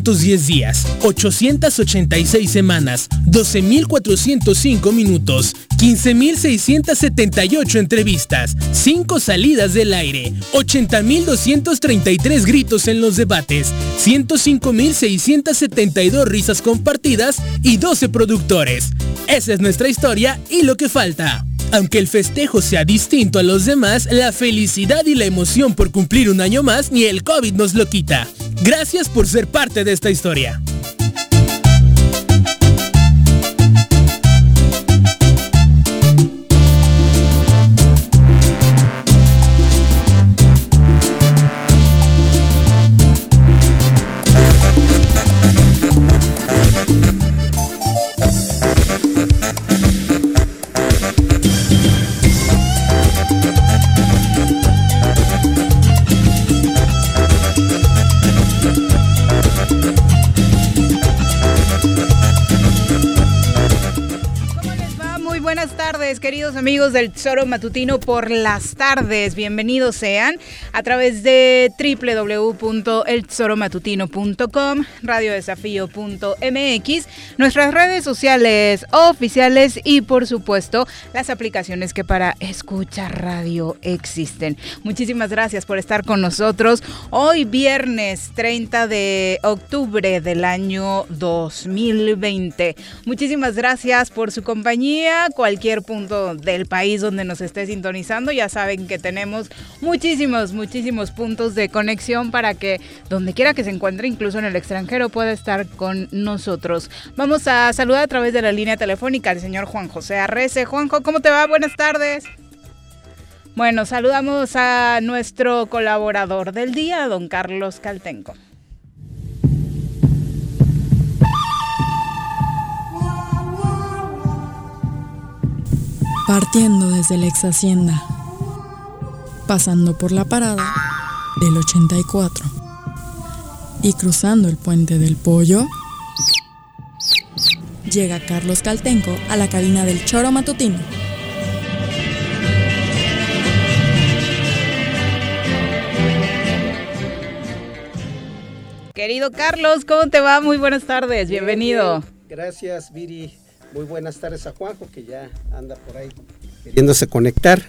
6.210 días, 886 semanas, 12.405 minutos, 15.678 entrevistas, 5 salidas del aire, 80.233 gritos en los debates, 105.672 risas compartidas y 12 productores. Esa es nuestra historia y lo que falta. Aunque el festejo sea distinto a los demás, la felicidad y la emoción por cumplir un año más ni el COVID nos lo quita. Gracias por ser parte de esta historia. Amigos del Tesoro Matutino por las tardes. Bienvenidos sean a través de www.eltesoromatutino.com, radiodesafío.mx, nuestras redes sociales oficiales y por supuesto las aplicaciones que para escuchar radio existen. Muchísimas gracias por estar con nosotros hoy viernes 30 de octubre del año 2020. Muchísimas gracias por su compañía. Cualquier punto del país donde nos esté sintonizando. Ya saben que tenemos muchísimos, muchísimos puntos de conexión para que donde quiera que se encuentre, incluso en el extranjero, pueda estar con nosotros. Vamos a saludar a través de la línea telefónica al señor Juan José Arrece. Juanjo, ¿cómo te va? Buenas tardes. Bueno, saludamos a nuestro colaborador del día, don Carlos Caltenco. Partiendo desde la ex hacienda, pasando por la parada del 84 y cruzando el puente del pollo, llega Carlos Caltenco a la cabina del choro matutino. Querido Carlos, ¿cómo te va? Muy buenas tardes, bienvenido. Gracias, Viri. Muy buenas tardes a Juanjo, que ya anda por ahí queriéndose conectar.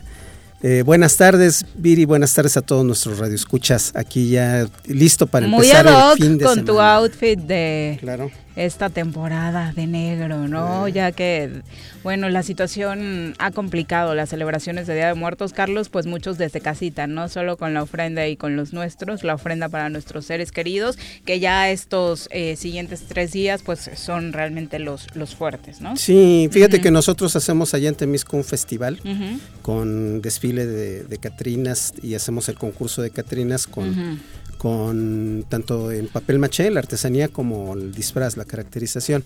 Eh, buenas tardes, Viri. Buenas tardes a todos nuestros radioescuchas. Aquí ya listo para empezar el fin de con tu outfit de claro esta temporada de negro, ¿no? Ya que, bueno, la situación ha complicado las celebraciones de Día de Muertos, Carlos, pues muchos desde casita, no solo con la ofrenda y con los nuestros, la ofrenda para nuestros seres queridos, que ya estos eh, siguientes tres días, pues son realmente los, los fuertes, ¿no? Sí, fíjate que nosotros hacemos allá en Temisco un festival con desfile de, de Catrinas y hacemos el concurso de Catrinas con con tanto en papel maché, la artesanía, como el disfraz, la caracterización.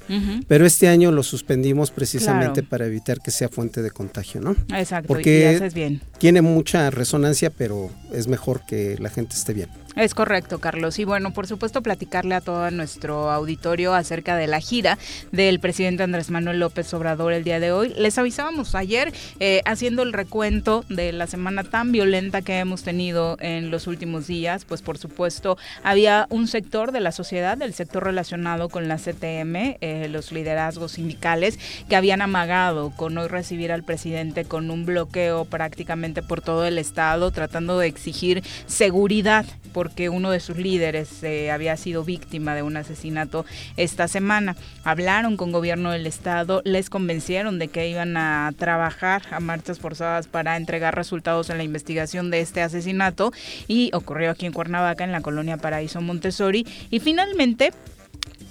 Pero este año lo suspendimos precisamente para evitar que sea fuente de contagio, ¿no? Exacto, porque bien. tiene mucha resonancia, pero es mejor que la gente esté bien. Es correcto, Carlos. Y bueno, por supuesto, platicarle a todo nuestro auditorio acerca de la gira del presidente Andrés Manuel López Obrador el día de hoy. Les avisábamos ayer, eh, haciendo el recuento de la semana tan violenta que hemos tenido en los últimos días, pues por supuesto, había un sector de la sociedad, el sector relacionado con la CTM, eh, los liderazgos sindicales, que habían amagado con hoy recibir al presidente con un bloqueo prácticamente por todo el estado, tratando de exigir seguridad porque uno de sus líderes eh, había sido víctima de un asesinato esta semana. Hablaron con gobierno del estado, les convencieron de que iban a trabajar a marchas forzadas para entregar resultados en la investigación de este asesinato y ocurrió aquí en Cuernavaca, en la colonia Paraíso Montessori. Y finalmente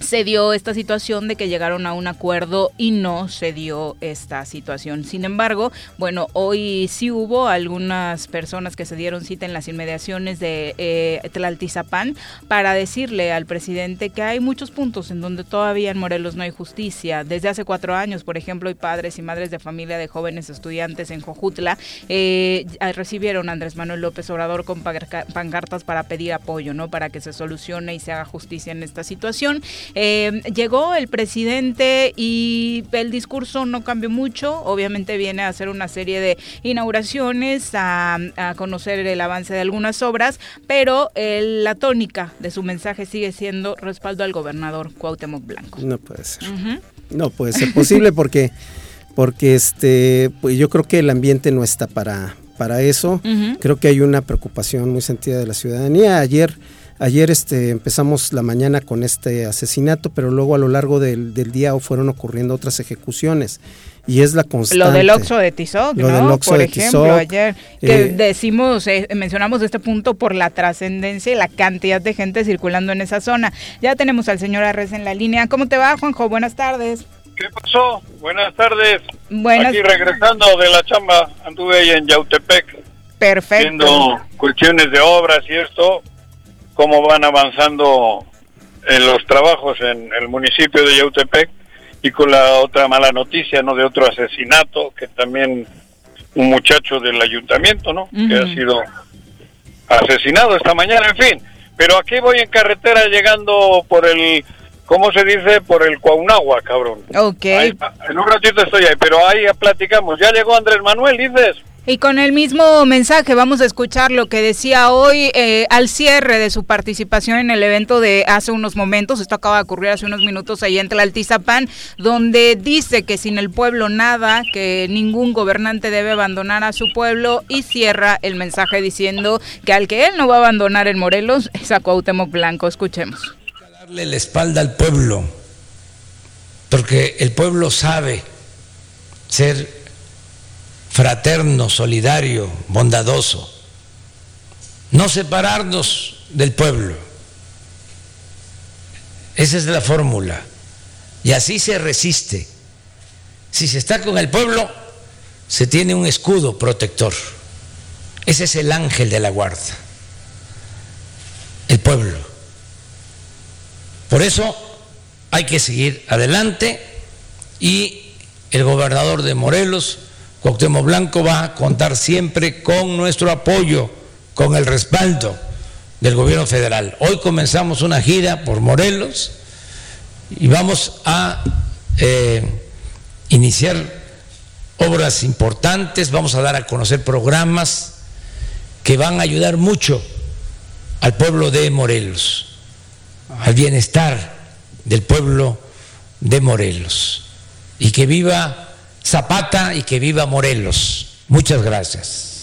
se dio esta situación de que llegaron a un acuerdo y no se dio esta situación. Sin embargo, bueno, hoy sí hubo algunas personas que se dieron cita en las inmediaciones de eh, Tlaltizapán para decirle al presidente que hay muchos puntos en donde todavía en Morelos no hay justicia. Desde hace cuatro años, por ejemplo, hay padres y madres de familia de jóvenes estudiantes en Jojutla eh, recibieron a Andrés Manuel López Obrador con pancartas para pedir apoyo, ¿no? Para que se solucione y se haga justicia en esta situación. Eh, llegó el presidente y el discurso no cambió mucho. Obviamente viene a hacer una serie de inauguraciones, a, conocer el avance de algunas obras, pero la tónica de su mensaje sigue siendo respaldo al gobernador Cuauhtémoc Blanco. No puede ser. No puede ser posible porque, porque este, pues yo creo que el ambiente no está para, para eso. Creo que hay una preocupación muy sentida de la ciudadanía. Ayer Ayer este, empezamos la mañana con este asesinato, pero luego a lo largo del, día fueron ocurriendo otras ejecuciones. Y es la constante. Lo del Oxo de Tizoc, ¿no? por ejemplo, ayer que eh, decimos, eh, mencionamos este punto por la trascendencia y la cantidad de gente circulando en esa zona. Ya tenemos al señor Arres en la línea. ¿Cómo te va, Juanjo? Buenas tardes. ¿Qué pasó? Buenas tardes. Buenas. Aquí regresando de la chamba, anduve ahí en Yautepec. Perfecto. Viendo cuestiones de obras y esto cómo van avanzando en los trabajos en el municipio de Yautepec y con la otra mala noticia, ¿no? De otro asesinato que también un muchacho del ayuntamiento, ¿no? Que ha sido asesinado esta mañana, en fin. Pero aquí voy en carretera llegando por el, ¿cómo se dice? Por el Cuaunagua, cabrón. Ok. en un ratito estoy ahí, pero ahí platicamos. ¿Ya llegó Andrés Manuel, dices? Y con el mismo mensaje vamos a escuchar lo que decía hoy eh, al cierre de su participación en el evento de hace unos momentos, esto acaba de ocurrir hace unos minutos ahí en Tlaltizapán, donde dice que sin el pueblo nada, que ningún gobernante debe abandonar a su pueblo y cierra el mensaje diciendo que al que él no va a abandonar en Morelos es a Cuauhtémoc Blanco. Escuchemos. Darle la espalda al pueblo, porque el pueblo sabe ser fraterno, solidario, bondadoso. No separarnos del pueblo. Esa es la fórmula. Y así se resiste. Si se está con el pueblo, se tiene un escudo protector. Ese es el ángel de la guarda. El pueblo. Por eso hay que seguir adelante y el gobernador de Morelos Cuauhtémoc Blanco va a contar siempre con nuestro apoyo, con el respaldo del gobierno federal. Hoy comenzamos una gira por Morelos y vamos a eh, iniciar obras importantes, vamos a dar a conocer programas que van a ayudar mucho al pueblo de Morelos, al bienestar del pueblo de Morelos y que viva Zapata y que viva Morelos. Muchas gracias.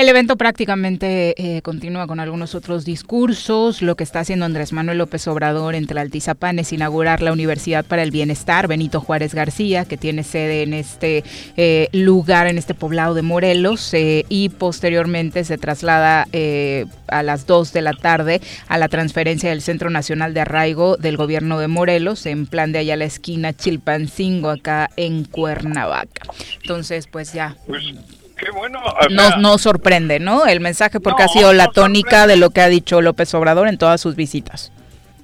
El evento prácticamente eh, continúa con algunos otros discursos. Lo que está haciendo Andrés Manuel López Obrador entre Altizapán es inaugurar la Universidad para el Bienestar Benito Juárez García, que tiene sede en este eh, lugar, en este poblado de Morelos, eh, y posteriormente se traslada a las 2 de la tarde a la transferencia del Centro Nacional de Arraigo del Gobierno de Morelos, en plan de allá la esquina Chilpancingo, acá en Cuernavaca. Entonces, pues ya. Pues, bueno. nos, sorprende, ¿no? El mensaje porque ha sido la tónica de lo que ha dicho López Obrador en todas sus visitas.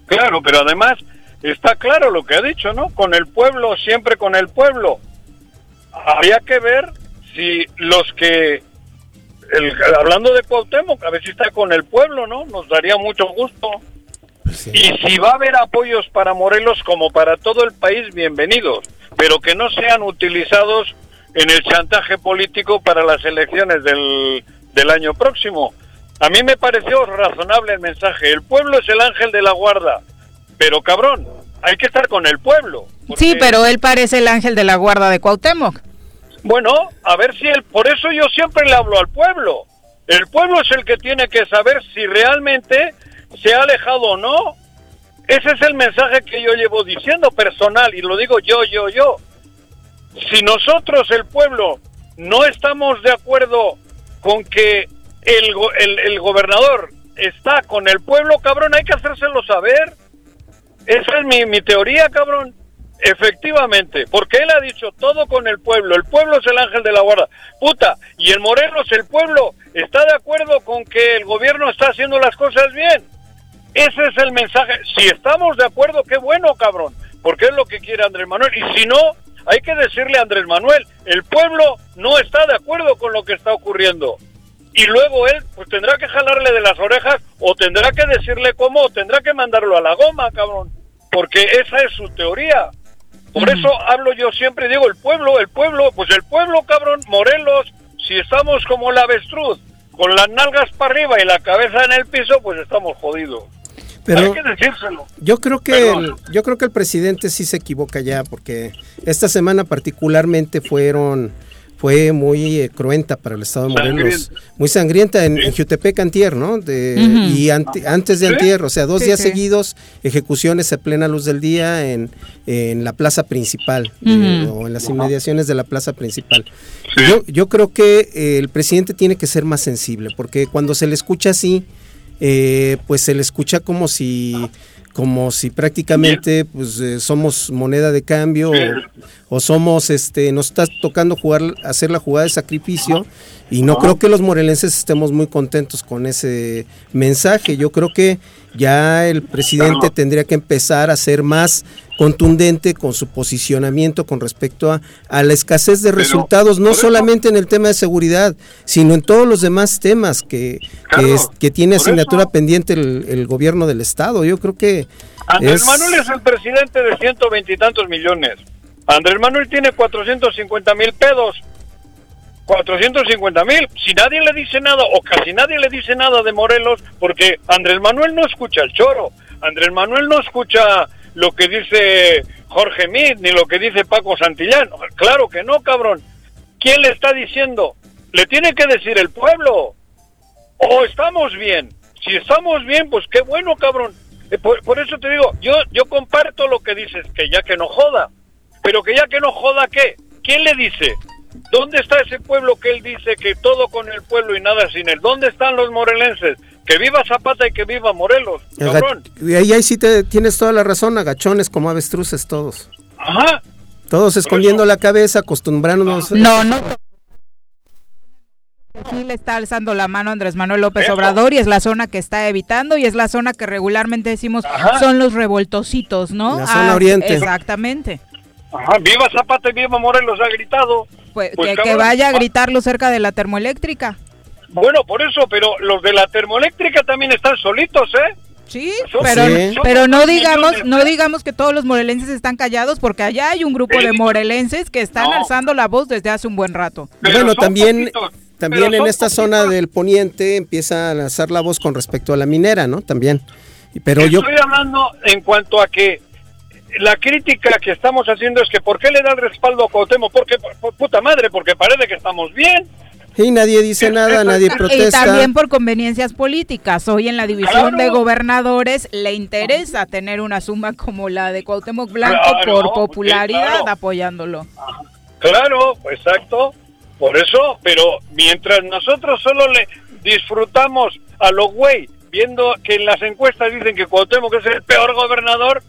Claro, pero además está claro lo que ha dicho, ¿no? Con el pueblo, siempre con el pueblo. Habría que ver si los que, hablando de Cuauhtémoc, a ver si está con el pueblo, ¿no? Nos daría mucho gusto. Y si va a haber apoyos para Morelos como para todo el país, bienvenidos, pero que no sean utilizados en el chantaje político para las elecciones del, del año próximo. A mí me pareció razonable el mensaje. El pueblo es el ángel de la guarda. Pero cabrón, hay que estar con el pueblo. Sí, pero él parece el ángel de la guarda de Cuauhtémoc. Bueno, a ver si él... Por eso yo siempre le hablo al pueblo. El pueblo es el que tiene que saber si realmente se ha alejado o no. Ese es el mensaje que yo llevo diciendo personal y lo digo yo, yo, yo. Si nosotros, el pueblo, no estamos de acuerdo con que el, el, gobernador está con el pueblo, cabrón, hay que hacérselo saber. Esa es mi, mi teoría, cabrón. Efectivamente, porque él ha dicho todo con el pueblo, el pueblo es el ángel de la guarda. Puta, y en Morelos el pueblo está de acuerdo con que el gobierno está haciendo las cosas bien. Ese es el mensaje. Si estamos de acuerdo, qué bueno, cabrón, porque es lo que quiere Andrés Manuel. Y si no, hay que decirle a Andrés Manuel, el pueblo no está de acuerdo con lo que está ocurriendo. Y luego él pues tendrá que jalarle de las orejas o tendrá que decirle cómo o tendrá que mandarlo a la goma, cabrón. Porque esa es su teoría. Por eso hablo yo siempre, digo, el pueblo, el pueblo, pues el pueblo, cabrón, Morelos, si estamos como el avestruz, con las nalgas para arriba y la cabeza en el piso, pues estamos jodidos. Pero Hay que decírselo. yo creo que el, yo creo que el presidente sí se equivoca ya porque esta semana particularmente fueron fue muy eh, cruenta para el estado de Morelos, Sangrienta. muy sangrienta en, en Jutepec antier, ¿no? De, Y ante- antes de ¿Sí? antier, o sea, dos Sí, días sí. seguidos, ejecuciones a plena luz del día en, en la plaza principal de- o en las inmediaciones de la plaza principal. Yo, yo creo que eh, el presidente tiene que ser más sensible, porque cuando se le escucha así, eh, pues se le escucha como si como si prácticamente pues eh, somos moneda de cambio o, o somos este nos está tocando jugar hacer la jugada de sacrificio y no creo que los morelenses estemos muy contentos con ese mensaje. Yo creo que ya el presidente tendría que empezar a ser más contundente con su posicionamiento con respecto a, a la escasez de resultados, no solamente en el tema de seguridad, sino en todos los demás temas que, que, Carlos, es- que tiene asignatura eso- pendiente el, el gobierno del Estado. Yo creo que Andrés es- Manuel es el presidente de ciento veintitantos millones. Andrés Manuel tiene 450 mil pedos. 450 mil. Si nadie le dice nada, o casi nadie le dice nada de Morelos, porque Andrés Manuel no escucha el choro. Andrés Manuel no escucha lo que dice Jorge Mit, ni lo que dice Paco Santillán. Claro que no, cabrón. ¿Quién le está diciendo? Le tiene que decir el pueblo. O estamos bien. Si estamos bien, pues qué bueno, cabrón. Eh, Por, por eso te digo, yo, yo comparto lo que dices, que ya que no joda. Pero que ya que no joda, ¿qué? ¿Quién le dice? ¿Dónde está ese pueblo que él dice que todo con el pueblo y nada sin él? ¿Dónde están los morelenses? Que viva Zapata y que viva Morelos, cabrón. y ahí, ahí sí te, tienes toda la razón, agachones como avestruces todos. Ajá. Todos escondiendo la cabeza, acostumbrándonos. No, no. Sí le está alzando la mano Andrés Manuel López Eso. Obrador y es la zona que está evitando y es la zona que regularmente decimos Ajá. son los revoltositos, ¿no? La zona oriente. Exactamente. Ajá. Viva Zapata y viva Morelos, ha gritado. Pues, Pues, que, vaya a ah. gritarlo cerca de la termoeléctrica. Bueno, por eso, pero los de la termoeléctrica también están solitos, ¿eh? Sí, Son- pero, Sí. pero no digamos, no ¿eh? digamos que todos los morelenses están callados porque allá hay un grupo de morelenses que están No. alzando la voz desde hace un buen rato. Pero bueno, también, poquitos, también en esta zona del poniente empieza a lanzar la voz con respecto a la minera, ¿no? También. Y- Pero yo, Estoy hablando en cuanto a que la crítica que estamos haciendo es que ¿por qué le da el respaldo a Cuauhtémoc? Porque, por- por puta madre, porque parece que estamos bien. Y nadie dice nada, nadie Y protesta. también por conveniencias políticas. Hoy en la división Claro. de gobernadores le interesa tener una suma como la de Cuauhtémoc Blanco Claro, por sí, popularidad claro. apoyándolo. Claro, exacto. Por eso, pero mientras nosotros solo le disfrutamos a los güey, viendo que en las encuestas dicen que Cuauhtémoc es el peor gobernador,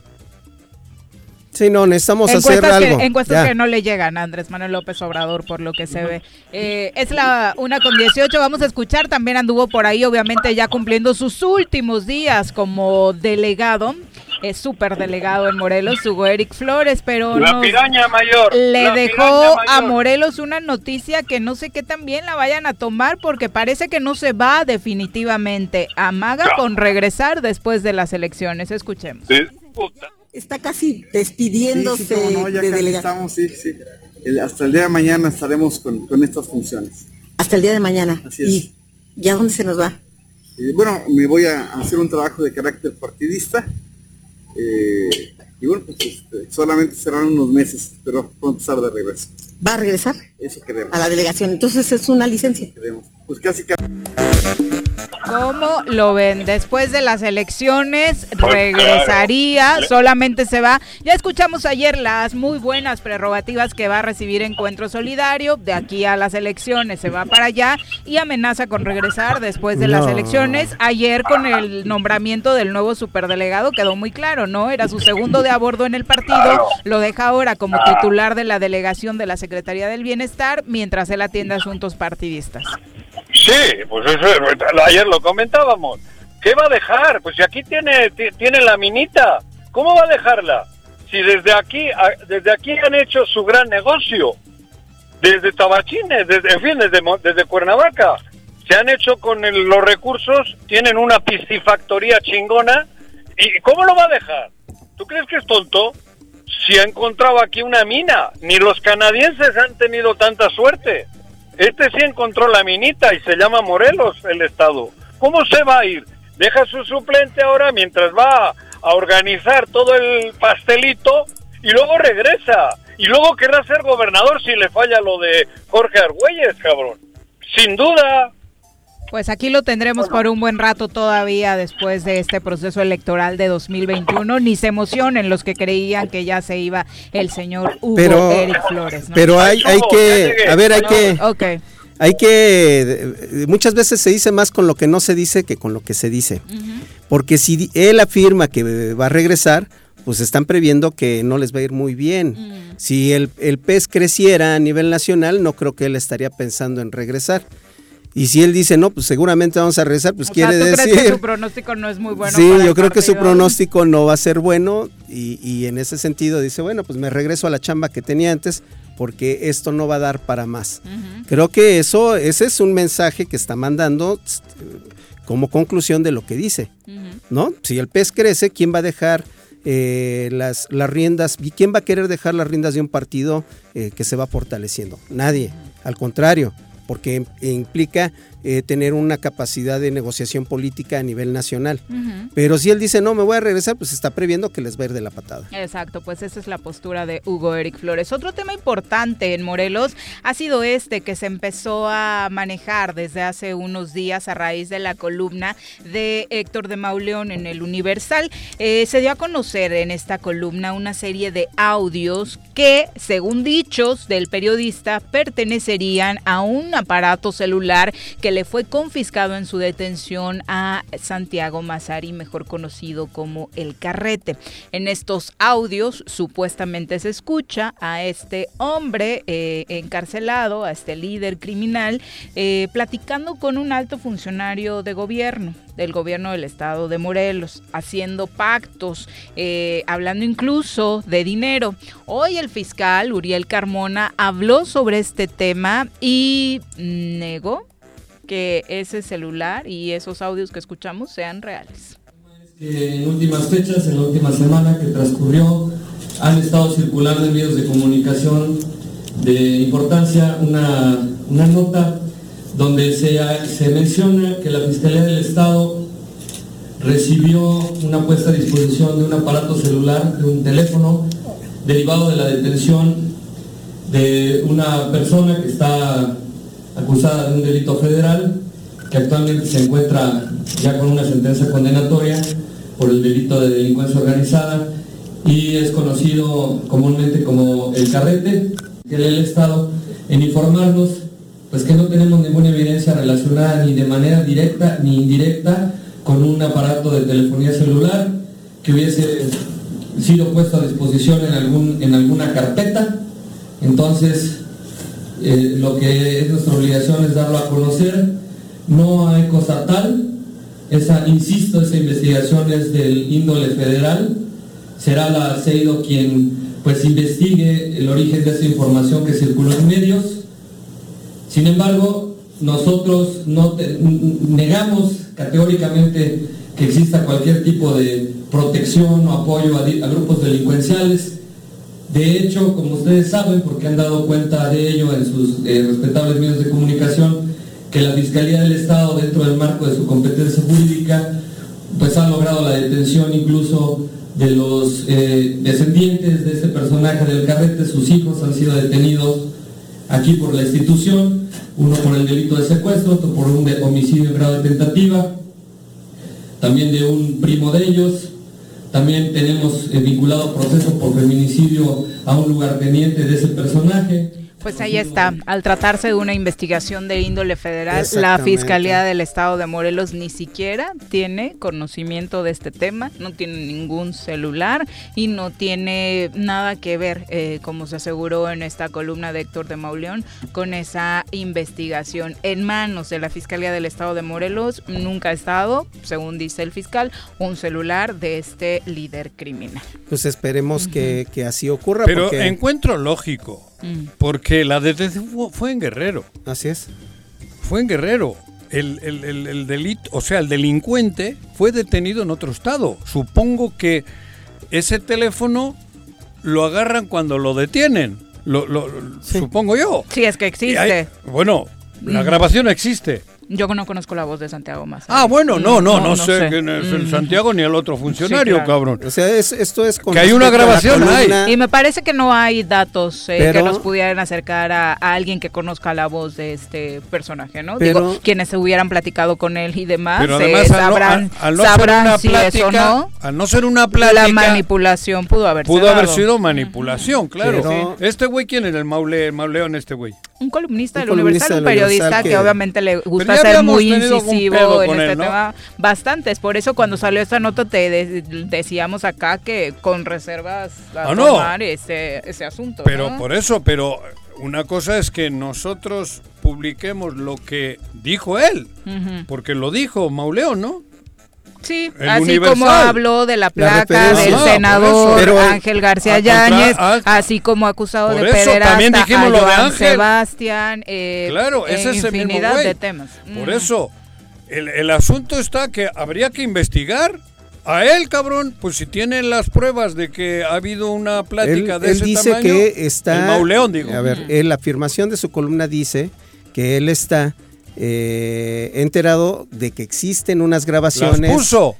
Sí, no, necesitamos hacer Encuestas, algo. que, encuestas ya. que no le llegan a Andrés Manuel López Obrador por lo que se ve. Eh, es la una con 18, vamos a escuchar, también anduvo por ahí, obviamente ya cumpliendo sus últimos días como delegado, es súper delegado en Morelos, Hugo Eric Flores, pero la nos- piraña mayor. le la dejó piraña a. Morelos una noticia que no sé qué también la vayan a tomar porque parece que no se va definitivamente. Amaga con regresar después de las elecciones. Escuchemos. Sí, puta. Está casi despidiéndose Sí, no, ya de casi estamos, sí, sí. El- hasta el día de mañana estaremos con, con estas funciones. Hasta el día de mañana. Así es. ¿Y ya dónde se nos va? Eh, bueno, me voy a hacer un trabajo de carácter partidista. eh, y bueno, pues este, solamente serán unos meses, pero pronto estar de regreso. ¿Va a regresar Eso queremos. a la delegación? Entonces es una licencia. queremos. Pues casi casi ¿Cómo lo ven? Después de las elecciones regresaría, solamente se va. Ya escuchamos ayer las muy buenas prerrogativas que va a recibir Encuentro Solidario. De aquí a las elecciones se va para allá y amenaza con regresar después de las elecciones. Ayer con el nombramiento del nuevo superdelegado quedó muy claro, ¿no? Era su segundo de a bordo en el partido. Lo deja ahora como titular de la delegación de la Secretaría del Bienestar mientras él atiende asuntos partidistas. Sí, pues eso, ayer lo comentábamos. ¿Qué va a dejar? Pues si aquí tiene, ti- tiene la minita, ¿cómo va a dejarla? Si desde aquí, desde aquí han hecho su gran negocio, desde Tabachines, desde, en fin, desde, desde Cuernavaca, se han hecho con el- los recursos, tienen una piscifactoría chingona, ¿y cómo lo va a dejar? ¿Tú crees que es tonto? Si ha encontrado aquí una mina, ni los canadienses han tenido tanta suerte. Este sí encontró la minita y se llama Morelos el estado. ¿Cómo se va a ir? Deja su suplente ahora mientras va a, organizar todo el pastelito y luego regresa. Y luego querrá ser gobernador si le falla lo de Jorge Argüelles, cabrón. Sin duda. Pues aquí lo tendremos por un buen rato todavía después de este proceso electoral de 2021. Ni se emocionen los que creían que ya se iba el señor Hugo Pero, Eric Flores. ¿no? pero hay, que, a ver, hay que, hay que, eh, muchas veces se dice más con lo que no se dice que con lo que se dice. Porque si él afirma que va a regresar, pues están previendo que no les va a ir muy bien. Mm. Si el, el pez creciera a nivel nacional, no creo que él estaría pensando en regresar. Y si él dice, no, pues seguramente vamos a regresar, pues O quiere sea, ¿tú decir... crees que su pronóstico no es muy bueno? sí, para yo el creo que su pronóstico no va a ser bueno y, y en ese sentido dice, bueno, pues me regreso a la chamba que tenía antes porque esto no va a dar para más. Creo que eso, ese es un mensaje que está mandando tst, como conclusión de lo que dice. ¿no? Si el pez crece, ¿quién va a dejar eh, las, las riendas? ¿Y quién va a querer dejar las riendas de un partido eh, que se va fortaleciendo? Nadie, al contrario, porque im- implica eh, tener una capacidad de negociación política a nivel nacional. Pero si él dice, no, me voy a regresar, pues está previendo que les va a ir de la patada. Exacto, pues esa es la postura de Hugo Eric Flores. Otro tema importante en Morelos ha sido este que se empezó a manejar desde hace unos días a raíz de la columna de Héctor de Mauleón en el Universal. Eh, se dio a conocer en esta columna una serie de audios que, según dichos del periodista, pertenecerían a un aparato celular que le fue confiscado en su detención a Santiago Mazari, mejor conocido como El Carrete. En estos audios supuestamente se escucha a este hombre eh, encarcelado, a este líder criminal, eh, platicando con un alto funcionario de gobierno del gobierno del estado de Morelos, haciendo pactos, eh, hablando incluso de dinero. Hoy el fiscal Uriel Carmona habló sobre este tema y negó que ese celular y esos audios que escuchamos sean reales. en últimas fechas, en la última semana que transcurrió, han estado circulando en medios de comunicación de importancia una, una nota donde se, se menciona que la Fiscalía del Estado recibió una puesta a disposición de un aparato celular, de un teléfono, derivado de la detención de una persona que está acusada de un delito federal, que actualmente se encuentra ya con una sentencia condenatoria por el delito de delincuencia organizada y es conocido comúnmente como el carrete, que el Estado en informarnos pues que no tenemos ninguna evidencia relacionada ni de manera directa ni indirecta con un aparato de telefonía celular que hubiese sido puesto a disposición en, algún, en alguna carpeta. Entonces, eh, lo que es nuestra obligación es darlo a conocer. No hay cosa tal. Esa, insisto, esa investigación es del índole federal. Será la CEIDO quien pues investigue el origen de esa información que circuló en medios. Sin embargo, nosotros negamos categóricamente que exista cualquier tipo de protección o apoyo a, grupos delincuenciales. De hecho, como ustedes saben, porque han dado cuenta de ello en sus eh, respetables medios de comunicación, que la Fiscalía del Estado, dentro del marco de su competencia jurídica, pues ha logrado la detención incluso de los eh, descendientes de este personaje del carrete, sus hijos han sido detenidos aquí por la institución, uno por el delito de secuestro, otro por un homicidio en grado de tentativa, también de un primo de ellos. También tenemos eh, vinculado proceso por feminicidio a un lugarteniente de ese personaje. Pues ahí está. Al tratarse de una investigación de índole federal, la. Fiscalía del Estado de Morelos ni siquiera tiene conocimiento de este tema, no tiene ningún celular y no tiene nada que ver, eh, como se aseguró en esta columna de Héctor de Mauleón, con esa investigación. En manos de la Fiscalía del Estado de Morelos nunca ha estado, según dice el fiscal, un celular de este líder criminal. Pues esperemos que, que así ocurra. Pero porque, encuentro lógico, Mm. porque la detención fu- fue en Guerrero. Así es. Fue en Guerrero. El, el- el- el delito, o sea, el delincuente fue detenido en otro estado. Supongo que ese teléfono lo agarran cuando lo detienen. Lo, lo- Supongo yo. Sí, es que existe. hay- bueno, la Mm. grabación existe. Yo no conozco la voz de Santiago más. Ah, bueno, no, no, no, sé, sé. quién es el Mm. Santiago ni el otro funcionario, claro. cabrón. O sea, es- esto es con Que hay una la grabación, hay. Y me parece que no hay datos eh, que nos pudieran acercar a, a alguien que conozca la voz de este personaje, ¿no? Pero- Digo, quienes se hubieran platicado con él y demás, Pero eh, además, al no- sabrán, al- al no ser sabrán una si eso no. al no ser una La plática, manipulación pudo haber pudo haber sido manipulación, claro. Pero- Este güey, ¿quién era el maule, el mauleón este güey? Un columnista Un del columnista Universal, un periodista Universal que, que- obviamente le gusta ser muy incisivo en este él, ¿no? tema. Bastantes. Por eso cuando salió esta nota te de- decíamos acá que con reservas a Ah, no. tomar ese, ese asunto. Pero ¿no? por eso, pero una cosa es que nosotros publiquemos lo que dijo él, porque lo dijo Mauleón, ¿no? Sí, El así Universal. como habló de la placa del Ah, senador eso. Ángel García Yáñez, así como acusado de pederasta también dijimos a lo de Joan Ángel. Sebastián, eh, Claro, ese en es el mismo infinidad güey. de temas. Por Mm. eso, el, el asunto está que habría que investigar a él, cabrón, pues si tienen las pruebas de que ha habido una plática él, de él ese dice tamaño, que está. el Mauleón, digo. A ver, él, la afirmación de su columna dice que él está eh, enterado de que existen unas las grabaciones. puso.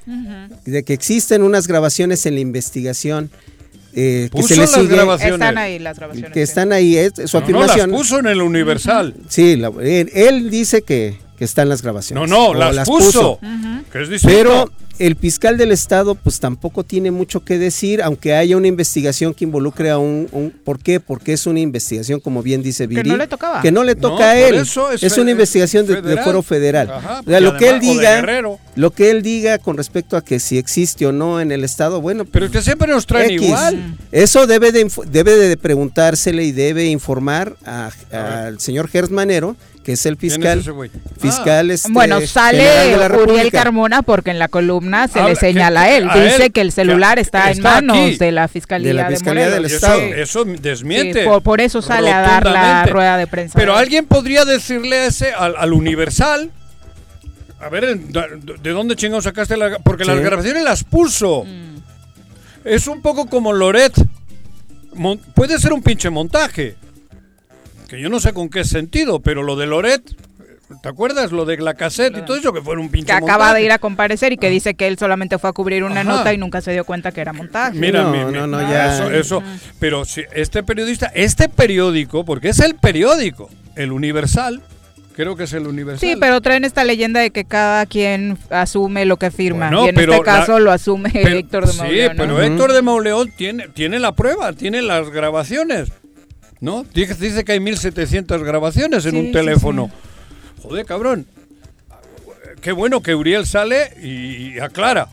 De que existen unas grabaciones en la investigación. eh, que se le las sigue. grabaciones. Están ahí las grabaciones. Que sí. están ahí, es su No, no, afirmación. las puso en el Universal. Sí, la- él, él dice que, que están las grabaciones. No, no, las, puso. Que es. Pero el fiscal del estado pues tampoco tiene mucho que decir, aunque haya una investigación que involucre a un... un- ¿Por qué? Porque es una investigación, como bien dice Viri. no le tocaba. Que no le toca No, a él. eso es es una investigación de, fuero federal. Ajá, O sea, y lo que él diga, lo que él diga con respecto a que si existe o no en el estado, bueno, Pero es que siempre nos traen X. igual. Eso debe de, debe de preguntársele y debe informar a- al señor Gersmanero, que es el ¿Quién es fiscal. Fiscal este, Bueno, sale Uriel. Carmona porque en la columna se Habla- le señala que- a él. a Dice él, que el celular que está, en manos aquí. de la Fiscalía De la Fiscalía del Estado. Eso, eso desmiente. Sí, por- por eso sale a dar la rueda de prensa. Pero alguien podría decirle a ese, al, al Universal. A ver, ¿de de dónde chingados sacaste la.? Porque las Sí. grabaciones las puso. Mm. Es un poco como Loret. Mon- puede ser un pinche montaje. Que yo no sé con qué sentido, pero lo de Loret. ¿Te acuerdas? Lo de la cassette y todo eso, que fue un pinche que acaba montaje. de ir a comparecer y que dice que él solamente fue a cubrir una Ajá. nota y nunca se dio cuenta que era montaje. Mira, No, mi- mi- no, no, ya. Eso, eso. Pero si este periodista, este periódico, porque es el periódico, el Universal, creo que es el Universal. Sí, pero traen esta leyenda de que cada quien asume lo que firma. Bueno, y en pero este caso la- lo asume Pero- Héctor de Sí, Mauleón, ¿no? pero Héctor de Mauleón tiene, tiene la prueba, tiene las grabaciones. ¿No? Dice, dice que hay 1700 grabaciones en Sí, un sí, teléfono. Joder, cabrón. Qué bueno que Uriel sale y, aclara.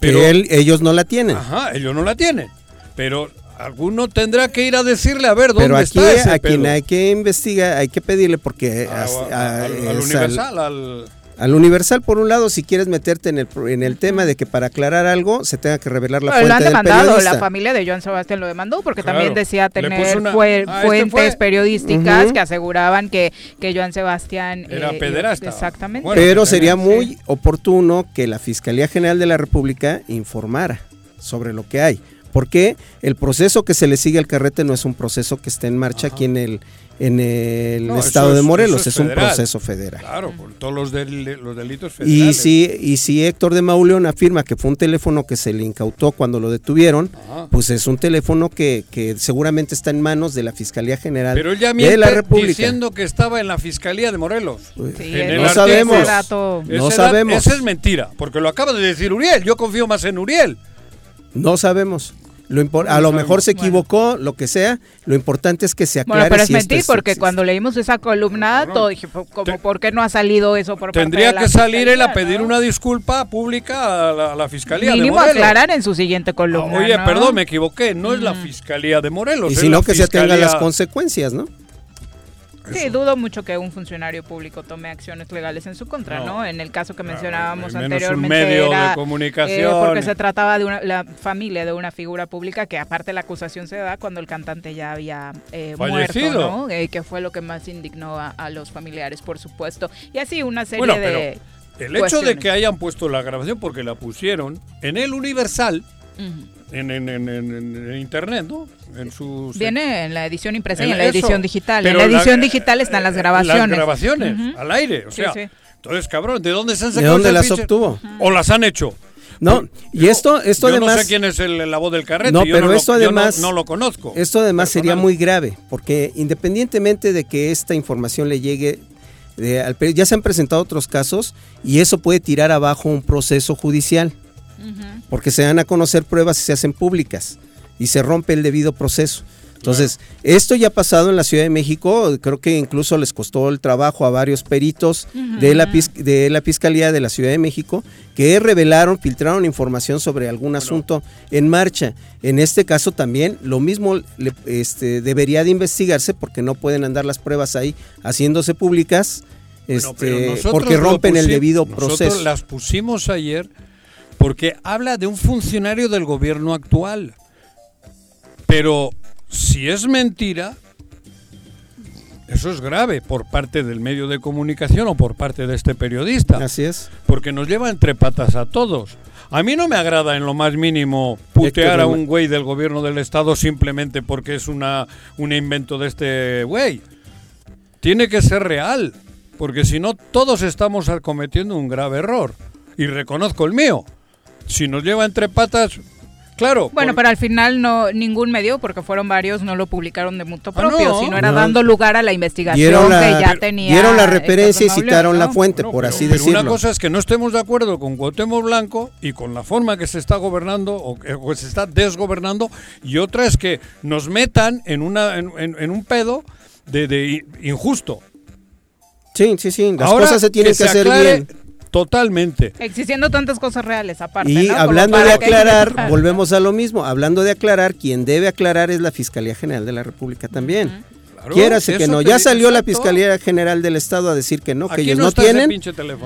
Pero, que él- ellos no la tienen. Ajá, ellos no la tienen. Pero alguno tendrá que ir a decirle a ver dónde Pero aquí está ese a quien pedo. hay que investigar, hay que pedirle porque A- as- a- a- al, es al al- Universal, al... al Universal, por un lado, si quieres meterte en el, pro- en el tema de que para aclarar algo se tenga que revelar la Pero lo han fuente del demandado, periodista. la familia de Joan Sebastián lo demandó porque Claro, también decía tener una- Ah, este fuentes fue. periodísticas que aseguraban que, que Joan Sebastián Era eh, pederasta. Exactamente. Bueno, Pero sería muy oportuno que la Fiscalía General de la República informara sobre lo que hay. Porque el proceso que se le sigue al carrete no es un proceso que esté en marcha aquí en el en el No, estado de Morelos, es, es un federal. proceso federal. Claro, por todos los, del- los delitos Y federales. si, y si Héctor de Mauleón afirma que fue un teléfono que se le incautó cuando lo detuvieron, Ajá. pues es un teléfono que, que seguramente está en manos de la Fiscalía General Pero él ya de la República. diciendo que estaba en la Fiscalía de Morelos. Sí, En el- el no sabemos. ese dato- No sabemos. Esa es mentira, porque lo acaba de decir Uriel. Yo confío más en Uriel. No sabemos. Lo impor- a lo mejor se equivocó, lo que sea. Lo importante es que se aclare Bueno, pero es si esto mentir es- porque cuando leímos esa columna, todo dije, po- como, ¿por qué no ha salido eso por parte Tendría de la que salir él a fiscalía, pedir no? una disculpa pública a la, a la Fiscalía Mínimo de Morelos. aclarar en su siguiente columna. Oye, ¿no? perdón, me equivoqué. No es la Fiscalía de Morelos. y es si no la que se tengan las Fiscalía- consecuencias, ¿no? Sí, dudo mucho que un funcionario público tome acciones legales en su contra, ¿no? No. En el caso que Claro, mencionábamos y menos un anteriormente medio de eh, comunicación. porque se trataba de una, la familia de una figura pública que aparte la acusación se da cuando el cantante ya había eh, muerto. ¿no? Eh, que fue lo que más indignó a, a los familiares, por supuesto. Y así una serie Bueno, de pero el hecho de que hayan puesto la grabación, porque la pusieron en el Universal, en, en- en- en- en internet, ¿no? En su Viene en la edición impresa y En la eso. edición digital. En la la- edición digital están las grabaciones. Las grabaciones, al aire. O Sí, sea, sí. entonces, cabrón, ¿de dónde se han ¿De sacado dónde esas las obtuvo? O las han hecho. No, y esto, esto yo además. no sé quién es el- la voz del carrete. No, yo pero lo- esto yo no- además. no, lo conozco. Esto además sería muy grave, porque independientemente de que esta información le llegue. de- al ya se han presentado otros casos y eso puede tirar abajo un proceso judicial, porque se dan a conocer pruebas y se hacen públicas y se rompe el debido proceso. Entonces, esto ya ha pasado en la Ciudad de México, creo que incluso les costó el trabajo a varios peritos de, la, de la Fiscalía de la Ciudad de México que revelaron, filtraron información sobre algún asunto en marcha. En este caso también lo mismo le- este, debería de investigarse porque no pueden andar las pruebas ahí haciéndose públicas este, porque rompen el debido nosotros proceso. las pusimos ayer porque habla de un funcionario del gobierno actual. Pero si es mentira, eso es grave por parte del medio de comunicación o por parte de este periodista. Así es. Porque nos lleva entre patas a todos. A mí no me agrada en lo más mínimo putear a un güey del gobierno del estado simplemente porque es una, un invento de este güey. Tiene que ser real, porque si no todos estamos cometiendo un grave error. Y reconozco el mío. Si nos lleva entre patas, claro. Bueno, por- pero al final no ningún medio, porque fueron varios, no lo publicaron de mutuo Ah, propio, no. sino era No. dando lugar a la investigación Dieron la, que ya pero- tenía. dieron la referencia y citaron la fuente, por pero- así pero decirlo. una cosa es que no estemos de acuerdo con Cuauhtémoc Blanco y con la forma que se está gobernando o que o se está desgobernando y otra es que nos metan en una en, en- en un pedo de, de injusto. Sí, sí, sí, las Ahora cosas se tienen que, hacer aclare bien. Totalmente. Existiendo tantas cosas reales aparte. Y hablando de que- aclarar, volvemos a lo mismo. Hablando de aclarar, quien debe aclarar es la Fiscalía General de la República también. Claro, Quiérase que no. Ya salió la. Fiscalía General del Estado a decir que no, que Aquí ellos no tienen.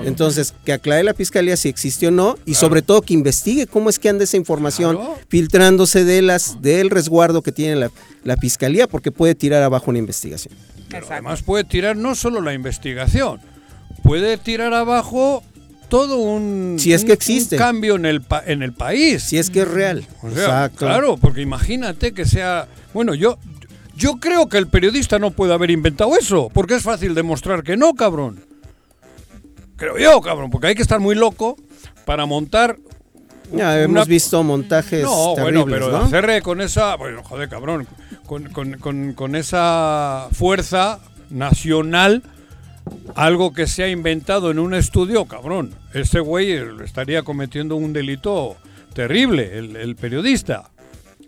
Entonces, que aclare la Fiscalía si existió o no y sobre todo que investigue cómo es que anda esa información Claro. filtrándose de las del resguardo que tiene la, la Fiscalía porque puede tirar abajo una investigación. Pero además puede tirar no solo la investigación, puede tirar abajo todo un, Si es que existe. un cambio en el, pa- en el país. Si es que es real. O sea, Exacto. claro, porque imagínate que sea... Bueno, yo, yo creo que el periodista no puede haber inventado eso, porque es fácil demostrar que no, cabrón. Creo yo, cabrón, porque hay que estar muy loco para montar... Ya una- hemos visto montajes No, terribles, bueno, pero ¿no? hacerle con esa... Bueno, joder, cabrón, con, con- con- con esa fuerza nacional algo que se ha inventado en un estudio, cabrón. Este güey estaría cometiendo un delito terrible, el, el periodista.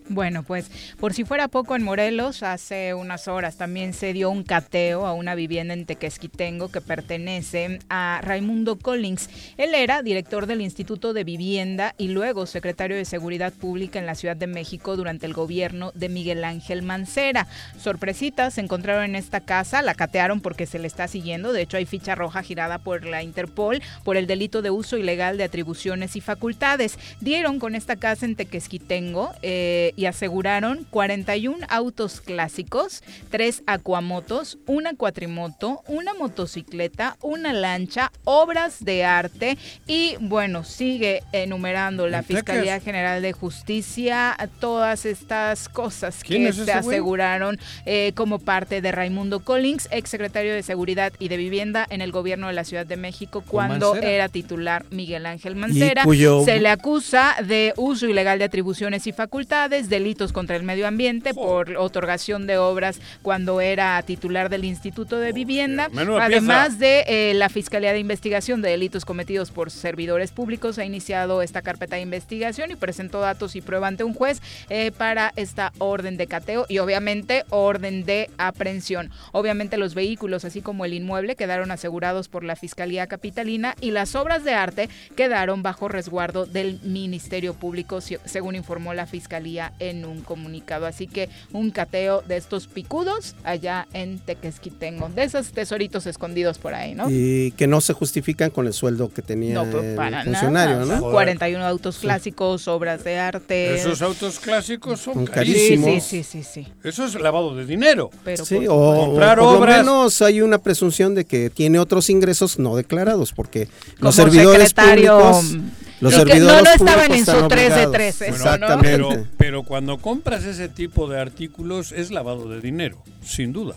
Bueno, pues por si fuera poco en Morelos, hace unas horas también se dio un cateo a una vivienda en Tequesquitengo que pertenece a Raimundo Collins. Él era director del Instituto de Vivienda y luego secretario de Seguridad Pública en la Ciudad de México durante el gobierno de Miguel Ángel Mancera. Sorpresitas se encontraron en esta casa, la catearon porque se le está siguiendo, de hecho hay ficha roja girada por la Interpol por el delito de uso ilegal de atribuciones y facultades. Dieron con esta casa en Tequesquitengo eh, y y aseguraron 41 autos clásicos, 3 acuamotos, una cuatrimoto, una motocicleta, una lancha, obras de arte y bueno, sigue enumerando la Fiscalía General de Justicia todas estas cosas que se aseguraron eh, como parte de Raimundo Collins, exsecretario de Seguridad y de Vivienda en el gobierno de la Ciudad de México cuando era titular Miguel Ángel Mancera. Se le acusa de uso ilegal de atribuciones y facultades, delitos contra el medio ambiente por otorgación de obras cuando era titular del Instituto de Vivienda, además de eh, la Fiscalía de Investigación de Delitos Cometidos por Servidores Públicos ha iniciado esta carpeta de investigación y presentó datos y prueba ante un juez eh, para esta orden de cateo y obviamente orden de aprehensión. Obviamente los vehículos así como el inmueble quedaron asegurados por la Fiscalía Capitalina y las obras de arte quedaron bajo resguardo del Ministerio Público, según informó la Fiscalía en un comunicado. Así que un cateo de estos picudos allá en Tequesquitengo, de esos tesoritos escondidos por ahí, ¿no? Y que no se justifican con el sueldo que tenía no, pues, el funcionario, ¿no? 41 autos clásicos, obras de arte. Esos autos clásicos son, carísimos. Sí, sí, sí, sí, Eso es lavado de dinero. Pero sí, o, comprar por obras. lo menos hay una presunción de que tiene otros ingresos no declarados, porque los servidores públicos los servidores no, no estaban en su 3 de 13. Exactamente. Pero, pero cuando compras ese tipo de artículos es lavado de dinero, sin duda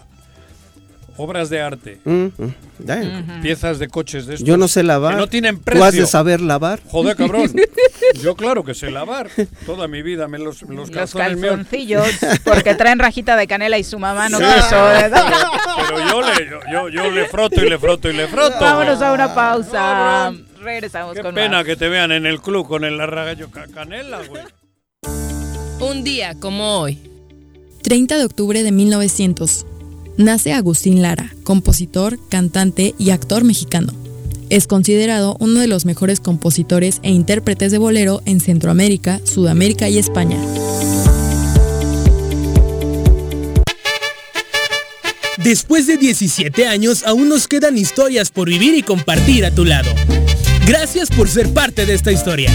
obras de arte, mm, mm, piezas de coches de estos, Yo no sé lavar. no tienen precio. ¿Tú has de saber lavar? Joder, cabrón. Yo claro que sé lavar. Toda mi vida me los, los, los calzoncillos, porque traen rajita de canela y su mamá no quiso. Pero yo le, yo, yo, le froto y le froto y le froto. Vámonos a una pausa. Regresamos Qué pena que te vean en el club con el arragallo canela, güey. Un día como hoy. 30 de octubre de 1900 nace Agustín Lara, compositor, cantante y actor mexicano. Es considerado uno de los mejores compositores e intérpretes de bolero en Centroamérica, Sudamérica y España. Después de 17 años, aún nos quedan historias por vivir y compartir a tu lado. Gracias por ser parte de esta historia.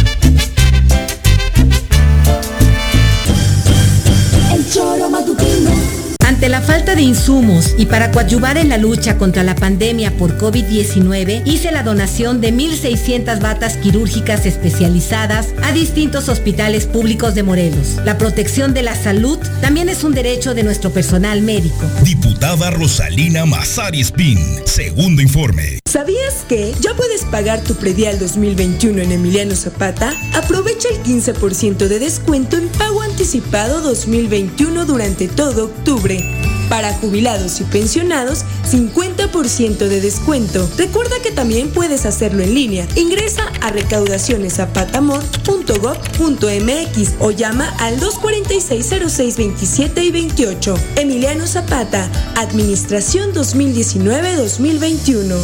Ante la falta de insumos y para coadyuvar en la lucha contra la pandemia por COVID-19, hice la donación de 1.600 batas quirúrgicas especializadas a distintos hospitales públicos de Morelos. La protección de la salud también es un derecho de nuestro personal médico. Diputada Rosalina Mazari Spin, segundo informe. ¿Sabías que ya puedes pagar tu predial 2021 en Emiliano Zapata? Aprovecha el 15% de descuento en pago anticipado 2021 durante todo octubre. Para jubilados y pensionados, 50% de descuento. Recuerda que también puedes hacerlo en línea. Ingresa a recaudacioneszapatamor.gov.mx o llama al 246-0627 y 28. Emiliano Zapata, Administración 2019-2021.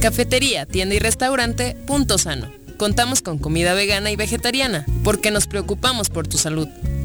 Cafetería, tienda y restaurante, punto sano contamos con comida vegana y vegetariana, porque nos preocupamos por tu salud.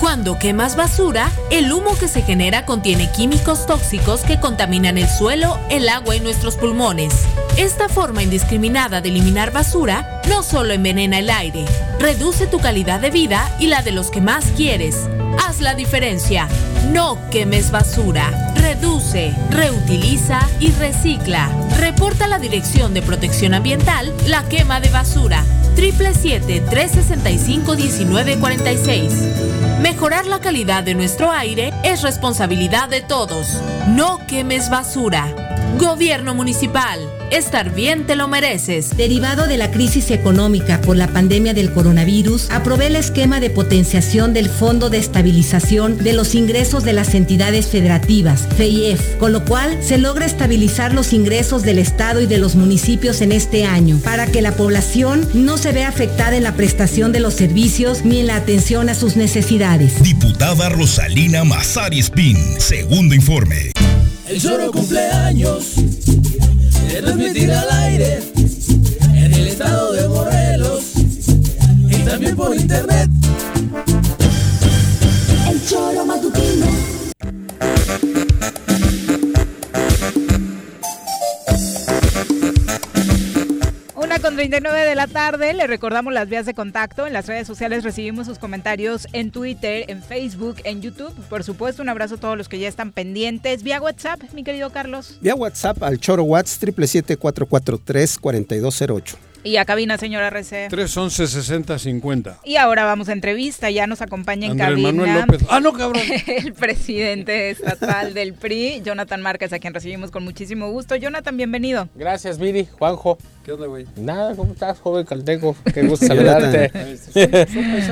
Cuando quemas basura, el humo que se genera contiene químicos tóxicos que contaminan el suelo, el agua y nuestros pulmones. Esta forma indiscriminada de eliminar basura no solo envenena el aire, reduce tu calidad de vida y la de los que más quieres. Haz la diferencia. No quemes basura. Reduce, reutiliza y recicla. Reporta a la Dirección de Protección Ambiental la quema de basura. 777-365-1946. Mejorar la calidad de nuestro aire es responsabilidad de todos. No quemes basura. Gobierno Municipal. Estar bien te lo mereces. Derivado de la crisis económica por la pandemia del coronavirus, aprobé el esquema de potenciación del Fondo de Estabilización de los Ingresos de las Entidades Federativas, FEIEF, con lo cual se logra estabilizar los ingresos del Estado y de los municipios en este año, para que la población no se vea afectada en la prestación de los servicios ni en la atención a sus necesidades. Diputada Rosalina Mazari Spin, segundo informe. El choro cumpleaños se transmitirá al aire en el estado de Morelos y también por internet. 39 de la tarde, le recordamos las vías de contacto. En las redes sociales recibimos sus comentarios en Twitter, en Facebook, en YouTube. Por supuesto, un abrazo a todos los que ya están pendientes. Vía WhatsApp, mi querido Carlos. Vía WhatsApp al Choro Watts 777-443-4208. Y a cabina, señora RC. 311 60 50. Y ahora vamos a entrevista, ya nos acompaña en Andrés cabina. Manuel López. Ah, no, cabrón. El presidente estatal del PRI, Jonathan Márquez, a quien recibimos con muchísimo gusto. Jonathan, bienvenido. Gracias, Viri, Juanjo. ¿Qué onda, güey? Nada, ¿cómo estás, joven calteco? Qué gusto saludarte.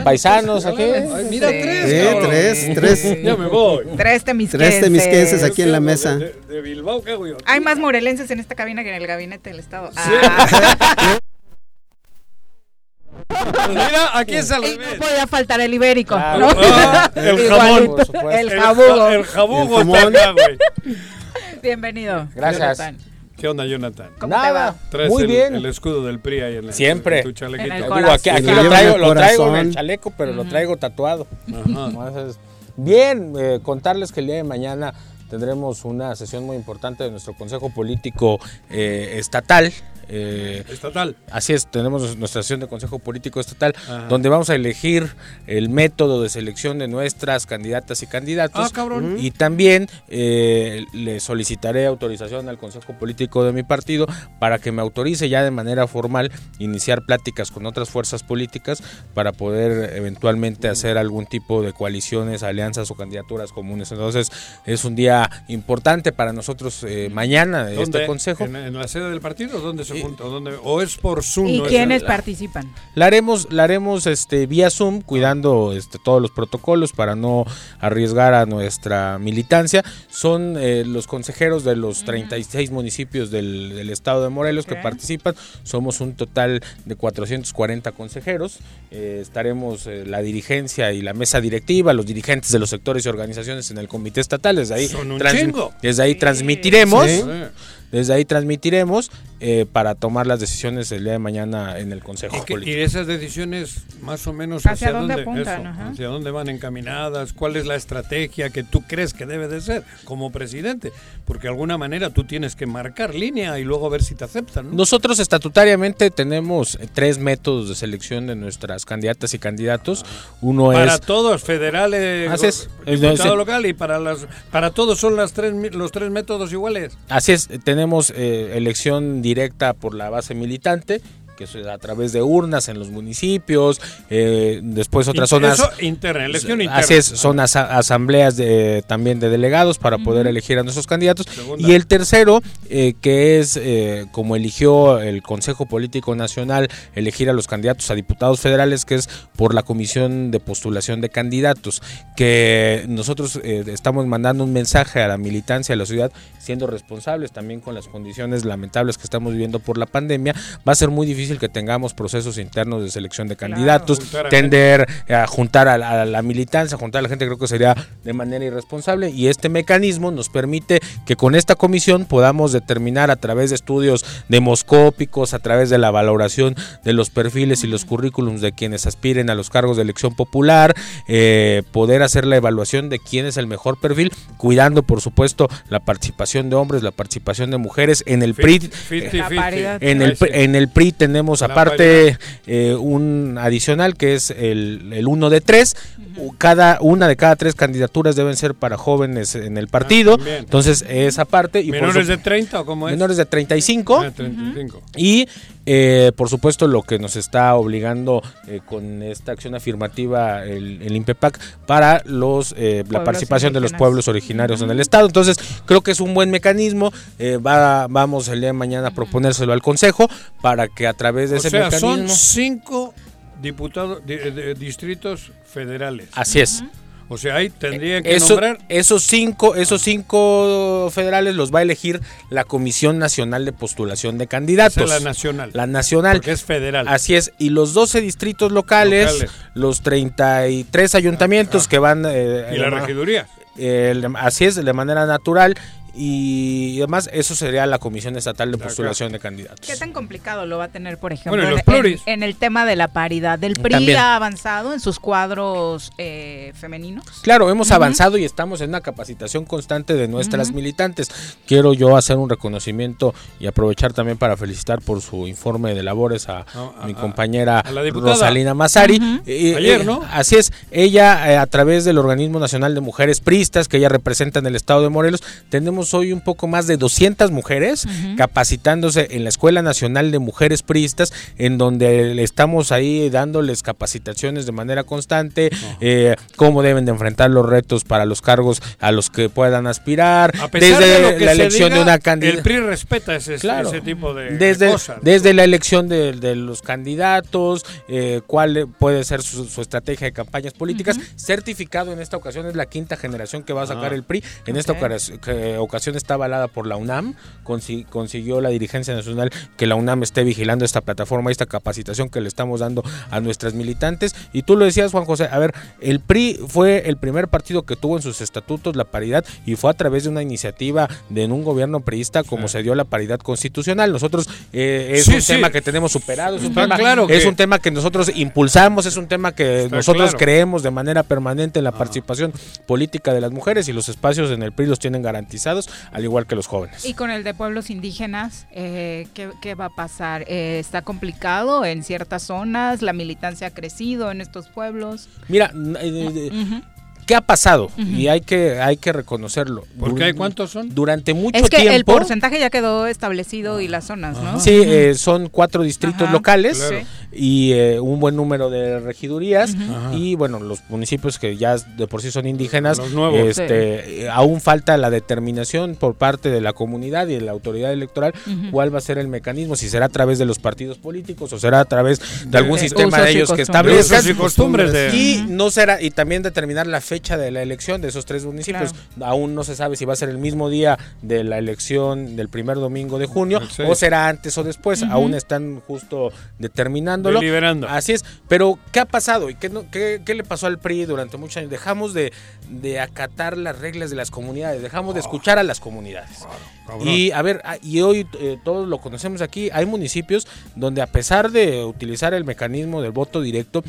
Paisanos aquí. Ay, mira, tres. Sí, tres, tres. Ya me voy. Tres temisquenses. Tres temisquenses aquí en la mesa. De, de Bilbao, ¿qué yo? Hay más morelenses en esta cabina que en el gabinete del Estado. Ah. Mira, aquí es al revés. no podía faltar el ibérico. Claro. ¿no? Ah, el jamón. Por. El jabugo. ja- El jabugo está acá, güey. Bienvenido. Gracias. ¿Qué onda, Jonathan? ¿Cómo te Nada, va? Traes muy el, bien. el escudo del PRI ahí en, la- Siempre. en tu chalequito. En el Digo, corazón. aquí, aquí Lo traigo, lo traigo en el chaleco, pero lo traigo tatuado. Ajá. Entonces, bien, eh, contarles que el día de mañana tendremos una sesión muy importante de nuestro Consejo Político eh, Estatal. Eh, Estatal. Así es, tenemos nuestra sesión de Consejo Político Estatal, Ajá. donde vamos a elegir el método de selección de nuestras candidatas y candidatos. Ah, cabrón. Y también eh, le solicitaré autorización al Consejo Político de mi partido para que me autorice ya de manera formal iniciar pláticas con otras fuerzas políticas para poder eventualmente hacer algún tipo de coaliciones, alianzas o candidaturas comunes. Entonces es un día importante para nosotros eh, mañana este ¿Dónde? consejo. ¿En, en la sede del partido? ¿Dónde se junta? ¿O, dónde? ¿O es por Zoom? ¿Y no es quiénes participan? La haremos, la haremos este, vía Zoom, cuidando este, todos los protocolos para no arriesgar a nuestra militancia. Son eh, los consejeros de los 36 municipios del, del estado de Morelos que participan. Somos un total de 440 consejeros. Eh, estaremos eh, la dirigencia y la mesa directiva, los dirigentes de los sectores y organizaciones en el comité estatal. Desde ahí, Son un transmi- chingo. desde ahí transmitiremos. Sí. Desde ahí transmitiremos eh, para tomar las decisiones el día de mañana en el Consejo ¿Y, que- Político. y esas decisiones más o menos ¿Hacia hacia, dónde apuntan? eso, hacia dónde van encaminadas, cuál es la estrategia que tú crees que debe de ser como presidente, porque de alguna manera tú tienes que marcar línea y luego ver si te aceptan. ¿no? Nosotros estatutariamente tenemos eh, tres métodos de selección de nuestras candidatas y candidatos. Uno para es todos, federales, Así es. diputado Es- local y para las para todos son las tres los tres métodos iguales. Así es, tenemos eh, elección directa por la base militante, que es a través de urnas en los municipios, eh, después otras zonas... eso interna, elección interna. Así es, son asa- asambleas de, también de delegados para poder elegir a nuestros candidatos. Segunda. Y el tercero, eh, que es eh, como eligió el Consejo Político Nacional, elegir a los candidatos a diputados federales, que es por la Comisión de Postulación de Candidatos, que nosotros eh, estamos mandando un mensaje a la militancia de la ciudad, siendo responsables también con las condiciones lamentables que estamos viviendo por la pandemia. Va a ser muy difícil que tengamos procesos internos de selección de candidatos, tender a juntar a, la- a la militancia, juntar a la gente, creo que sería de manera irresponsable. Y este mecanismo nos permite que con esta comisión podamos determinar a través de estudios demoscópicos, a través de la valoración de los perfiles y los currículums de quienes aspiren a los cargos de elección popular, eh, poder hacer la evaluación de quién es el mejor perfil, cuidando por supuesto la participación de hombres, la participación de mujeres. En el PRI, paridad. en el, en el PRI tenemos tenemos aparte eh, un adicional que es el, el uno de tres. Cada una de cada tres candidaturas deben ser para jóvenes en el partido. también. Entonces, esa parte. Y por ¿Menores de 30 o cómo es? Menores de 35. Ah, 35. Y eh, por supuesto lo que nos está obligando eh, con esta acción afirmativa el, el INPEPAC para los eh, la participación de los pueblos originarios en el estado. Entonces creo que es un buen mecanismo. eh, va, vamos el día de mañana a proponérselo al Consejo para que a través de O ese sea, son mecanismo... cinco diputados, di- de- distritos federales. Así es. O sea, ahí tendrían que Eso- nombrar esos cinco, esos cinco federales los va a elegir la Comisión Nacional de Postulación de Candidatos. Esa es la nacional. La nacional. Porque es federal. Así es. Y los 12 distritos locales, Locales. los 33 ayuntamientos que van... eh, y la regiduría. eh, así es, de manera natural. Y además, eso sería la Comisión Estatal de Postulación de Candidatos. ¿Qué tan complicado lo va a tener, por ejemplo, Bueno, en- pluris. en, el tema de la paridad? ¿Del PRI También. ha avanzado en sus cuadros eh, femeninos? Claro, hemos avanzado y estamos en una capacitación constante de nuestras militantes. Quiero yo hacer un reconocimiento y aprovechar también para felicitar por su informe de labores a, a- mi compañera a la diputada. Rosalina Massari. Ujú. Eh, Ayer, eh, ¿no? Así es, ella eh, a través del Organismo Nacional de Mujeres Pristas, que ella representa en el estado de Morelos, tenemos hoy un poco más de 200 mujeres capacitándose en la Escuela Nacional de Mujeres Pristas, en donde estamos ahí dándoles capacitaciones de manera constante, eh, cómo deben de enfrentar los retos para los cargos a los que puedan aspirar, A pesar desde de lo que la se elección de una candidata. El PRI respeta ese, Claro. ese tipo de, desde, cosas. desde la elección de, de los candidatos, eh, cuál puede ser su, su estrategia de campañas políticas. Certificado en esta ocasión es la quinta generación que va a sacar Ah. el PRI. En esta Ok. Ocasión está avalada por la UNAM. Consi- consiguió la dirigencia nacional que la UNAM esté vigilando esta plataforma, esta capacitación que le estamos dando a nuestras militantes. Y tú lo decías, Juan José, a ver, el PRI fue el primer partido que tuvo en sus estatutos la paridad y fue a través de una iniciativa de en un gobierno priista como se dio la paridad constitucional. Nosotros eh, es Sí, un sí. tema que tenemos superado, es un, tema, claro es que- un tema que nosotros impulsamos, es un tema que Está nosotros claro. creemos de manera permanente en la participación política de las mujeres y los espacios en el PRI los tienen garantizados, al igual que los jóvenes. Y con el de pueblos indígenas, eh, ¿qué, qué va a pasar? Eh, ¿Está complicado en ciertas zonas? ¿La militancia ha crecido en estos pueblos? Mira, eh, eh, Ujú. ¿Qué ha pasado? Y hay que, hay que reconocerlo. ¿Por qué? ¿Cuántos son? Durante mucho Es que tiempo. el porcentaje ya quedó establecido y las zonas, ¿no? Sí, eh, son cuatro distritos Ajá, locales claro. y eh, un buen número de regidurías y bueno, los municipios que ya de por sí son indígenas, Los nuevos. este, eh, aún falta la determinación por parte de la comunidad y de la autoridad electoral cuál va a ser el mecanismo, si será a través de los partidos políticos o será a través de, algún de sistema de ellos que establezcan De usos y costumbres de- y no será y también determinar la fecha de la elección de esos tres municipios. Aún no se sabe si va a ser el mismo día de la elección del primer domingo de junio o será antes o después. Aún están justo determinándolo. Deliberando. Así es. Pero ¿qué ha pasado y qué, no- qué, qué le pasó al PRI durante muchos años? Dejamos de, de acatar las reglas de las comunidades, dejamos de escuchar a las comunidades. cabrón. Y a ver, ah, y hoy eh, todos lo conocemos aquí, hay municipios donde a pesar de utilizar el mecanismo del voto directo,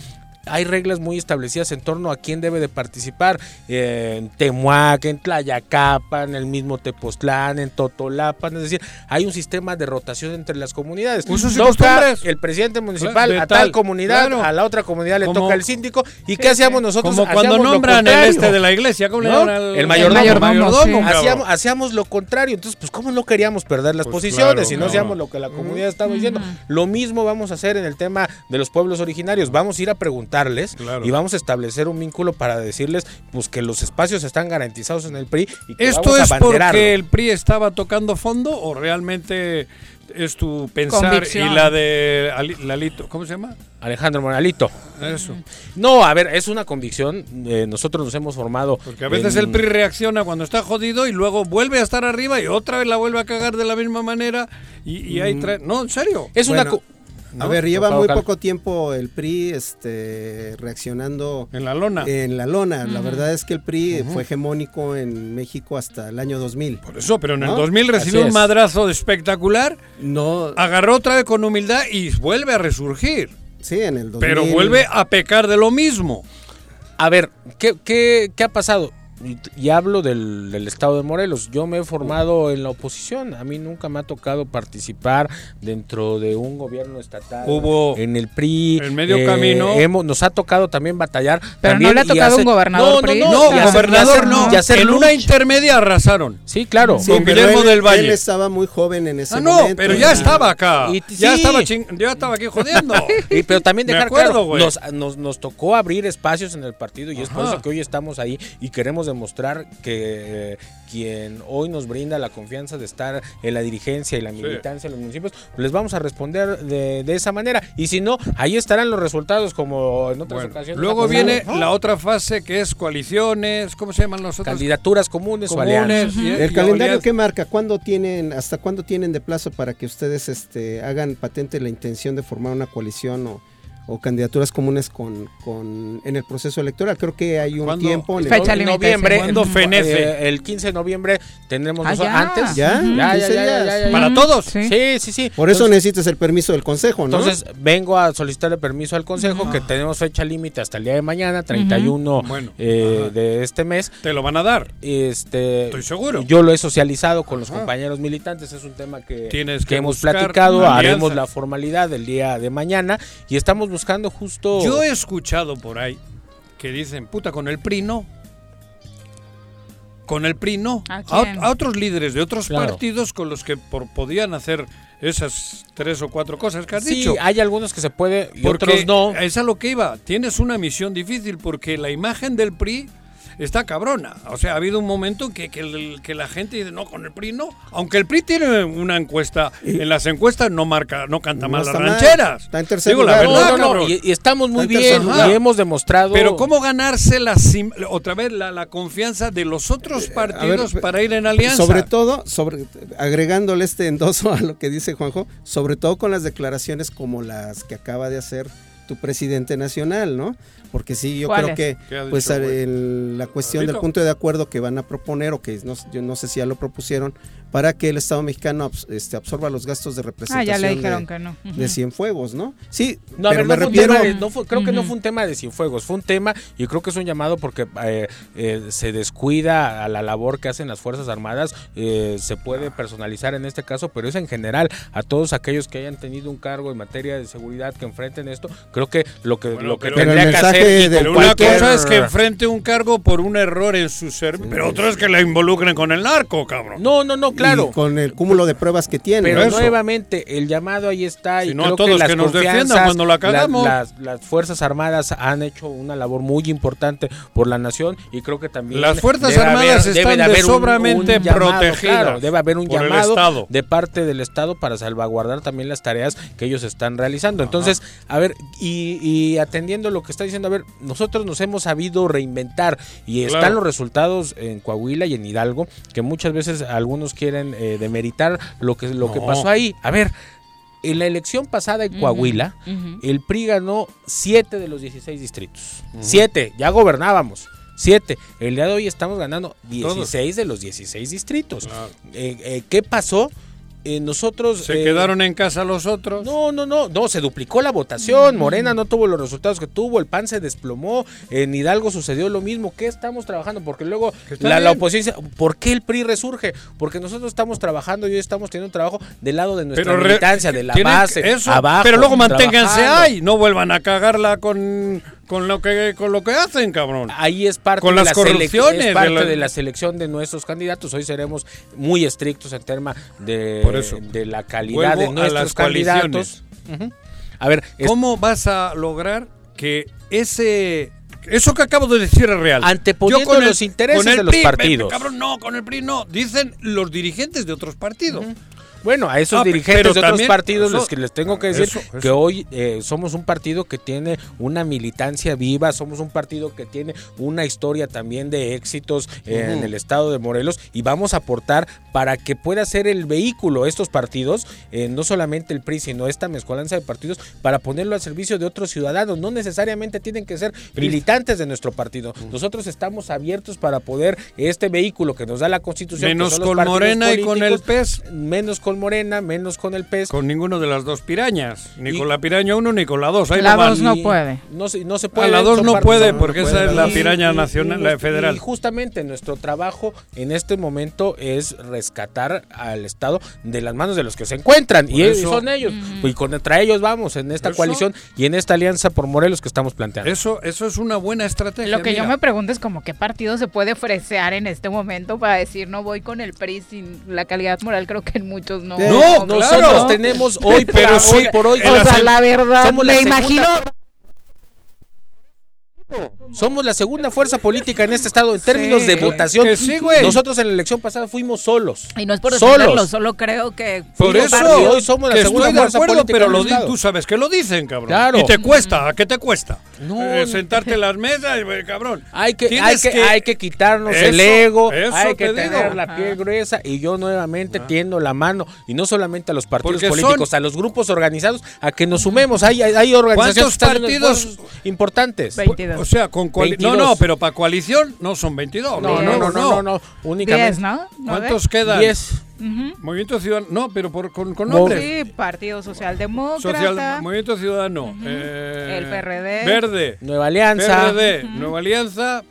hay reglas muy establecidas en torno a quién debe de participar. en Temuac, en Tlayacapan, en el mismo Tepoztlán, en Totolapan. Es decir, hay un sistema de rotación entre las comunidades. Usos y Toca el presidente municipal de a tal, tal, comunidad, claro. a la otra comunidad le Como- toca el síndico. ¿Y qué hacíamos nosotros? Como cuando Hacíamos nombran el este de la iglesia, ¿cómo le al- El mayordomo. El mayordomo, sí. cabrón. Hacíamos, hacíamos lo contrario. Entonces, pues, ¿cómo no queríamos perder las Pues posiciones? claro, si no hacíamos lo que la comunidad estaba diciendo. Lo mismo vamos a hacer en el tema de los pueblos originarios. Vamos a ir a preguntarles Claro. y vamos a establecer un vínculo para decirles pues que los espacios están garantizados en el PRI y que ¿Esto vamos a es porque el PRI estaba tocando fondo o realmente es tu pensar Convicción. y la de Ali- Lalito, ¿cómo se llama? Alejandro Moralito. Eso. No, a ver, es una convicción. eh, nosotros nos hemos formado. Porque a veces en- el PRI reacciona cuando está jodido y luego vuelve a estar arriba y otra vez la vuelve a cagar de la misma manera y, y ahí trae... No, en serio. Es una. A ¿no? ver, lleva muy poco tiempo el PRI este, reaccionando En la lona. en la lona. La verdad es que el PRI fue hegemónico en México hasta el año 2000. Por eso, pero en el ¿No? 2000 recibió un madrazo espectacular, No, agarró otra vez con humildad y vuelve a resurgir. sí, en el 2000. Pero vuelve a pecar de lo mismo. A ver, ¿qué, qué, qué ha pasado? Y, y hablo del, del estado de Morelos. Yo me he formado en la oposición. A mí nunca me ha tocado participar dentro de un gobierno estatal. Hubo en el PRI. en medio camino. hemos- nos ha tocado también batallar. Pero también no le ha tocado un gobernador No, no, PRI. no, No, y hacer- gobernador y hacer- no. y hacer en una intermedia arrasaron. Sí, claro. Sí, Con Guillermo él- del Valle. Él estaba muy joven en ese Ah, no, momento. pero ya estaba acá. Y- ya, sí. estaba ching- ya estaba aquí jodiendo. Y, pero también Me dejar acuerdo, claro, güey. nos, nos, nos tocó abrir espacios en el partido y es por eso que hoy estamos ahí y queremos demostrar que eh, quien hoy nos brinda la confianza de estar en la dirigencia y la militancia en los municipios, les vamos a responder de, de esa manera. Y si no, ahí estarán los resultados como en otras Bueno, ocasiones. luego viene la otra fase que es coaliciones, ¿cómo se llaman los otros? Candidaturas comunes, o alianzas. y- El y calendario alianzas. que marca, ¿cuándo tienen, hasta cuándo tienen de plazo para que ustedes este, hagan patente la intención de formar una coalición o, o candidaturas comunes con, con en el proceso electoral? Creo que hay un ¿Cuándo? tiempo en el- Fecha noviembre, sí. ¿Cuándo eh, el 15 de noviembre tendremos Ah, ya. antes. ¿Ya? Ya, ya, 15 ya, ya, días. ya, ya. ¿Para todos? Sí. Sí, sí, sí. Por eso Entonces- necesitas el permiso del consejo, ¿no? Entonces vengo a solicitarle permiso al consejo que tenemos fecha límite hasta el día de mañana, 31 Bueno, eh, de este mes. Te lo van a dar. Este, Estoy seguro. Yo lo he socializado con los compañeros militantes, es un tema que, Tienes que que hemos platicado, haremos la formalidad el día de mañana y estamos buscando justo... Yo he escuchado por ahí que dicen, puta, con el PRI no. Con el PRI no. ¿A A, quién? a otros líderes de otros Claro. partidos con los que por, podían hacer esas tres o cuatro cosas que has sí, dicho. hay algunos que se puede y Porque otros no. es a lo que iba. Tienes una misión difícil porque la imagen del PRI está cabrona. O sea, ha habido un momento que, que, el- que la gente dice, no, con el PRI no. Aunque el PRI tiene una encuesta, en las encuestas no marca, no canta No mal las mal. rancheras. Está en tercer Digo lugar. la No, verdad, no, no, cabrón. y, y estamos muy bien y hemos demostrado... Pero cómo ganarse la sim- otra vez la, la confianza de los otros partidos ver, para ir en alianza. Sobre todo, sobre, agregándole este endoso a lo que dice Juanjo, sobre todo con las declaraciones como las que acaba de hacer tu presidente nacional, ¿no? Porque sí, yo creo que ¿Qué ha pues dicho, el- la cuestión del punto de acuerdo que van a proponer o que no, yo no sé si ya lo propusieron para que el Estado mexicano este, absorba los gastos de Ah, representación ya le de- dijeron que no. de, Cienfuegos, ¿no? Sí, No, a pero ver, me no refiero de- no fue- creo que no fue un tema de Cienfuegos, fue un tema y creo que es un llamado porque eh, eh, se descuida a la labor que hacen las Fuerzas Armadas, eh, se puede personalizar en este caso, pero es en general a todos aquellos que hayan tenido un cargo en materia de seguridad que enfrenten esto, creo que lo que, Bueno, lo que pero- Pero el tendría que mensaje hacer... con una cualquier- cosa es que enfrente un cargo por un error en su servicio, pero otra es que la involucren con el narco, cabrón. No, no, no, claro. y con el cúmulo de pruebas que tiene. Pero Eso. nuevamente, el llamado ahí está. Si y no, creo a todos que las que nos defiendan cuando la cagamos. las, las Fuerzas Armadas han hecho una labor muy importante por la nación y creo que también. Las Fuerzas debe Armadas haber- están debe de sobramente llamado, protegidas claro, debe haber un llamado de parte del Estado para salvaguardar también las tareas que ellos están realizando. Entonces, a ver, y, y atendiendo lo que está diciendo, a ver, nosotros nos hemos sabido reinventar y Claro. están los resultados en Coahuila y en Hidalgo, que muchas veces algunos quieren eh, demeritar lo que, lo que No. pasó ahí. A ver, en la elección pasada en Coahuila, ujú. el PRI ganó 7 de los 16 distritos. 7, ya gobernábamos. 7. El día de hoy estamos ganando 16 de los 16 distritos. Claro. Eh, eh, ¿Qué pasó? Eh, nosotros... Se eh, quedaron en casa los otros. no, no, no, no, se duplicó la votación, Morena no tuvo los resultados que tuvo, el PAN se desplomó, en Hidalgo sucedió lo mismo, ¿qué estamos trabajando? Porque luego la, oposición, ¿por qué el PRI resurge? Porque nosotros estamos trabajando y hoy estamos teniendo un trabajo del lado de nuestra Pero militancia, de la base, eso, abajo. pero luego manténganse trabajando. ahí, no vuelvan a cagarla con, con lo que con lo que hacen, cabrón. Ahí es parte, Con de, las la corrupciones es de parte la- de la selección de nuestros candidatos. Hoy seremos muy estrictos en tema de, Por eso. de la calidad Vuelvo de a nuestros las candidatos. A ver, es- ¿Cómo vas a lograr que ese eso que acabo de decir es real? Anteponiendo Yo con el- los intereses con el de los PRI, partidos. cabrón, no, con el PRI no. Dicen los dirigentes de otros partidos. Bueno, a esos Ah, dirigentes de otros también- partidos eso- los que les tengo que decir eso, que hoy eh, somos un partido que tiene una militancia viva, somos un partido que tiene una historia también de éxitos eh, en el estado de Morelos y vamos a aportar para que pueda ser el vehículo estos partidos, eh, no solamente el PRI, sino esta mezcolanza de partidos para ponerlo al servicio de otros ciudadanos. No necesariamente tienen que ser militantes de nuestro partido. Nosotros estamos abiertos para poder este vehículo que nos da la Constitución, que Menos son los con Morena y con el PES. menos con con Morena, menos con el PES. Con ninguno de las dos pirañas. Ni Y- con la piraña 1 ni con la 2. Ahí La no van. dos no puede. No se, no se A puede. la 2 son no puede porque no esa puede. es la Y- piraña y- nacional, y- la federal. Y justamente nuestro trabajo en este momento es rescatar al Estado de las manos de los que se encuentran. Por y eso- son ellos. Y contra ellos vamos en esta Eso- coalición y en esta alianza por Morelos que estamos planteando. Eso, eso es una buena estrategia. Lo que yo me pregunto es como qué partido se puede fresear en este momento para decir no voy con el PRI sin la calidad moral, creo que en muchos no. No, Nosotros claro. tenemos hoy por, Pero hoy, sí, por hoy. O sea, la verdad, me imagino. Somos la segunda fuerza política en este estado en términos Sí. de votación. Que sí, güey. Nosotros en la elección pasada fuimos solos. Y no es por Solos. solo creo que Por eso, y hoy somos la que segunda estoy de fuerza acuerdo, política pero lo Estado. tú sabes que lo dicen, cabrón. Claro. Y te cuesta, ¿a qué te cuesta? No, Eh, sentarte en las mesas, cabrón. Hay que, hay que, que- hay que quitarnos Eso, el ego, eso hay que te tener digo. la piel gruesa y yo nuevamente tiendo la mano y no solamente a los partidos Porque políticos, son- a los grupos organizados, a que nos sumemos. Hay, hay, hay organizaciones ¿Cuántos que están haciendo partidos? importantes. Veintidós. O sea, con coali- No, 22. no, pero para coalición no son 22. No, no, no, no, no, no, únicamente. Diez, ¿no? ¿Nueve? ¿Cuántos quedan? 10. Ujú. Movimiento Ciudadano. No, pero por, con, con nombres. Sí, Partido Socialdemócrata. Social, Movimiento Ciudadano. eh, El PRD. Verde. Nueva Alianza, PRD. Nueva Alianza.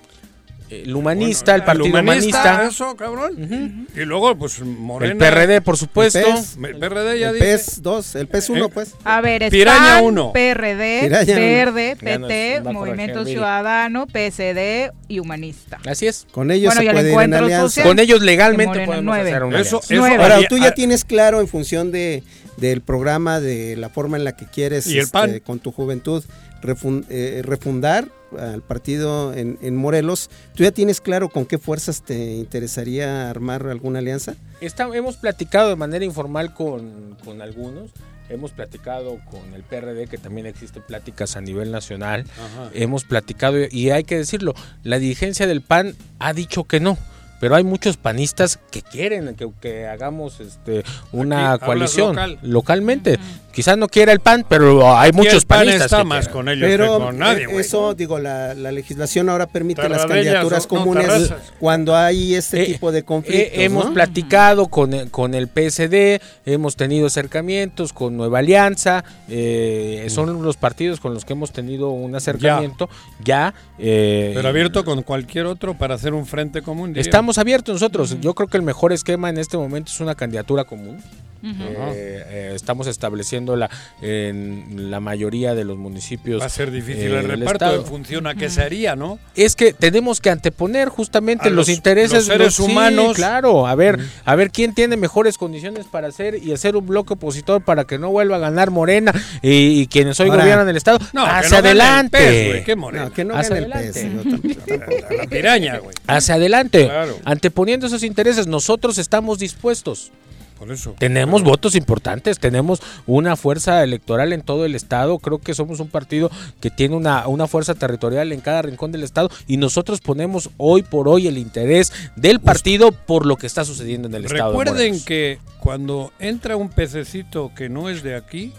Eh, el humanista, el Bueno, partido humanista, Eso, cabrón. Y luego, pues, Morena. el PRD, por supuesto. El PES. El PRD ya El dije. PES 2, el PES 1, Eh, pues. A ver, es Piraña PAN, uno. PRD, Piraña. Verde, PT, Movimiento. Ciudadano, PSD y Humanista. Así es. Con ellos Bueno, se el puede ir en encuentro alianza. social. Con ellos legalmente podemos nueve. hacer una Eso- eso-. Ahora, tú ya tienes claro en función de del programa, de la forma en la que quieres Y el este, con tu juventud refun- eh, refundar al partido en, en Morelos. ¿Tú ya tienes claro con qué fuerzas te interesaría armar alguna alianza? Está- hemos platicado de manera informal con, con algunos. Hemos platicado con el PRD, que también existen pláticas a nivel nacional. Ajá. Hemos platicado, y hay que decirlo, la dirigencia del PAN ha dicho que no. Pero hay muchos panistas que quieren que, que hagamos este, una Aquí coalición local. localmente. Quizás no quiera el PAN, pero hay Aquí muchos el PAN panistas. está que más con ellos Pero que con nadie, eh, eso, digo, la, la legislación ahora permite las candidaturas no, comunes tarrazas. cuando hay este Eh, tipo de Eh, conflictos. hemos ¿no? platicado con, el- con el PSD, hemos tenido acercamientos con Nueva Alianza, eh, son los partidos con los que hemos tenido un acercamiento. Ya, eh, Pero abierto con cualquier otro para hacer un frente común. estamos abiertos nosotros. Yo creo que el mejor esquema en este momento es una candidatura común. Eh, eh, estamos estableciéndola en la mayoría de los municipios. Va a ser difícil eh, el reparto en función a qué se haría, ¿no? Es que tenemos que anteponer justamente los, los- intereses los seres sí, humanos. claro, a ver, a ver quién tiene mejores condiciones para hacer y hacer un bloque opositor para que no vuelva a ganar Morena y, y quienes hoy Ahora- gobiernan el estado. No, que hacia no el adelante. Güey, qué moreno. No, que no Hacia gane el adelante. Tampoco- La piraña, güey. Hacia adelante. Claro. Anteponiendo esos intereses, nosotros estamos dispuestos. Por eso. Tenemos votos importantes, tenemos una fuerza electoral en todo el estado, creo que somos un partido que tiene una, una fuerza territorial en cada rincón del estado y nosotros ponemos hoy por hoy el interés del partido por lo que está sucediendo en el estado. de Recuerden que cuando entra un pececito que no es de aquí,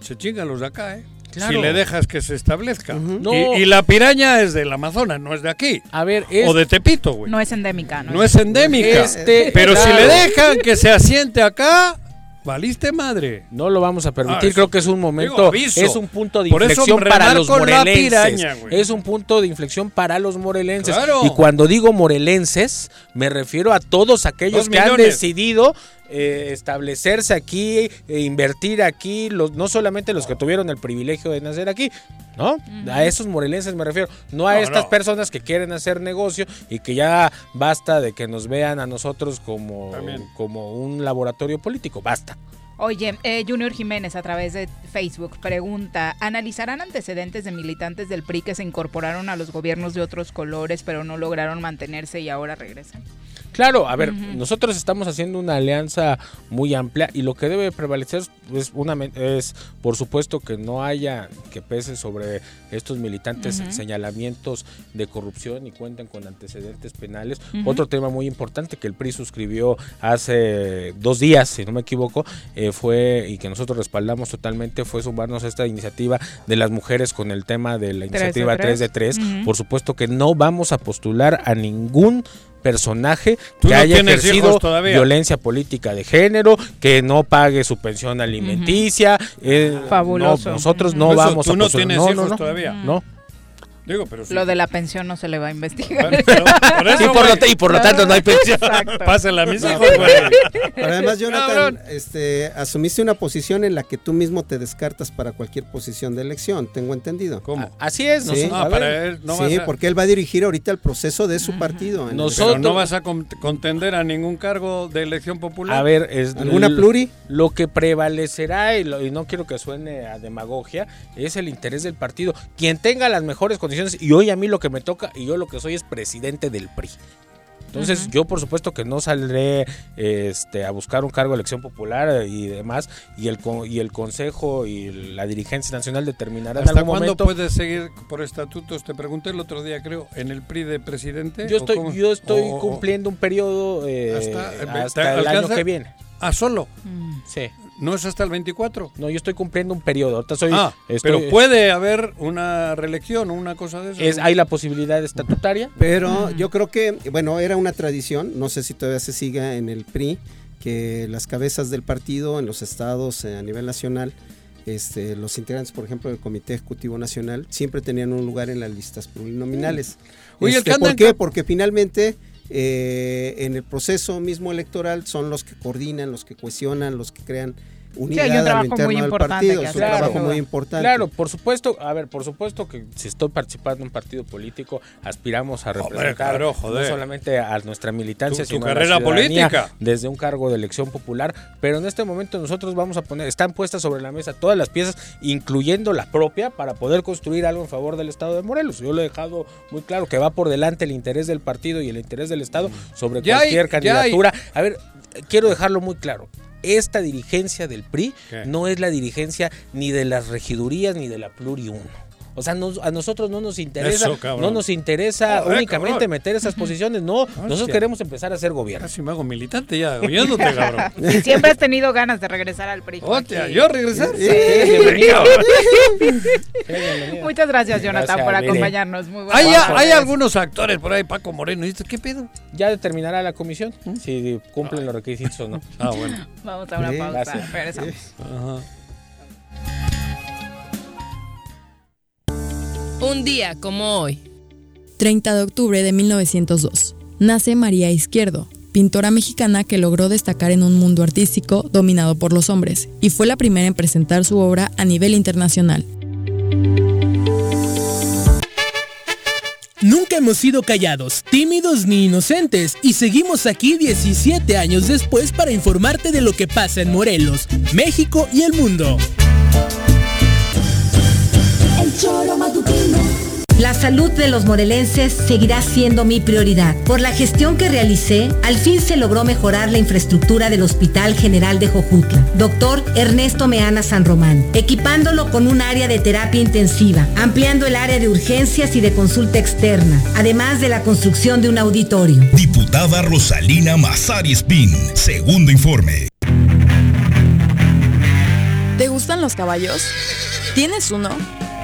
se chingan los de acá, ¿eh? Claro. Si le dejas que se establezca. No. y, y la piraña es del Amazonas, no es de aquí. A ver, es, O de Tepito, güey. No es endémica, ¿no? No es endémica. Este, pero si le dejan que se asiente acá, valiste madre. no lo vamos a permitir, Ah, creo que es un momento, digo, es un punto de Por eso inflexión para los morelenses. piraña, es un punto de inflexión para los morelenses. Claro. Y cuando digo morelenses, me refiero a todos aquellos Dos que han decidido eh, establecerse aquí, e invertir aquí, los, no solamente los que tuvieron el privilegio de nacer aquí, ¿no? A esos morelenses me refiero, no a No, estas no. personas que quieren hacer negocio y que ya basta de que nos vean a nosotros como, También. como un laboratorio político, basta. Oye, eh, Junior Jiménez a través de Facebook pregunta, ¿analizarán antecedentes de militantes del PRI que se incorporaron a los gobiernos de otros colores pero no lograron mantenerse y ahora regresan? Claro, a ver, nosotros estamos haciendo una alianza muy amplia y lo que debe prevalecer es, una, es por supuesto, que no haya que pese sobre estos militantes señalamientos de corrupción y cuenten con antecedentes penales. Otro tema muy importante que el PRI suscribió hace dos días, si no me equivoco, eh, fue, y que nosotros respaldamos totalmente, fue sumarnos a esta iniciativa de las mujeres con el tema de la Tres de iniciativa tres. 3 de 3. Ujú. Por supuesto que no vamos a postular a ningún personaje que no haya ejercido violencia política de género, que no pague su pensión alimenticia. eh, Fabuloso. no, nosotros no Eso, vamos tú a no tienes no, no, hijos no, todavía. No. Digo, pero sí. Lo de la pensión no se le va a investigar. Por eso, Y por lo güey. ta- y por lo tanto no hay pensión. Pásenla a mis No, hijos, pero- güey. pero además, Jonathan, este, asumiste una posición en la que tú mismo te descartas para cualquier posición de elección, tengo entendido. ¿Cómo? Así es. Sí, nosotros- No, para él no sí, a- porque él va a dirigir ahorita el proceso de su partido. Nosotros- Pero no vas a con- contender a ningún cargo de elección popular. A ver, es ¿Alguna pluri? Lo que prevalecerá, y, lo- y no quiero que suene a demagogia, es el interés del partido. Quien tenga las mejores condiciones, y hoy a mí lo que me toca, y yo lo que soy es presidente del PRI. Entonces, yo por supuesto que no saldré este, a buscar un cargo de elección popular y demás, y el, y el Consejo y la dirigencia nacional determinarán en ¿Hasta algún cuándo momento. puedes seguir por estatutos? Te pregunté el otro día, creo, en el PRI de presidente. Yo ¿o estoy, cómo? yo estoy O- cumpliendo un periodo eh, Hasta- hasta, ¿te el año que viene. Ah, solo. Sí. ¿No es hasta el 24? No, yo estoy cumpliendo un periodo. Ahorita soy, ah, estoy- pero puede haber una reelección o una cosa de eso. es, hay la posibilidad estatutaria. Pero yo creo que, bueno, era una tradición, no sé si todavía se siga en el PRI, que las cabezas del partido en los estados eh, a nivel nacional, este, los integrantes, por ejemplo, del Comité Ejecutivo Nacional, siempre tenían un lugar en las listas plurinominales. Oye, Este, ¿Por qué? Porque finalmente eh, en el proceso mismo electoral son los que coordinan, los que cohesionan, los que crean unidad hay un trabajo interno muy del importante partido. que Es un hacer, trabajo muy importante. Claro, por supuesto, a ver, por supuesto que si estoy participando en un partido político, aspiramos a representar claro, no solamente a nuestra militancia, Tu- tu sino a la carrera política. desde un cargo de elección popular, pero en este momento nosotros vamos a poner, están puestas sobre la mesa todas las piezas, incluyendo la propia, para poder construir algo en favor del Estado de Morelos. Yo lo he dejado muy claro que va por delante el interés del partido y el interés del Estado sobre Ya hay- cualquier hay- candidatura. A ver, quiero dejarlo muy claro. Esta dirigencia del PRI ¿Qué? no es la dirigencia ni de las regidurías ni de la Pluri 1. O sea, nos- a nosotros no nos interesa, Eso, no nos interesa Joder, únicamente cabrón. meter esas posiciones, no, nosotros queremos empezar a hacer gobierno. Casi me hago militante ya, oyéndote, cabrón. Siempre has tenido ganas de regresar al PRI. Hostia, Joaquín. ¿yo regresar? Sí. bienvenido. Muchas gracias, Jonathan, Gracias, por acompañarnos. Muy buenas Hay, hay algunos actores por ahí, Paco Moreno, ¿y esto qué pedo? Ya determinará la comisión si cumplen los requisitos o no. Ah, bueno. Vamos a una Sí, pausa. gracias. Regresamos. Ajá. Un día como hoy. 30 de octubre de 1902. Nace María Izquierdo, pintora mexicana que logró destacar en un mundo artístico dominado por los hombres y fue la primera en presentar su obra a nivel internacional. Nunca hemos sido callados, tímidos ni inocentes y seguimos aquí 17 años después para informarte de lo que pasa en Morelos, México y el mundo. El choro matutino. La salud de los morelenses seguirá siendo mi prioridad. Por la gestión que realicé, al fin se logró mejorar la infraestructura del Hospital General de Jojutla, doctor Ernesto Meana San Román, equipándolo con un área de terapia intensiva, ampliando el área de urgencias y de consulta externa, además de la construcción de un auditorio. Diputada Rosalina Mazari Spin, segundo informe. ¿Te gustan los caballos? ¿Tienes uno?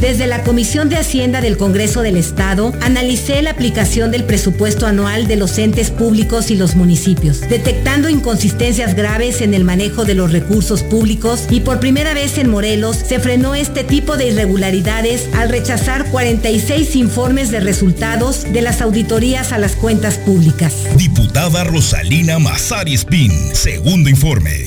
Desde la Comisión de Hacienda del Congreso del Estado, analicé la aplicación del presupuesto anual de los entes públicos y los municipios, detectando inconsistencias graves en el manejo de los recursos públicos y por primera vez en Morelos se frenó este tipo de irregularidades al rechazar 46 informes de resultados de las auditorías a las cuentas públicas. Diputada Rosalina Mazari Spin, segundo informe.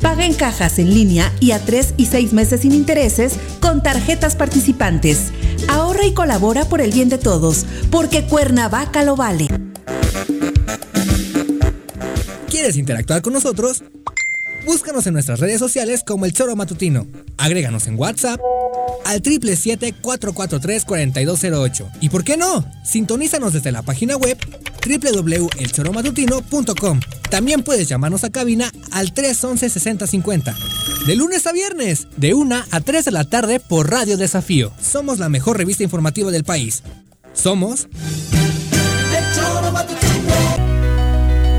Paga en cajas en línea y a 3 y 6 meses sin intereses con tarjetas participantes. Ahorra y colabora por el bien de todos, porque Cuernavaca lo vale. ¿Quieres interactuar con nosotros? Búscanos en nuestras redes sociales como El Choro Matutino. Agréganos en WhatsApp al 777-443-4208. ¿Y por qué no? Sintonízanos desde la página web www.elchoromatutino.com. También puedes llamarnos a cabina al 311-6050. De lunes a viernes, de 1 a 3 de la tarde por Radio Desafío. Somos la mejor revista informativa del país. Somos...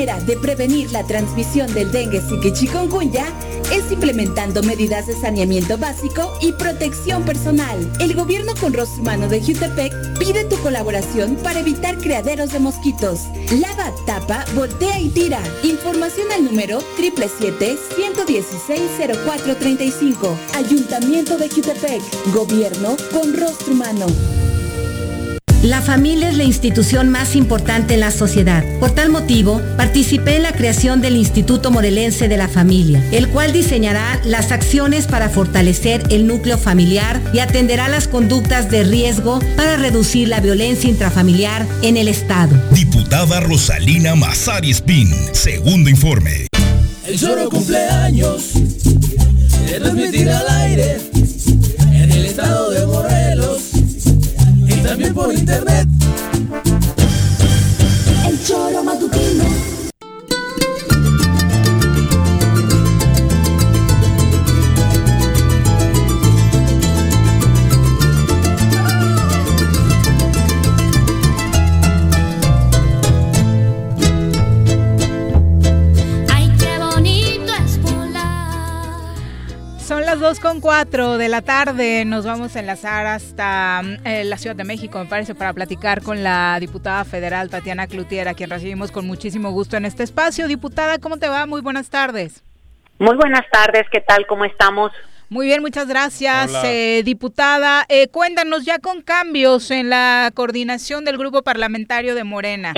Manera de prevenir la transmisión del dengue y chikungunya es implementando medidas de saneamiento básico y protección personal. El gobierno con rostro humano de Jutepec pide tu colaboración para evitar criaderos de mosquitos. Lava, tapa, voltea y tira. Información al número 777-116-0435. Ayuntamiento de Jutepec. Gobierno con rostro humano. La familia es la institución más importante en la sociedad. Por tal motivo, participé en la creación del Instituto Morelense de la Familia, el cual diseñará las acciones para fortalecer el núcleo familiar y atenderá las conductas de riesgo para reducir la violencia intrafamiliar en el Estado. Diputada Rosalina Mazari Spin, segundo informe. El solo cumpleaños de transmitir al aire en el estado también por internet. El choro 2 con 4 de la tarde. Nos vamos a enlazar hasta eh, la Ciudad de México, me parece, para platicar con la diputada federal Tatiana Cloutier, a quien recibimos con muchísimo gusto en este espacio. Diputada, ¿cómo te va? Muy buenas tardes. Muy buenas tardes, ¿qué tal? ¿Cómo estamos? Muy bien, muchas gracias, eh, diputada. Eh, cuéntanos ya con cambios en la coordinación del grupo parlamentario de Morena.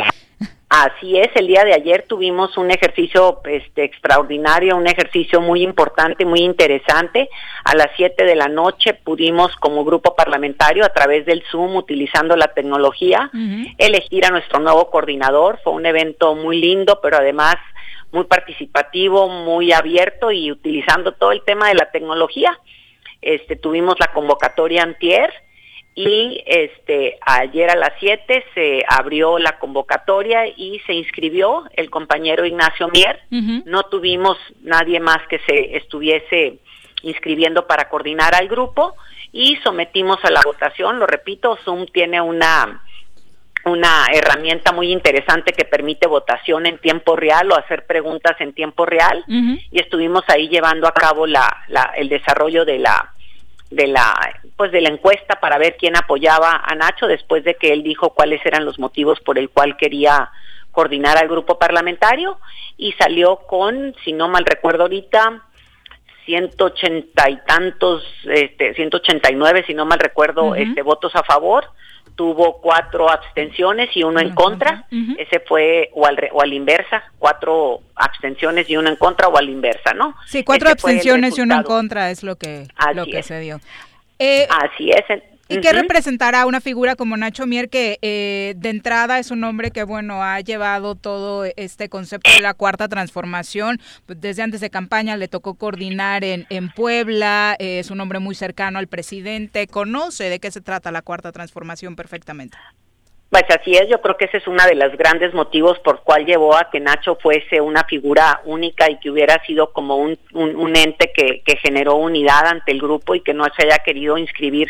Así es, el día de ayer tuvimos un ejercicio este, extraordinario, un ejercicio muy importante, muy interesante. A las 7 de la noche pudimos como grupo parlamentario a través del Zoom, utilizando la tecnología, elegir a nuestro nuevo coordinador. Fue un evento muy lindo, pero además muy participativo, muy abierto y utilizando todo el tema de la tecnología. Este, tuvimos la convocatoria antier y este ayer a las 7 se abrió la convocatoria y se inscribió el compañero Ignacio Mier. No tuvimos nadie más que se estuviese inscribiendo para coordinar al grupo y sometimos a la votación, lo repito, Zoom tiene una una herramienta muy interesante que permite votación en tiempo real o hacer preguntas en tiempo real. Y estuvimos ahí llevando a cabo la, la- el desarrollo de la de la pues de la encuesta para ver quién apoyaba a Nacho después de que él dijo cuáles eran los motivos por el cual quería coordinar al grupo parlamentario y salió con si no mal recuerdo ahorita 180 y tantos este 189 si no mal recuerdo este votos a favor tuvo cuatro abstenciones y uno en contra ese fue o al, o al inversa cuatro abstenciones y uno en contra o al inversa no Sí, cuatro Ese abstenciones y uno en contra es lo que, Así lo que es. se dio. Eh, así es ¿Y qué Ujú. representará una figura como Nacho Mier que eh, de entrada es un hombre que bueno ha llevado todo este concepto de la cuarta transformación desde antes de campaña le tocó coordinar en, en Puebla eh, es un hombre muy cercano al presidente conoce de qué se trata la cuarta transformación perfectamente Pues así es, yo creo que ese es uno de los grandes motivos por cual llevó a que Nacho fuese una figura única y que hubiera sido como un, un, un ente que, que generó unidad ante el grupo y que no se haya querido inscribir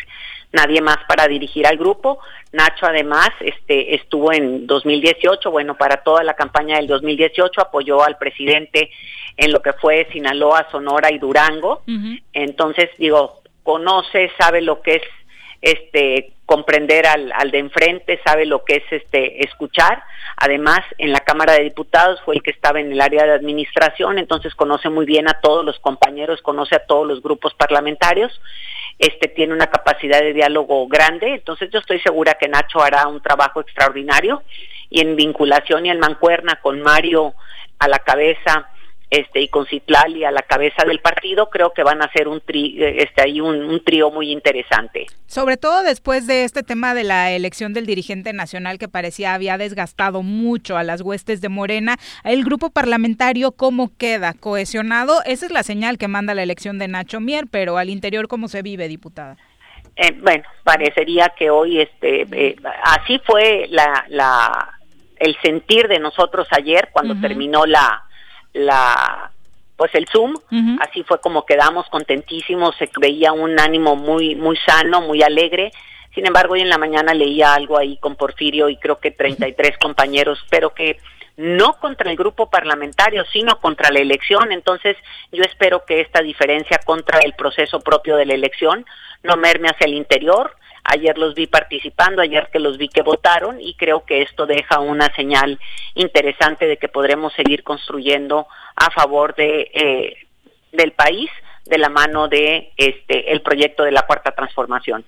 nadie más para dirigir al grupo. Nacho además este, estuvo en 2018, bueno, para toda la campaña del 2018 apoyó al presidente en lo que fue Sinaloa, Sonora y Durango. Entonces, digo, conoce, sabe lo que es este comprender al, al de enfrente, sabe lo que es este escuchar. Además, en la Cámara de Diputados fue el que estaba en el área de administración, entonces conoce muy bien a todos los compañeros, conoce a todos los grupos parlamentarios. Este tiene una capacidad de diálogo grande, entonces yo estoy segura que Nacho hará un trabajo extraordinario y en vinculación y en mancuerna con Mario a la cabeza este y con Citlali a la cabeza del partido, creo que van a ser un tri, este ahí un, trío muy interesante. Sobre todo después de este tema de la elección del dirigente nacional que parecía había desgastado mucho a las huestes de Morena, el grupo parlamentario cómo queda cohesionado, esa es la señal que manda la elección de Nacho Mier, pero al interior cómo se vive, diputada. Eh, bueno, parecería que hoy este eh, así fue la, la el sentir de nosotros ayer cuando terminó la la pues el Zoom, así fue como quedamos contentísimos, se veía un ánimo muy muy sano, muy alegre. Sin embargo, hoy en la mañana leía algo ahí con Porfirio y creo que 33 compañeros, pero que no contra el grupo parlamentario, sino contra la elección. Entonces, yo espero que esta diferencia contra el proceso propio de la elección no merme hacia el interior, Ayer los vi participando, ayer que los vi que votaron y creo que esto deja una señal interesante de que podremos seguir construyendo a favor de eh, del país de la mano de este el proyecto de la cuarta transformación.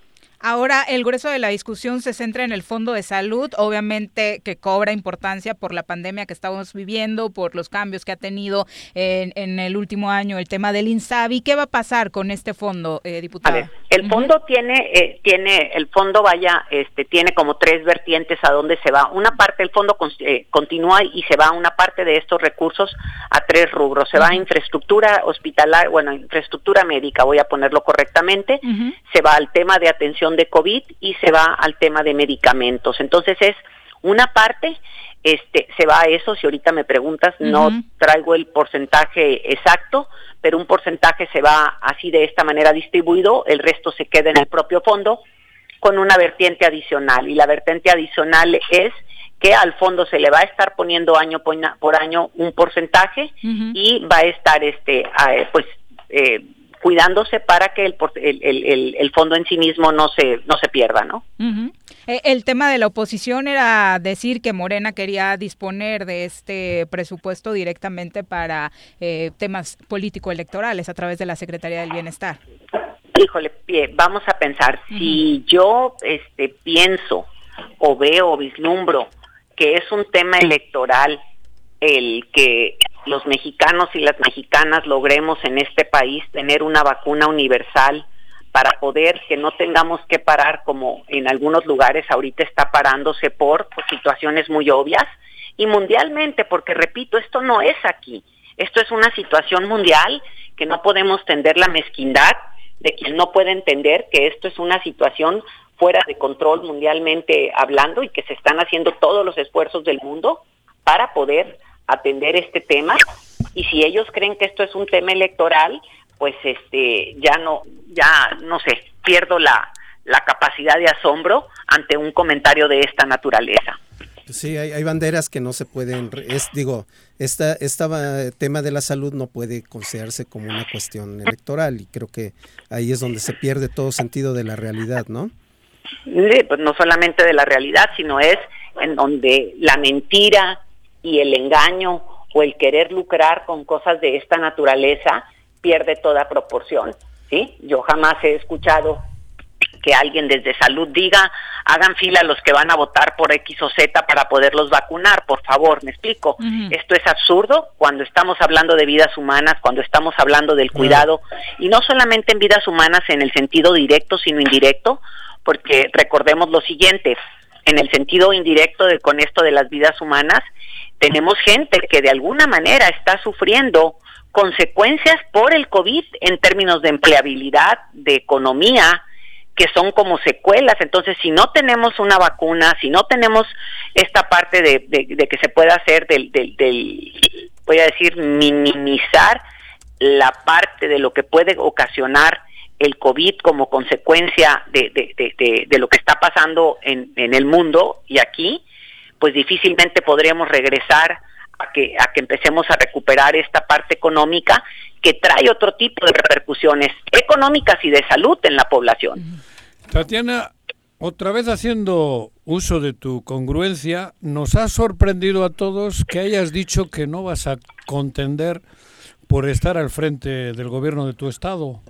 Ahora, el grueso de la discusión se centra en el Fondo de Salud, obviamente que cobra importancia por la pandemia que estamos viviendo, por los cambios que ha tenido en, el último año el tema del INSABI. ¿Qué va a pasar con este fondo, eh, diputada? el fondo tiene, eh, tiene, el fondo vaya, este, tiene como tres vertientes a dónde se va. Una parte, el fondo eh, continúa y se va una parte de estos recursos a tres rubros. Se va a infraestructura hospitalar, bueno, infraestructura médica, voy a ponerlo correctamente. Se va al tema de atención de COVID y se va al tema de medicamentos. Entonces es una parte, este, se va a eso, si ahorita me preguntas, no traigo el porcentaje exacto, pero un porcentaje se va así de esta manera distribuido, el resto se queda en el propio fondo con una vertiente adicional. Y la vertiente adicional es que al fondo se le va a estar poniendo año por año un porcentaje y va a estar este pues eh, cuidándose para que el, el, el, fondo en sí mismo no se, no se pierda, ¿no? Eh, el tema de la oposición era decir que Morena quería disponer de este presupuesto directamente para eh, temas político-electorales a través de la Secretaría del Bienestar. Híjole, vamos a pensar, si yo este, pienso o veo o vislumbro que es un tema electoral el que los mexicanos y las mexicanas logremos en este país tener una vacuna universal para poder que no tengamos que parar como en algunos lugares ahorita está parándose por, situaciones muy obvias y mundialmente, porque repito, esto no es aquí, esto es una situación mundial que no podemos tender la mezquindad de quien no puede entender que esto es una situación fuera de control mundialmente hablando y que se están haciendo todos los esfuerzos del mundo para poder atender este tema y si ellos creen que esto es un tema electoral, pues este ya no ya no sé, pierdo la la capacidad de asombro ante un comentario de esta naturaleza. Sí, hay, banderas que no se pueden, es, digo, esta, este tema de la salud no puede considerarse como una cuestión electoral y creo que ahí es donde se pierde todo sentido de la realidad, ¿no? Sí, pues no solamente de la realidad, sino es en donde la mentira, y el engaño o el querer lucrar con cosas de esta naturaleza pierde toda proporción. ¿sí? Yo jamás he escuchado que alguien desde salud diga, hagan fila los que van a votar por X o Z para poderlos vacunar, por favor, me explico. Esto es absurdo cuando estamos hablando de vidas humanas, cuando estamos hablando del cuidado, y no solamente en vidas humanas en el sentido directo, sino indirecto, porque recordemos lo siguiente, en el sentido indirecto de con esto de las vidas humanas, tenemos gente que de alguna manera está sufriendo consecuencias por el COVID en términos de empleabilidad, de economía, que son como secuelas. Entonces, si no tenemos una vacuna, si no tenemos esta parte de, que se pueda hacer del, del, voy a decir, minimizar la parte de lo que puede ocasionar el COVID como consecuencia de, de lo que está pasando en, en el mundo y aquí, pues difícilmente podríamos regresar a que, a que empecemos a recuperar esta parte económica que trae otro tipo de repercusiones económicas y de salud en la población. Tatiana, otra vez haciendo uso de tu congruencia, nos ha sorprendido a todos que hayas dicho que no vas a contender por estar al frente del gobierno de tu estado.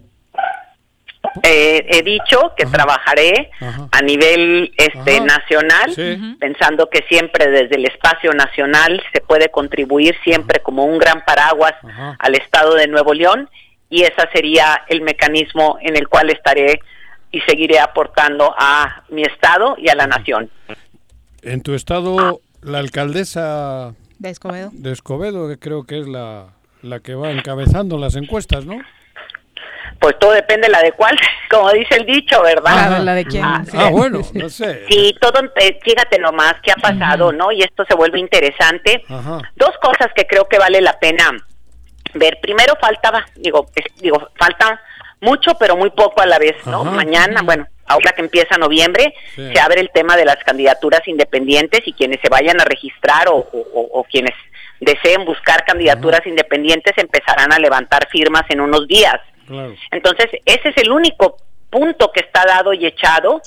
Eh, he dicho que trabajaré a nivel este Ajá. nacional, Sí. pensando que siempre desde el espacio nacional se puede contribuir siempre como un gran paraguas Ajá. al Estado de Nuevo León y ese sería el mecanismo en el cual estaré y seguiré aportando a mi Estado y a la nación. En tu estado, la alcaldesa De Escobedo. de Escobedo, que creo que es la, la que va encabezando las encuestas, ¿no? Pues todo depende la de cuál, como dice el dicho, ¿verdad? Claro, la de quién. Ah, Ah, bueno, no sé. Sí, todo, empe- fíjate nomás qué ha pasado, ¿no? Y esto se vuelve interesante. Ajá. Dos cosas que creo que vale la pena ver. Primero faltaba, digo, es- digo, falta mucho, pero muy poco a la vez, ¿no? Ajá. Mañana, bueno, ahora que empieza noviembre, Sí. se abre el tema de las candidaturas independientes y quienes se vayan a registrar o, o- o- o quienes deseen buscar candidaturas independientes empezarán a levantar firmas en unos días. Claro. Entonces, ese es el único punto que está dado y echado.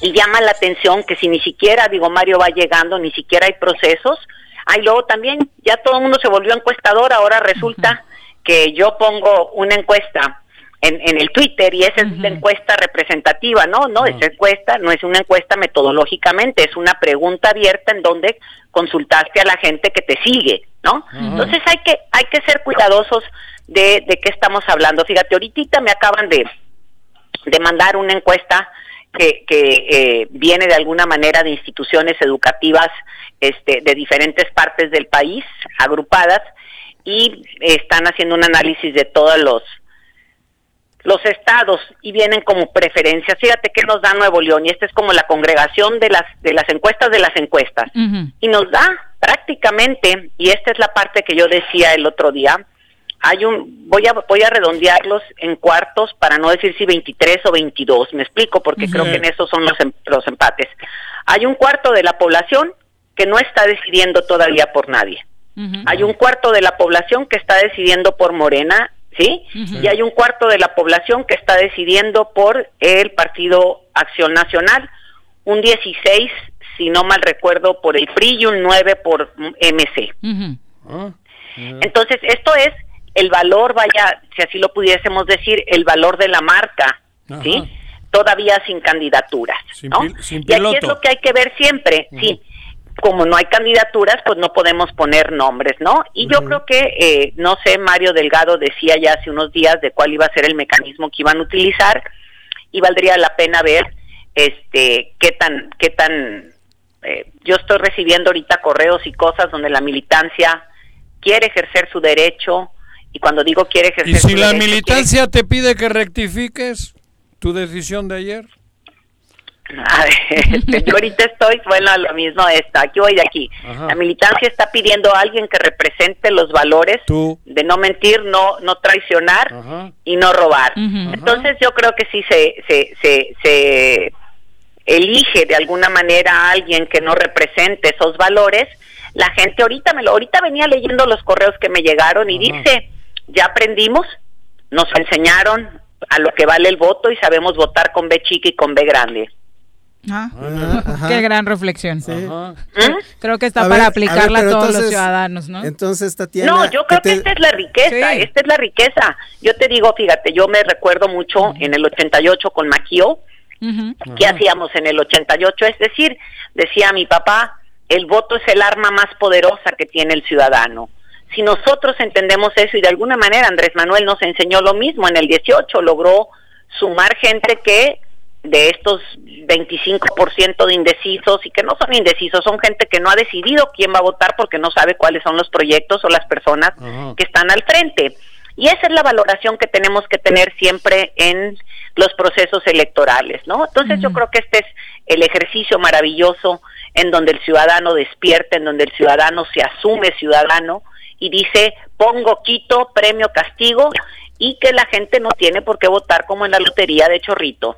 Y llama la atención que si ni siquiera, digo, Mario va llegando, ni siquiera hay procesos. Ay, luego también ya todo el mundo se volvió encuestador, ahora resulta que yo pongo una encuesta en, en el Twitter y esa es la encuesta representativa, ¿no? No, esa encuesta no es una encuesta metodológicamente, es una pregunta abierta en donde consultaste a la gente que te sigue, ¿no? Entonces hay que, hay que ser cuidadosos de, de qué estamos hablando. Fíjate, ahorita me acaban de, de mandar una encuesta que, que eh, viene de alguna manera de instituciones educativas este, de diferentes partes del país, agrupadas, y están haciendo un análisis de todos los los estados y vienen como preferencias. Fíjate que nos da Nuevo León y esta es como la congregación de las de las encuestas de las encuestas y nos da prácticamente y esta es la parte que yo decía el otro día. Hay un voy a voy a redondearlos en cuartos para no decir si 23 o 22, me explico porque creo que en esos son los em- los empates. Hay un cuarto de la población que no está decidiendo todavía por nadie. Hay un cuarto de la población que está decidiendo por Morena, ¿sí? Y hay un cuarto de la población que está decidiendo por el Partido Acción Nacional, un 16, si no mal recuerdo, por el PRI y un 9 por MC. Entonces, esto es el valor, vaya, si así lo pudiésemos decir, el valor de la marca, ¿sí? Todavía sin candidaturas, Sin ¿no? sin y aquí es lo que hay que ver siempre, sí. Como no hay candidaturas, pues no podemos poner nombres, ¿no? Y yo creo que, eh, no sé, Mario Delgado decía ya hace unos días de cuál iba a ser el mecanismo que iban a utilizar y valdría la pena ver, este, qué tan, qué tan, eh, yo estoy recibiendo ahorita correos y cosas donde la militancia quiere ejercer su derecho y cuando digo quiere ejercer ¿Y si su la derecho, militancia te pide que rectifiques tu decisión de ayer? A ver, este, yo ahorita estoy, bueno, lo mismo está, aquí voy de aquí. Ajá. La militancia está pidiendo a alguien que represente los valores Tú. de no mentir, no no traicionar y no robar. Entonces yo creo que sí se, se, se, se elige de alguna manera a alguien que no represente esos valores. La gente ahorita me lo, ahorita venía leyendo los correos que me llegaron y dice, ya aprendimos, nos enseñaron a lo que vale el voto y sabemos votar con B chica y con B grande. Ah, ajá. Qué gran reflexión. Creo que está A para ver, a aplicarla ver, a todos los ciudadanos, ¿no? Entonces, Tatiana. No, yo creo ¿qué que te- esta es la riqueza, esta es la riqueza. Yo te digo, fíjate, yo me recuerdo mucho en el 88 con Maquio, ¿qué hacíamos en el 88? Es decir, decía mi papá, el voto es el arma más poderosa que tiene el ciudadano. Si nosotros entendemos eso y de alguna manera Andrés Manuel nos enseñó lo mismo, en el 18 logró sumar gente que de estos 25% de indecisos y que no son indecisos, son gente que no ha decidido quién va a votar porque no sabe cuáles son los proyectos o las personas que están al frente. Y esa es la valoración que tenemos que tener siempre en los procesos electorales, ¿no? Entonces yo creo que este es el ejercicio maravilloso en donde el ciudadano despierta, en donde el ciudadano se asume ciudadano y dice, pongo, quito, premio, castigo, y que la gente no tiene por qué votar como en la lotería de Chorrito.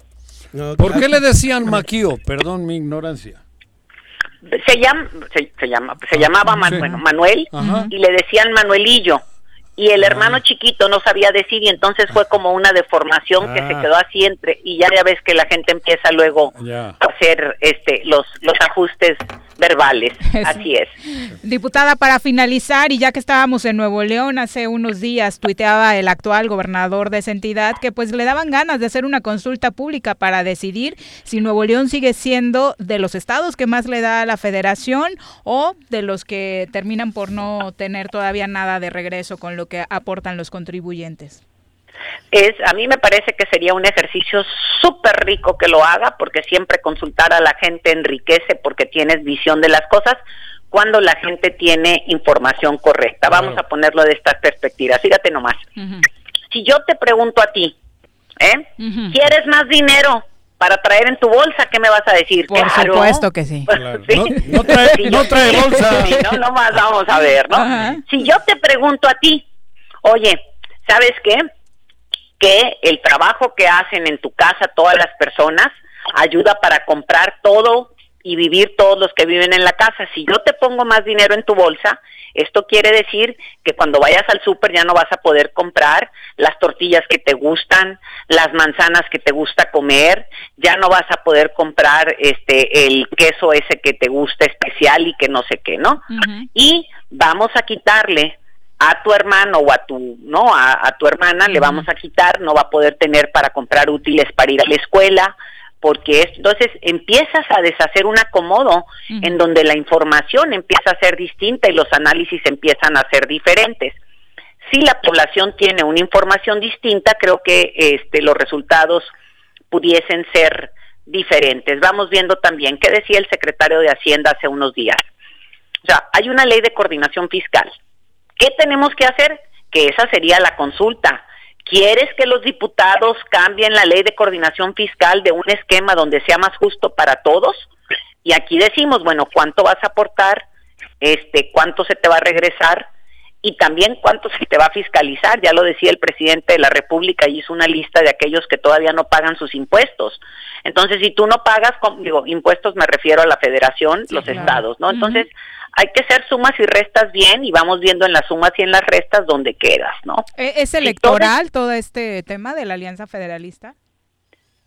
¿Por qué le decían Maquío? Perdón mi ignorancia. Se llama, se, se llama, se llamaba Man- sí. bueno, Manuel Ajá. y le decían Manuelillo. Y el hermano chiquito no sabía decir y entonces fue como una deformación que Ah. se quedó así entre y ya ya ves que la gente empieza luego a hacer este los los ajustes verbales. Así es. Diputada, para finalizar, y ya que estábamos en Nuevo León hace unos días, tuiteaba el actual gobernador de esa entidad que pues le daban ganas de hacer una consulta pública para decidir si Nuevo León sigue siendo de los estados que más le da a la federación o de los que terminan por no tener todavía nada de regreso con lo que aportan los contribuyentes es a mí me parece que sería un ejercicio súper rico que lo haga porque siempre consultar a la gente enriquece porque tienes visión de las cosas cuando la gente tiene información correcta. Vamos a ponerlo de estas perspectivas. Fíjate nomás. Si yo te pregunto a ti, ¿eh? ¿Quieres más dinero? para traer en tu bolsa, ¿qué me vas a decir? Por supuesto que sí. No, trae, no trae bolsa. no, no más vamos a ver, ¿no? Si yo te pregunto a ti, oye, ¿sabes qué? Que el trabajo que hacen en tu casa todas las personas ayuda para comprar todo y vivir todos los que viven en la casa. Si yo te pongo más dinero en tu bolsa, esto quiere decir que cuando vayas al súper ya no vas a poder comprar las tortillas que te gustan, las manzanas que te gusta comer, ya no vas a poder comprar este el queso ese que te gusta especial y que no sé qué, ¿no? Y vamos a quitarle a tu hermano o a tu no a, tu hermana le vamos a quitar no va a poder tener para comprar útiles para ir a la escuela porque entonces empiezas a deshacer un acomodo en donde la información empieza a ser distinta y los análisis empiezan a ser diferentes. Si la población tiene una información distinta creo que este los resultados pudiesen ser diferentes. Vamos viendo también qué decía el secretario de hacienda hace unos días. O sea hay una ley de coordinación fiscal ¿Qué tenemos que hacer? Que esa sería la consulta. ¿Quieres que los diputados cambien la ley de coordinación fiscal de un esquema donde sea más justo para todos? Y aquí decimos, bueno, ¿cuánto vas a aportar? Este, ¿cuánto se te va a regresar? Y también cuánto se te va a fiscalizar. Ya lo decía el presidente de la República y hizo una lista de aquellos que todavía no pagan sus impuestos. Entonces, si tú no pagas, digo, impuestos me refiero a la federación, los estados, ¿no? Entonces, hay que hacer sumas y restas bien y vamos viendo en las sumas y en las restas dónde quedas, ¿no? ¿E-, ¿Es electoral todo este tema de la Alianza Federalista?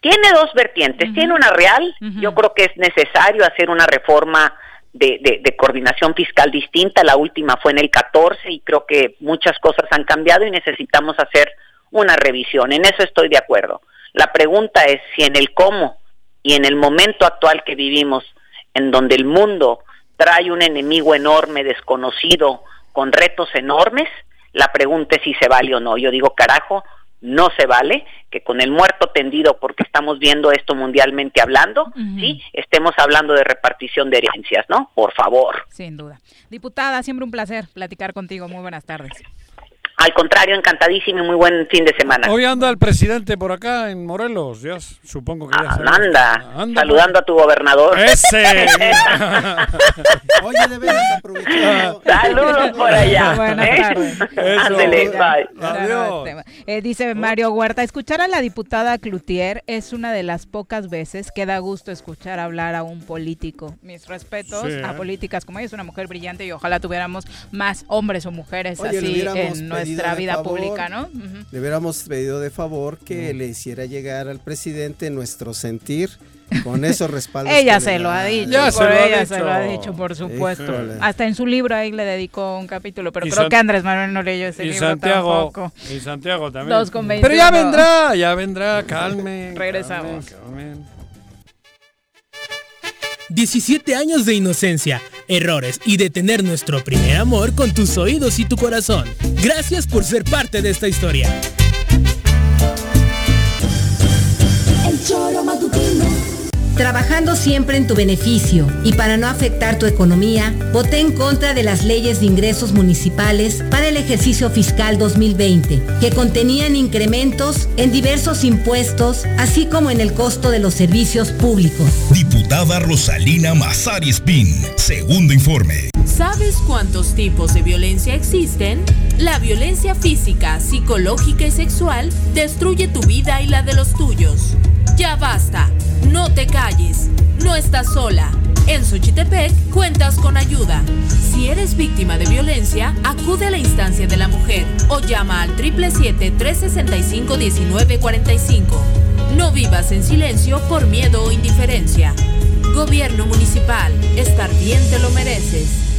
Tiene dos vertientes. Tiene una real. Yo creo que es necesario hacer una reforma de, de, coordinación fiscal distinta. La última fue en el 14 y creo que muchas cosas han cambiado y necesitamos hacer una revisión. En eso estoy de acuerdo. La pregunta es si en el cómo y en el momento actual que vivimos, en donde el mundo trae un enemigo enorme, desconocido, con retos enormes, la pregunta es si se vale o no. Yo digo, carajo, no se vale que con el muerto tendido, porque estamos viendo esto mundialmente hablando, ¿sí? Estemos hablando de repartición de herencias, ¿no? Por favor. Sin duda. Diputada, siempre un placer platicar contigo. Muy buenas tardes. Al contrario, encantadísimo y muy buen fin de semana. Hoy anda el presidente por acá en Morelos, ya supongo que ya ah, anda, saludando a tu gobernador. ¡Ese! Oye, de veras aprovechando. Saludos por allá. Buenas ¿eh? tardes. Ándele, bye. Adiós. Eh, dice Mario Huerta, escuchar a la diputada Cloutier es una de las pocas veces que da gusto escuchar hablar a un político. Mis respetos Sí, a ¿eh? políticas como ella, es una mujer brillante y ojalá tuviéramos más hombres o mujeres Oye, así en nuestra pedido de vida favor, pública, ¿no? Ujú. Le hubiéramos pedido de favor que le hiciera llegar al presidente nuestro sentir con esos respaldos. Ella se lo ha dicho, Ya por se lo ha ella se dicho. lo ha dicho, por supuesto. Híjole. Hasta en su libro ahí le dedicó un capítulo, pero Y creo San- que Andrés Manuel no leyó ese Y libro Santiago, tampoco. y Santiago también. Dos Pero ya 21. vendrá, ya vendrá, calme. Regresamos. calme, calme. 17 años de inocencia, errores y de tener nuestro primer amor con tus oídos y tu corazón. Gracias por ser parte de esta historia. Trabajando siempre en tu beneficio y para no afectar tu economía, voté en contra de las leyes de ingresos municipales para el ejercicio fiscal 2020, que contenían incrementos en diversos impuestos, así como en el costo de los servicios públicos. Diputada Rosalina Mazari Spin, segundo informe. ¿Sabes cuántos tipos de violencia existen? La violencia física, psicológica y sexual destruye tu vida y la de los tuyos. Ya basta, no te calles, no estás sola. En Xochitepec cuentas con ayuda. Si eres víctima de violencia, acude a la instancia de la mujer o llama al 777-365-1945. No vivas en silencio por miedo o indiferencia. Gobierno Municipal, estar bien te lo mereces.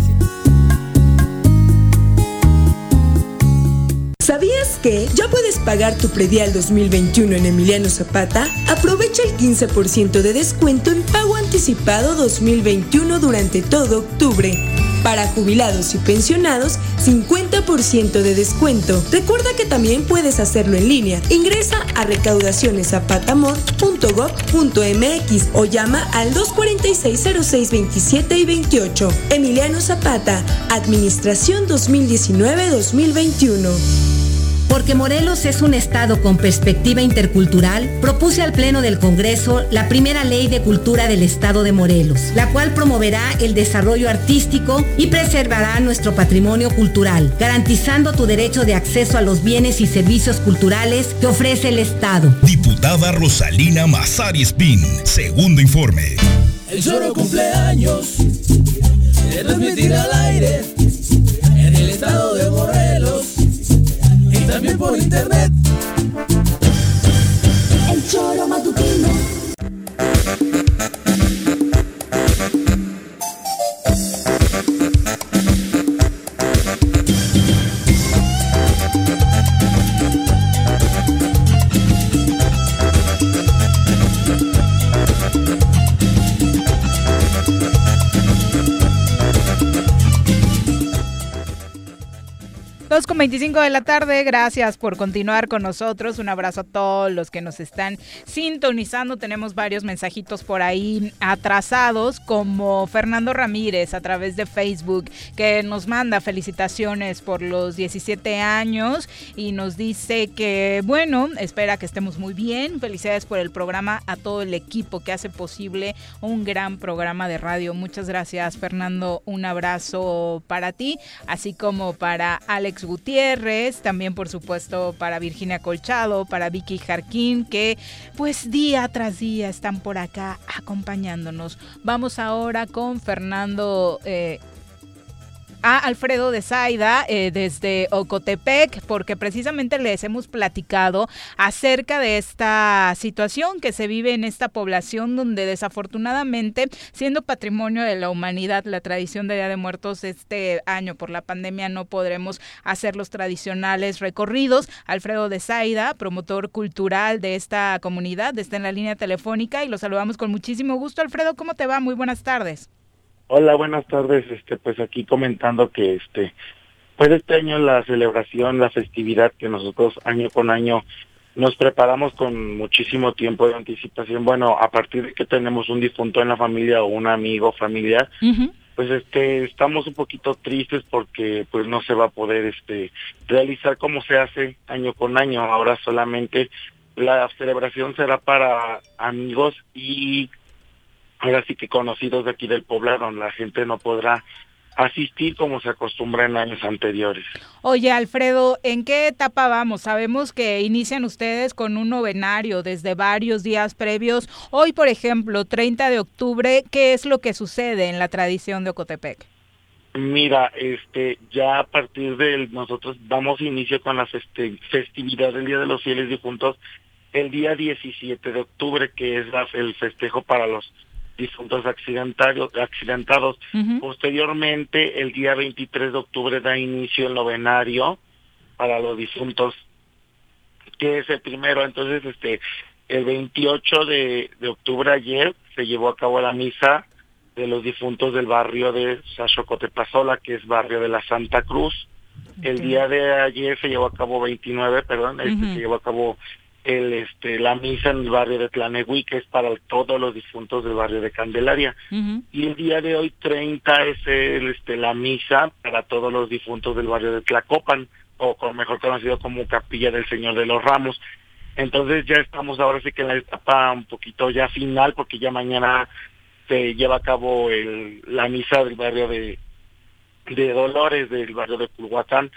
¿Sabías que ya puedes pagar tu predial 2021 en Emiliano Zapata? Aprovecha el 15% de descuento en pago anticipado 2021 durante todo octubre. Para jubilados y pensionados, 50% de descuento. Recuerda que también puedes hacerlo en línea. Ingresa a recaudacioneszapatamor.gov.mx o llama al 246-0627 y 28. Emiliano Zapata, Administración 2019-2021. Porque Morelos es un estado con perspectiva intercultural, propuse al Pleno del Congreso la primera ley de cultura del estado de Morelos, la cual promoverá el desarrollo artístico y preservará nuestro patrimonio cultural, garantizando tu derecho de acceso a los bienes y servicios culturales que ofrece el estado. Diputada Rosalina Mazari Spin, segundo informe. El Choro cumpleaños, se transmitirá al aire en el estado de Morelos también por internet. El choro matutino. 25 de la tarde, gracias por continuar con nosotros. Un abrazo a todos los que nos están sintonizando. Tenemos varios mensajitos por ahí atrasados, como Fernando Ramírez a través de Facebook, que nos manda felicitaciones por los 17 años y nos dice que, bueno, espera que estemos muy bien. Felicidades por el programa a todo el equipo que hace posible un gran programa de radio. Muchas gracias, Fernando. Un abrazo para ti, así como para Alex Gutiérrez, también por supuesto para Virginia Colchado, para Vicky Jarquín, que pues día tras día están por acá acompañándonos. Vamos ahora con Fernando eh, a Alfredo de Zaida eh, desde Ocotepec, porque precisamente les hemos platicado acerca de esta situación que se vive en esta población donde desafortunadamente, siendo patrimonio de la humanidad, la tradición de Día de Muertos este año por la pandemia no podremos hacer los tradicionales recorridos. Alfredo de Zaida, promotor cultural de esta comunidad, está en la línea telefónica y lo saludamos con muchísimo gusto. Alfredo, ¿cómo te va? Muy buenas tardes. Hola, buenas tardes. Este, pues aquí comentando que este, pues este año la celebración, la festividad que nosotros año con año nos preparamos con muchísimo tiempo de anticipación. Bueno, a partir de que tenemos un difunto en la familia o un amigo familiar, pues este, estamos un poquito tristes porque pues no se va a poder este realizar como se hace año con año. Ahora solamente la celebración será para amigos y ahora sí que conocidos de aquí del poblado, la gente no podrá asistir como se acostumbra en años anteriores. Oye, Alfredo, ¿en qué etapa vamos? Sabemos que inician ustedes con un novenario desde varios días previos. Hoy, por ejemplo, 30 de octubre, ¿qué es lo que sucede en la tradición de Ocotepec? Mira, este, ya a partir de nosotros damos inicio con la festividad del Día de los Fieles Difuntos el día 17 de octubre, que es el festejo para los difuntos accidentados. accidentados. Posteriormente, el día 23 de octubre da inicio el novenario para los difuntos, que es el primero. Entonces, este, el 28 de, de octubre ayer se llevó a cabo la misa de los difuntos del barrio de Sachocotepazola, que es barrio de la Santa Cruz. El día de ayer se llevó a cabo 29, perdón, este, se llevó a cabo el este la misa en el barrio de Tlanegui, que es para todos los difuntos del barrio de Candelaria. Y el día de hoy 30 es el, este la misa para todos los difuntos del barrio de Tlacopan, o con, mejor conocido como Capilla del Señor de los Ramos. Entonces ya estamos ahora sí que en la etapa un poquito ya final, porque ya mañana se lleva a cabo el, la misa del barrio de, de Dolores, del barrio de Culhuacán,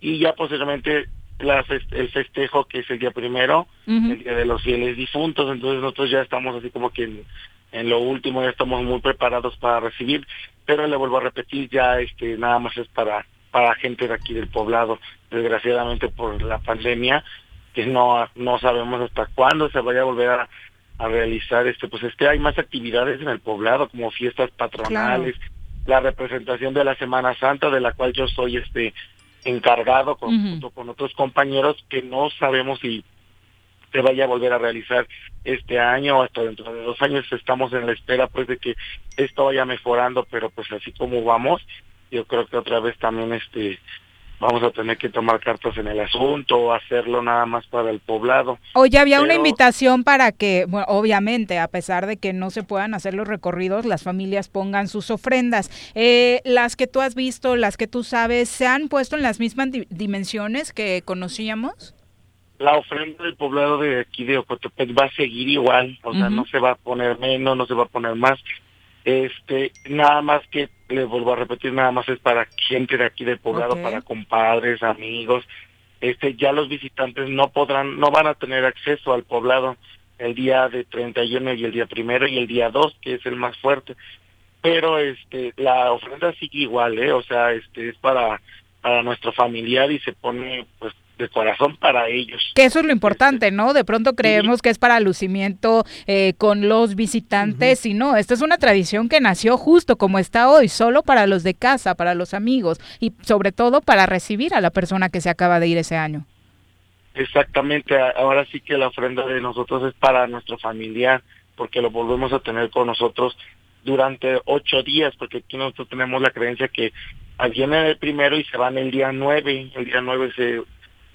y ya posteriormente la el festejo que es el día primero, el día de los fieles difuntos, entonces nosotros ya estamos así como que en, en, lo último ya estamos muy preparados para recibir, pero le vuelvo a repetir, ya este nada más es para para gente de aquí del poblado, desgraciadamente por la pandemia, que no no sabemos hasta cuándo se vaya a volver a, a realizar este pues este hay más actividades en el poblado como fiestas patronales la representación de la Semana Santa de la cual yo soy este encargado con, junto con otros compañeros que no sabemos si se vaya a volver a realizar este año o hasta dentro de dos años. Estamos en la espera pues de que esto vaya mejorando pero pues así como vamos yo creo que otra vez también este vamos a tener que tomar cartas en el asunto o hacerlo nada más para el poblado. Oye, había una invitación para que, bueno, obviamente, a pesar de que no se puedan hacer los recorridos, las familias pongan sus ofrendas. Eh, las que tú has visto, las que tú sabes, ¿se han puesto en las mismas dimensiones que conocíamos? La ofrenda del poblado de aquí de Ocotepec va a seguir igual, o sea, no se va a poner menos, no se va a poner más. Este, nada más que le vuelvo a repetir, nada más es para gente de aquí del poblado, para compadres, amigos. Este, ya los visitantes no podrán, no van a tener acceso al poblado el día de 31 y el día primero y el día 2, que es el más fuerte. Pero este, la ofrenda sigue igual, ¿eh? O sea, este, es para, para nuestro familiar y se pone, pues, de corazón para ellos. Que eso es lo importante, ¿no? De pronto creemos que es para lucimiento eh, con los visitantes y no, esta es una tradición que nació justo como está hoy, solo para los de casa, para los amigos y sobre todo para recibir a la persona que se acaba de ir ese año. Exactamente, ahora sí que la ofrenda de nosotros es para nuestro familiar, porque lo volvemos a tener con nosotros durante ocho días, porque aquí nosotros tenemos la creencia que vienen el primero y se van el día nueve, el día nueve se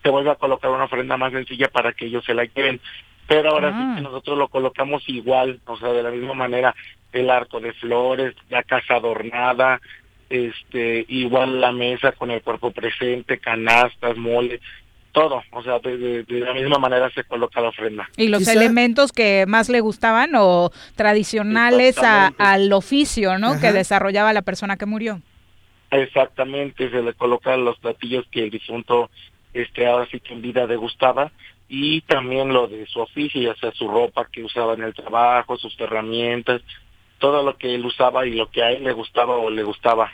se vuelve a colocar una ofrenda más sencilla para que ellos se la lleven. Pero ahora sí ah. que nosotros lo colocamos igual, o sea, de la misma manera, el arco de flores, la casa adornada, este, igual la mesa con el cuerpo presente, canastas, mole, todo, o sea, de, la misma manera se coloca la ofrenda. ¿Y los elementos que más le gustaban o tradicionales al oficio, ¿no? Que desarrollaba la persona que murió. Exactamente, se le colocan los platillos que el difunto este ahora sí que en vida degustaba y también lo de su oficio, ya sea su ropa que usaba en el trabajo, sus herramientas, todo lo que él usaba y lo que a él le gustaba o le gustaba.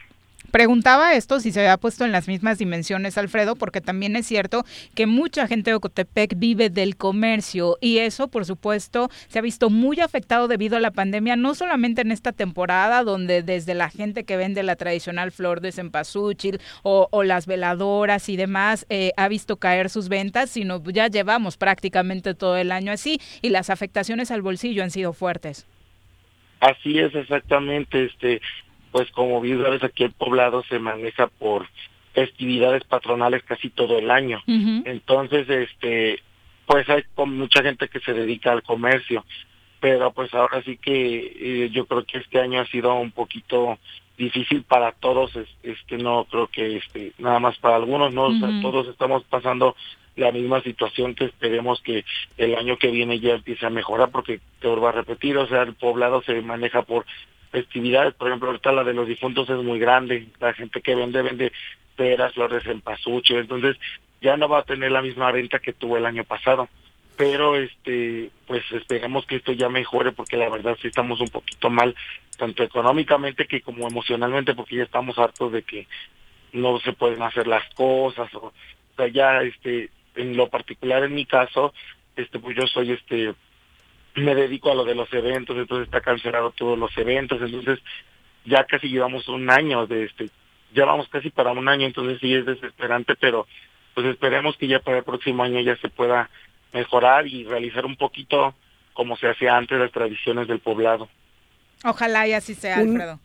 Preguntaba esto si se había puesto en las mismas dimensiones, Alfredo, porque también es cierto que mucha gente de Ocotepec vive del comercio y eso, por supuesto, se ha visto muy afectado debido a la pandemia, no solamente en esta temporada, donde desde la gente que vende la tradicional flor de cempasúchil o, las veladoras y demás eh, ha visto caer sus ventas, sino ya llevamos prácticamente todo el año así y las afectaciones al bolsillo han sido fuertes. Así es exactamente, este pues como bien sabes aquí el poblado se maneja por festividades patronales casi todo el año. Entonces, este, pues hay mucha gente que se dedica al comercio, pero pues ahora sí que eh, yo creo que este año ha sido un poquito difícil para todos, es, es que no creo que este nada más para algunos, no, todos estamos pasando la misma situación que esperemos que el año que viene ya empiece a mejorar porque te vuelvo a repetir, o sea, el poblado se maneja por festividades. Por ejemplo, ahorita la de los difuntos es muy grande. La gente que vende, vende peras, flores en pasuche. Entonces ya no va a tener la misma venta que tuvo el año pasado. Pero este, pues esperemos que esto ya mejore porque la verdad sí estamos un poquito mal, tanto económicamente que como emocionalmente, porque ya estamos hartos de que no se pueden hacer las cosas. O, o sea, ya este, en lo particular en mi caso, este, pues yo soy este me dedico a lo de los eventos, entonces está cancelado todos los eventos, entonces ya casi llevamos un año de este, ya vamos casi para un año, entonces sí es desesperante, pero pues esperemos que ya para el próximo año ya se pueda mejorar y realizar un poquito como se hacía antes las tradiciones del poblado. Ojalá y así sea, Alfredo.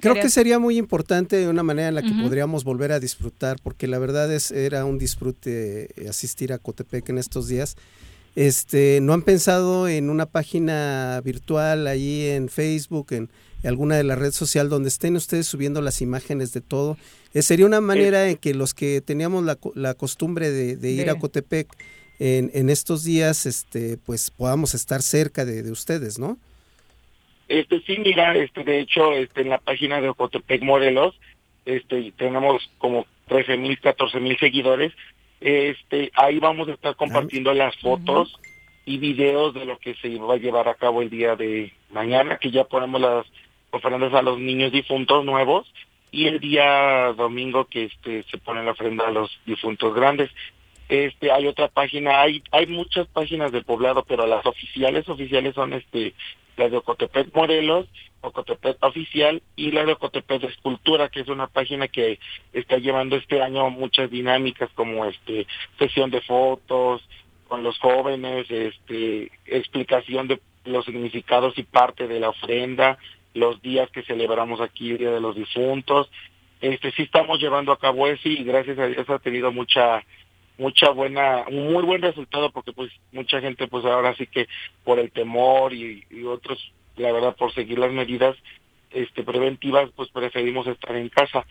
Creo que sería muy importante una manera en la que podríamos volver a disfrutar, porque la verdad es era un disfrute asistir a Cotepec en estos días este, ¿No han pensado en una página virtual ahí en Facebook, en alguna de las redes sociales donde estén ustedes subiendo las imágenes de todo? Eh, sería una manera en que los que teníamos la, la costumbre de, ir a Cotepec en, en, estos días, este, pues podamos estar cerca de, ustedes, ¿no? Este sí, mira, este, de hecho, este, en la página de Cotepec Morelos, este, tenemos como 13 mil, 14 mil seguidores este, ahí vamos a estar compartiendo las fotos y videos de lo que se va a llevar a cabo el día de mañana, que ya ponemos las ofrendas a los niños difuntos nuevos y el día domingo que este se pone la ofrenda a los difuntos grandes. Este, hay otra página, hay hay muchas páginas del poblado, pero las oficiales oficiales son este la de Ocotepec Morelos, Ocotepec Oficial y la de Ocotepec Escultura, que es una página que está llevando este año muchas dinámicas como este sesión de fotos con los jóvenes, este explicación de los significados y parte de la ofrenda, los días que celebramos aquí el Día de los Difuntos. Este sí estamos llevando a cabo eso y gracias a Dios ha tenido mucha mucha buena, un muy buen resultado porque pues mucha gente pues ahora sí que por el temor y, otros, la verdad por seguir las medidas este preventivas pues preferimos estar en casa.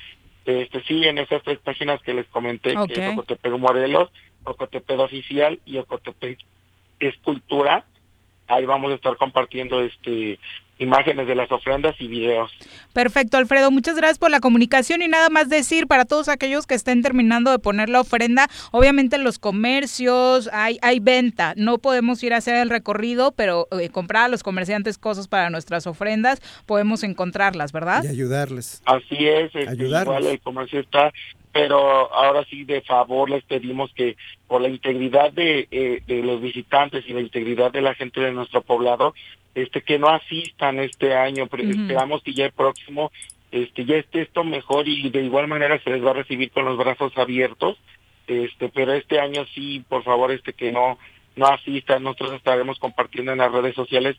Este sí, en esas tres páginas que les comenté, que es Ocotepec Morelos, Ocotepec Oficial y Ocotepec Escultura, ahí vamos a estar compartiendo este imágenes de las ofrendas y videos. Perfecto, Alfredo, muchas gracias por la comunicación y nada más decir para todos aquellos que estén terminando de poner la ofrenda, obviamente en los comercios hay, hay venta, no podemos ir a hacer el recorrido, pero eh, comprar a los comerciantes cosas para nuestras ofrendas, podemos encontrarlas, ¿verdad? Y ayudarles. Así es, este, igual el comercio está pero ahora sí de favor les pedimos que por la integridad de, eh, de los visitantes y la integridad de la gente de nuestro poblado este que no asistan este año, pero esperamos que ya el próximo este ya esté esto mejor y de igual manera se les va a recibir con los brazos abiertos. Este, pero este año sí, por favor, este que no no asistan, nosotros estaremos compartiendo en las redes sociales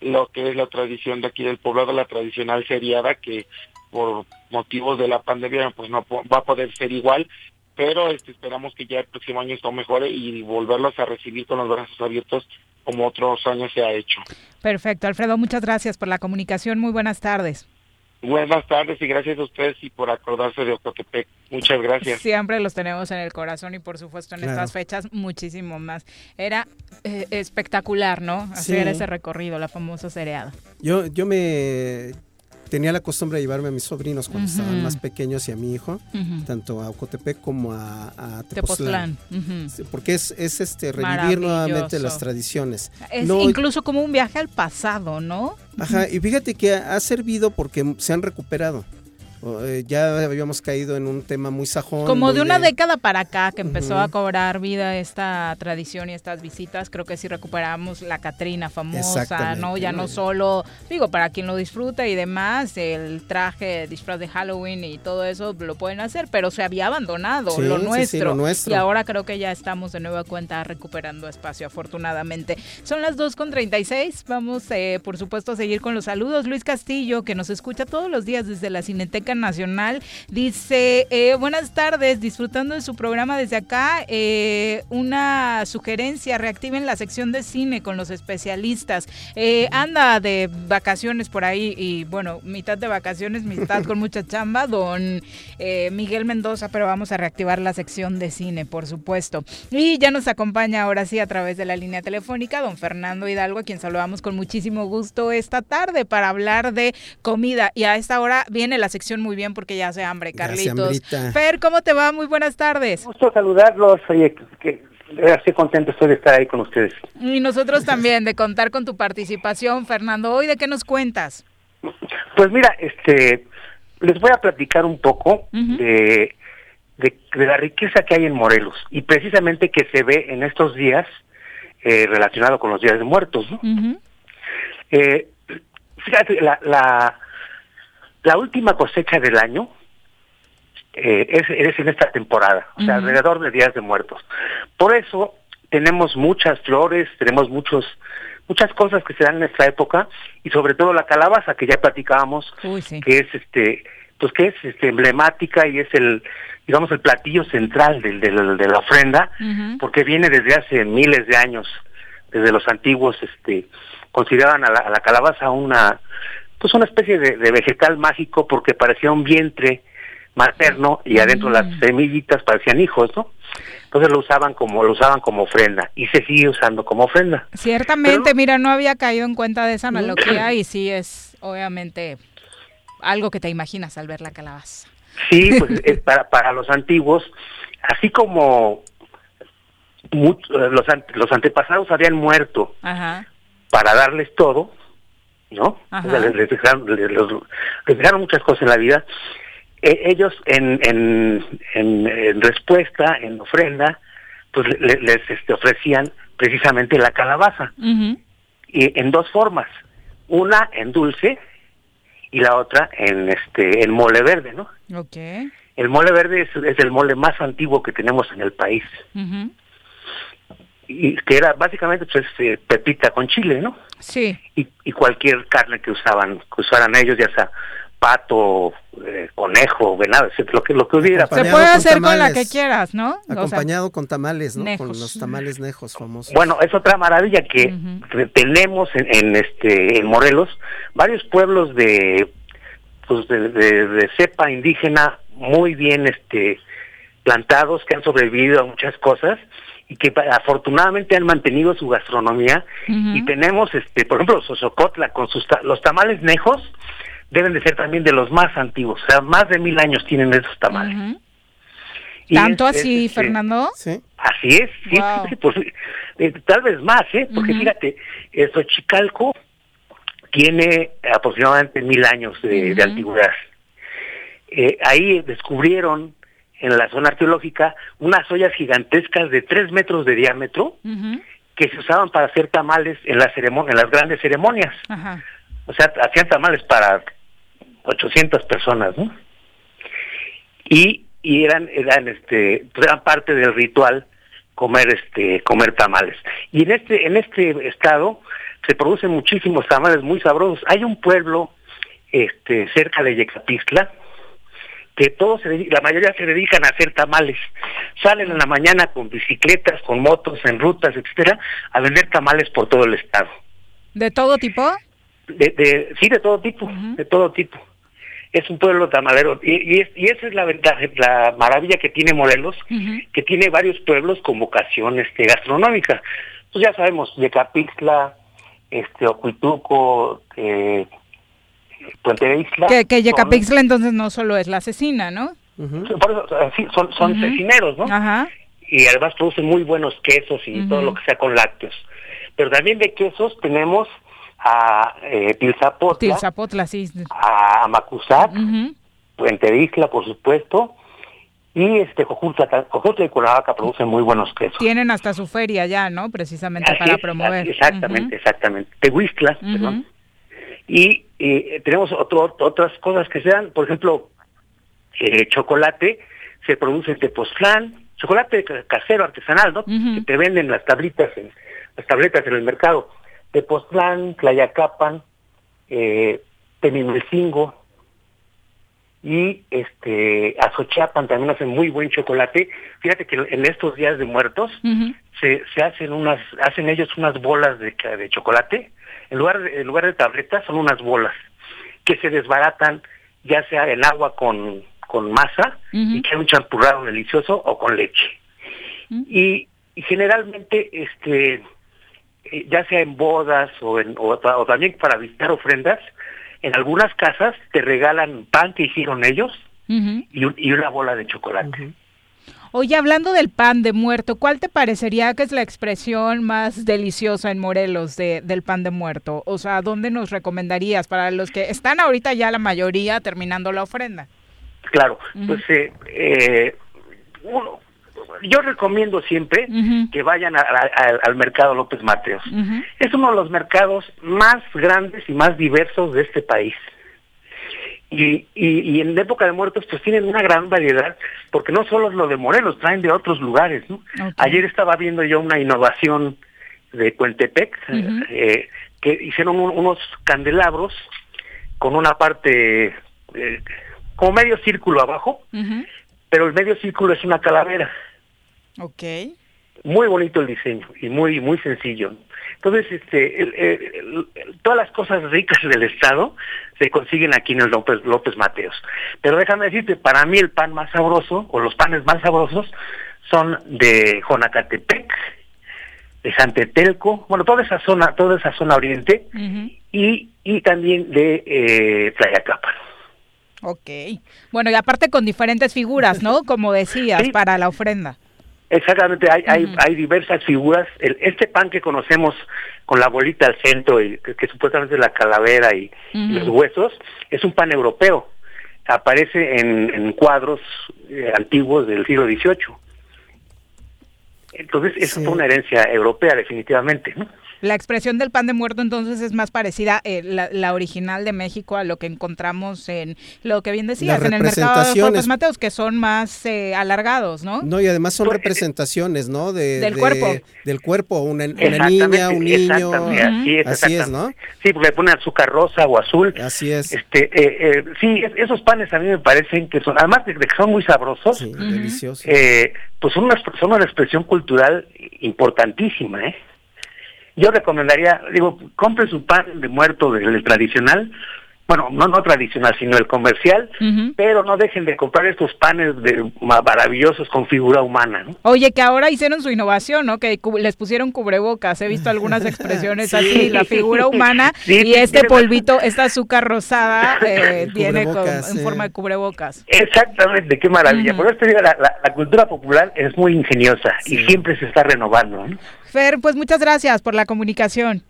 lo que es la tradición de aquí del poblado, la tradicional seriada que por motivos de la pandemia pues no va a poder ser igual, pero este, esperamos que ya el próximo año esto mejore y volverlos a recibir con los brazos abiertos como otros años se ha hecho. Perfecto, Alfredo, muchas gracias por la comunicación. Muy buenas tardes. Buenas tardes y gracias a ustedes y por acordarse de Ocotepec. Muchas gracias. Siempre los tenemos en el corazón y por supuesto en estas fechas muchísimo más. Era eh, espectacular, ¿no? Hacer ese recorrido, la famosa cereada. Yo, yo me tenía la costumbre de llevarme a mis sobrinos cuando estaban más pequeños y a mi hijo, tanto a Ocotepec como a, a Tepoztlán. Porque es, es este revivir nuevamente las tradiciones. Es incluso como un viaje al pasado, ¿no? Ajá, y fíjate que ha servido porque se han recuperado. Eh, ya habíamos caído en un tema muy sajón. Como de una década para acá que empezó a cobrar vida esta tradición y estas visitas, creo que sí recuperamos la Catrina famosa, ¿no? Ya no solo, digo, para quien lo disfruta y demás, el traje, disfraz de Halloween y todo eso lo pueden hacer, pero se había abandonado lo, nuestro, nuestro. Y ahora creo que ya estamos de nueva cuenta recuperando espacio, afortunadamente. Son las 2.36, vamos eh, por supuesto a seguir con los saludos. Luis Castillo, que nos escucha todos los días desde la Cineteca Nacional. Dice, eh, buenas tardes, disfrutando de su programa desde acá. Eh, una sugerencia, reactiven la sección de cine con los especialistas. Eh, anda de vacaciones por ahí y bueno, mitad de vacaciones, mitad con mucha chamba, don Miguel Mendoza, pero vamos a reactivar la sección de cine, por supuesto. Y ya nos acompaña ahora sí a través de la línea telefónica don Fernando Hidalgo, a quien saludamos con muchísimo gusto esta tarde para hablar de comida. Y a esta hora viene la sección muy bien porque ya hace hambre, Carlitos. Fer, ¿cómo te va? Muy buenas tardes. Gusto saludarlos. Oye, que, estoy contento estoy de estar ahí con ustedes. Y nosotros también de contar con tu participación, Fernando. ¿Hoy de qué nos cuentas? Pues mira, este, les voy a platicar un poco de, de, la riqueza que hay en Morelos y precisamente que se ve en estos días eh, relacionado con los días de muertos. ¿no? eh, fíjate, la, la, la, última cosecha del año eh, es, es, en esta temporada, o sea, alrededor de días de muertos. Por eso tenemos muchas flores, tenemos muchos muchas cosas que se dan en esta época y sobre todo la calabaza que ya platicábamos, que es este pues que es este, emblemática y es el digamos, el platillo central del, del de la ofrenda, porque viene desde hace miles de años, desde los antiguos, este, consideraban a la, calabaza una, pues una especie de, vegetal mágico porque parecía un vientre materno y adentro las mm. semillitas parecían hijos, ¿no? Entonces lo usaban como lo usaban como ofrenda y se sigue usando como ofrenda. Ciertamente, mira, no había caído en cuenta de esa analogía y sí es obviamente algo que te imaginas al ver la calabaza. Sí, pues para, para los antiguos, así como los, los antepasados habían muerto para darles todo, ¿no? les, dejaron, muchas cosas en la vida. E, ellos en, en, en, respuesta, en ofrenda, pues les, este, ofrecían precisamente la calabaza. Y en dos formas. Una en dulce y la otra en este en mole verde, ¿no? Okay. El mole verde es, el mole más antiguo que tenemos en el país. Y que era básicamente pues eh, pepita con chile, ¿no? Sí. Y, y cualquier carne que usaban, que usaran ellos, ya sea pato, eh, conejo, venado, lo que lo que hubiera. Se puede hacer con la que quieras, ¿no? Acompañado con tamales, ¿no? Con los tamales nejos famosos. Bueno, es otra maravilla que tenemos en, este en Morelos varios pueblos de pues de, de, cepa indígena muy bien este plantados que han sobrevivido a muchas cosas y que afortunadamente han mantenido su gastronomía y tenemos este por ejemplo Sosocotla con sus los tamales nejos deben de ser también de los más antiguos, o sea, más de mil años tienen esos tamales. ¿Tanto así, este, Fernando? Sí. Así es, sí, eh, tal vez más, ¿eh? Porque fíjate, Xochicalco tiene aproximadamente mil años de, antigüedad. Eh, ahí descubrieron en la zona arqueológica unas ollas gigantescas de tres metros de diámetro que se usaban para hacer tamales en las ceremonias, en las grandes ceremonias. O sea, hacían tamales para 800 personas, ¿no? Y, y eran, eran, este, pues eran parte del ritual comer, este, comer tamales. Y en este, en este estado se producen muchísimos tamales muy sabrosos. Hay un pueblo, este, cerca de Yecapixtla, que todos se la mayoría se dedican a hacer tamales. Salen en la mañana con bicicletas, con motos, en rutas, etcétera, a vender tamales por todo el estado. ¿De todo tipo? De, de sí, de todo tipo, de todo tipo es un pueblo tamalero y, y, y, esa es la ventaja, la maravilla que tiene Morelos, que tiene varios pueblos con vocación este, gastronómica. Pues ya sabemos, Yecapixtla, este, Ocuituco, eh, Puente de Isla. Que, que Yecapixtla entonces no solo es la asesina, ¿no? Por eso, sí, son, son cecineros, ¿no? Ajá. Y además producen muy buenos quesos y todo lo que sea con lácteos. Pero también de quesos tenemos a eh, Tilzapotla, sí. a Macusac, Puente de Isla, por supuesto, y este Jojutla, y Cuernavaca producen muy buenos quesos. Tienen hasta su feria ya, ¿no? Precisamente para promover. exactamente, exactamente. Tehuistla, perdón. Y tenemos otro, otras cosas que se dan, por ejemplo, eh, chocolate se produce en Tepoztlán, chocolate casero, artesanal, ¿no? Que te venden las tablitas, en, las tabletas en el mercado. Tepoztlán, Tlayacapan, eh, y este Azochiapan también hace muy buen chocolate. Fíjate que en estos días de muertos se, se hacen unas hacen ellos unas bolas de, de chocolate en lugar de, en lugar de tabletas son unas bolas que se desbaratan ya sea en agua con, con masa y que un champurrado delicioso o con leche. y, y, generalalmente este eh, ya sea en bodas o, en, o, también para visitar ofrendas, en algunas casas te regalan pan que hicieron ellos y, y, una bola de chocolate. Oye, hablando del pan de muerto, ¿cuál te parecería que es la expresión más deliciosa en Morelos de, del pan de muerto? O sea, ¿dónde nos recomendarías para los que están ahorita ya la mayoría terminando la ofrenda? Claro, pues eh, eh, uno, yo recomiendo siempre que vayan al mercado López Mateos. Es uno de los mercados más grandes y más diversos de este país. Y, y, en la época de muertos pues tienen una gran variedad, porque no solo es lo de Morelos, traen de otros lugares. ¿no? Ayer estaba viendo yo una innovación de Cuentepec, eh, que hicieron unos candelabros con una parte eh, como medio círculo abajo, pero el medio círculo es una calavera. Ok. Muy bonito el diseño y muy muy sencillo. Entonces, este, todas las cosas ricas del Estado se consiguen aquí en el López, López Mateos. Pero déjame decirte, para mí el pan más sabroso, o los panes más sabrosos, son de Jonacatepec, de Santetelco, bueno, toda esa zona, toda esa zona oriente, y, y también de eh, Playa. Ok. Bueno, y aparte con diferentes figuras, ¿no? Como decías, para la ofrenda. Exactamente, hay, hay, hay diversas figuras. El, este pan que conocemos con la bolita al centro, y que, supuestamente es la calavera y, los huesos, es un pan europeo. Aparece en, cuadros eh, antiguos del siglo XVIII. Entonces, es una herencia europea, definitivamente. ¿no? La expresión del pan de muerto entonces es más parecida, eh, la, original de México, a lo que encontramos en lo que bien decías, en el mercado de López Mateos, que son más eh, alargados, ¿no? No, y además son representaciones, ¿no? De, del cuerpo. Del cuerpo, una, niña, un niño. Así es, ¿no? Sí, porque le ponen azúcar rosa o azul. Así es. Este, eh, sí, esos panes a mí me parecen que son, además de, que son muy sabrosos, deliciosos. pues son una, son una expresión cultural importantísima, ¿eh? Yo recomendaría, digo, compre su pan de muerto del tradicional, bueno, no no tradicional, sino el comercial, pero no dejen de comprar estos panes de maravillosos con figura humana. ¿no? Oye, que ahora hicieron su innovación, ¿no? Que les pusieron cubrebocas. He visto algunas expresiones así, la figura humana y este polvito, esta azúcar rosada eh, viene en forma de cubrebocas. Exactamente, qué maravilla. Por eso te digo, la, la, cultura popular es muy ingeniosa y siempre se está renovando. ¿no? Fer, pues muchas gracias por la comunicación.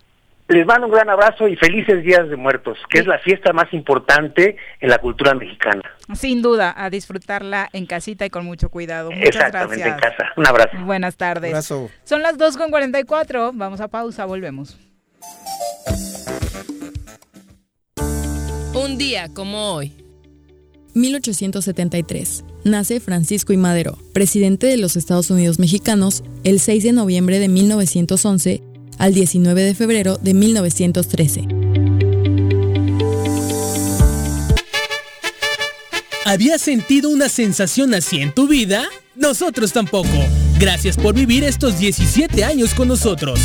Les mando un gran abrazo y felices días de muertos, que es la fiesta más importante en la cultura mexicana. Sin duda, a disfrutarla en casita y con mucho cuidado. Muchas Exactamente, en casa. Un abrazo. Buenas tardes. Son las 2.44, vamos a pausa, volvemos. Un día como hoy. 1873. Nace Francisco I. Madero, presidente de los Estados Unidos mexicanos, el 6 de noviembre de 1911 al 19 de febrero de 1913. ¿Habías sentido una sensación así en tu vida? Nosotros tampoco. Gracias por vivir estos 17 años con nosotros.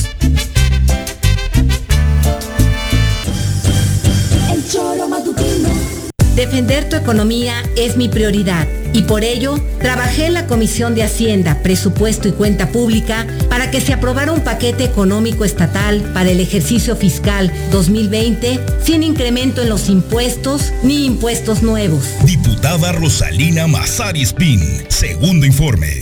El choro matutino. Defender tu economía es mi prioridad y por ello trabajé en la Comisión de Hacienda, Presupuesto y Cuenta Pública para que se aprobara un paquete económico estatal para el ejercicio fiscal 2020 sin incremento en los impuestos ni impuestos nuevos. Diputada Rosalina Mazaris Pin, segundo informe.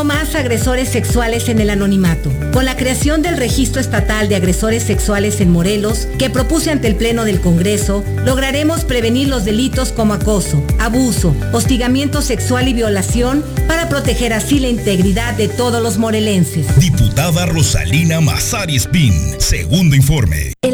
No más agresores sexuales en el anonimato. Con la creación del Registro Estatal de Agresores Sexuales en Morelos, que propuse ante el Pleno del Congreso, lograremos prevenir los delitos como acoso, abuso, hostigamiento sexual y violación para proteger así la integridad de todos los morelenses. Diputada Rosalina Mazari Spin, segundo informe.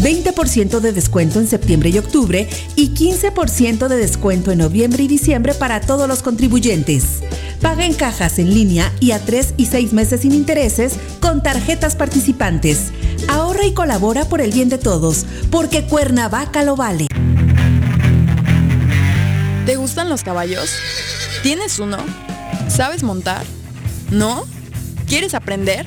20% de descuento en septiembre y octubre y 15% de descuento en noviembre y diciembre para todos los contribuyentes. Paga en cajas en línea y a 3 y 6 meses sin intereses con tarjetas participantes. Ahorra y colabora por el bien de todos, porque Cuernavaca lo vale. ¿Te gustan los caballos? ¿Tienes uno? ¿Sabes montar? ¿No? ¿Quieres aprender?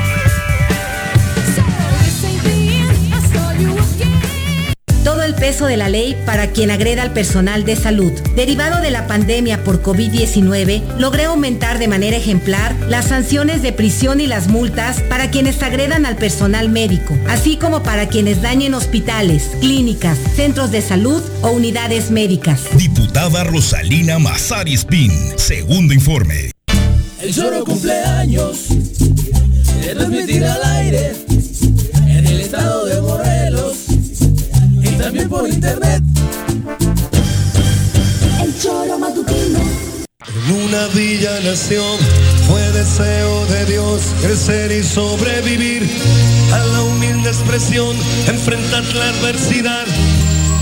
El peso de la ley para quien agreda al personal de salud. Derivado de la pandemia por COVID-19, logré aumentar de manera ejemplar las sanciones de prisión y las multas para quienes agredan al personal médico, así como para quienes dañen hospitales, clínicas, centros de salud o unidades médicas. Diputada Rosalina Mazari Spin, segundo informe. El Choro cumpleaños, de transmitir al aire, en el estado y también por internet. El choro matutino. En una villa nació, fue deseo de Dios crecer y sobrevivir a la humilde expresión, enfrentar la adversidad,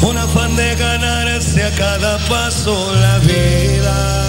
con afán de ganarse a cada paso la vida.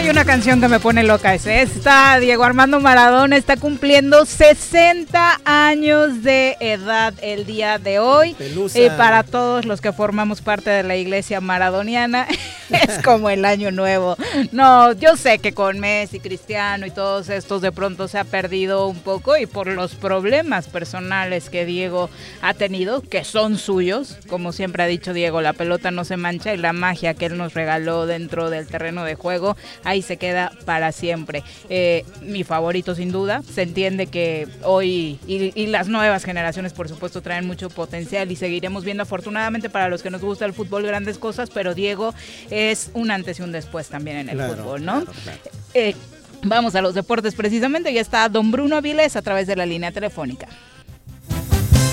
Hay una canción que me pone loca, es esta. Diego Armando Maradona está cumpliendo 60 años de edad el día de hoy. Y para todos los que formamos parte de la iglesia maradoniana, es como el año nuevo. No, yo sé que con Messi, Cristiano y todos estos de pronto se ha perdido un poco y por los problemas personales que Diego ha tenido, que son suyos, como siempre ha dicho Diego, la pelota no se mancha y la magia que él nos regaló dentro del terreno de juego, ahí se queda para siempre. Eh, mi favorito sin duda, se entiende que hoy y, y las nuevas generaciones por supuesto traen mucho potencial y seguiremos viendo afortunadamente para los que nos gusta el fútbol grandes cosas, pero Diego es un antes y un después también en el Claro, fútbol, ¿no? Eh, vamos a los deportes precisamente, ya está don Bruno Avilés a través de la línea telefónica.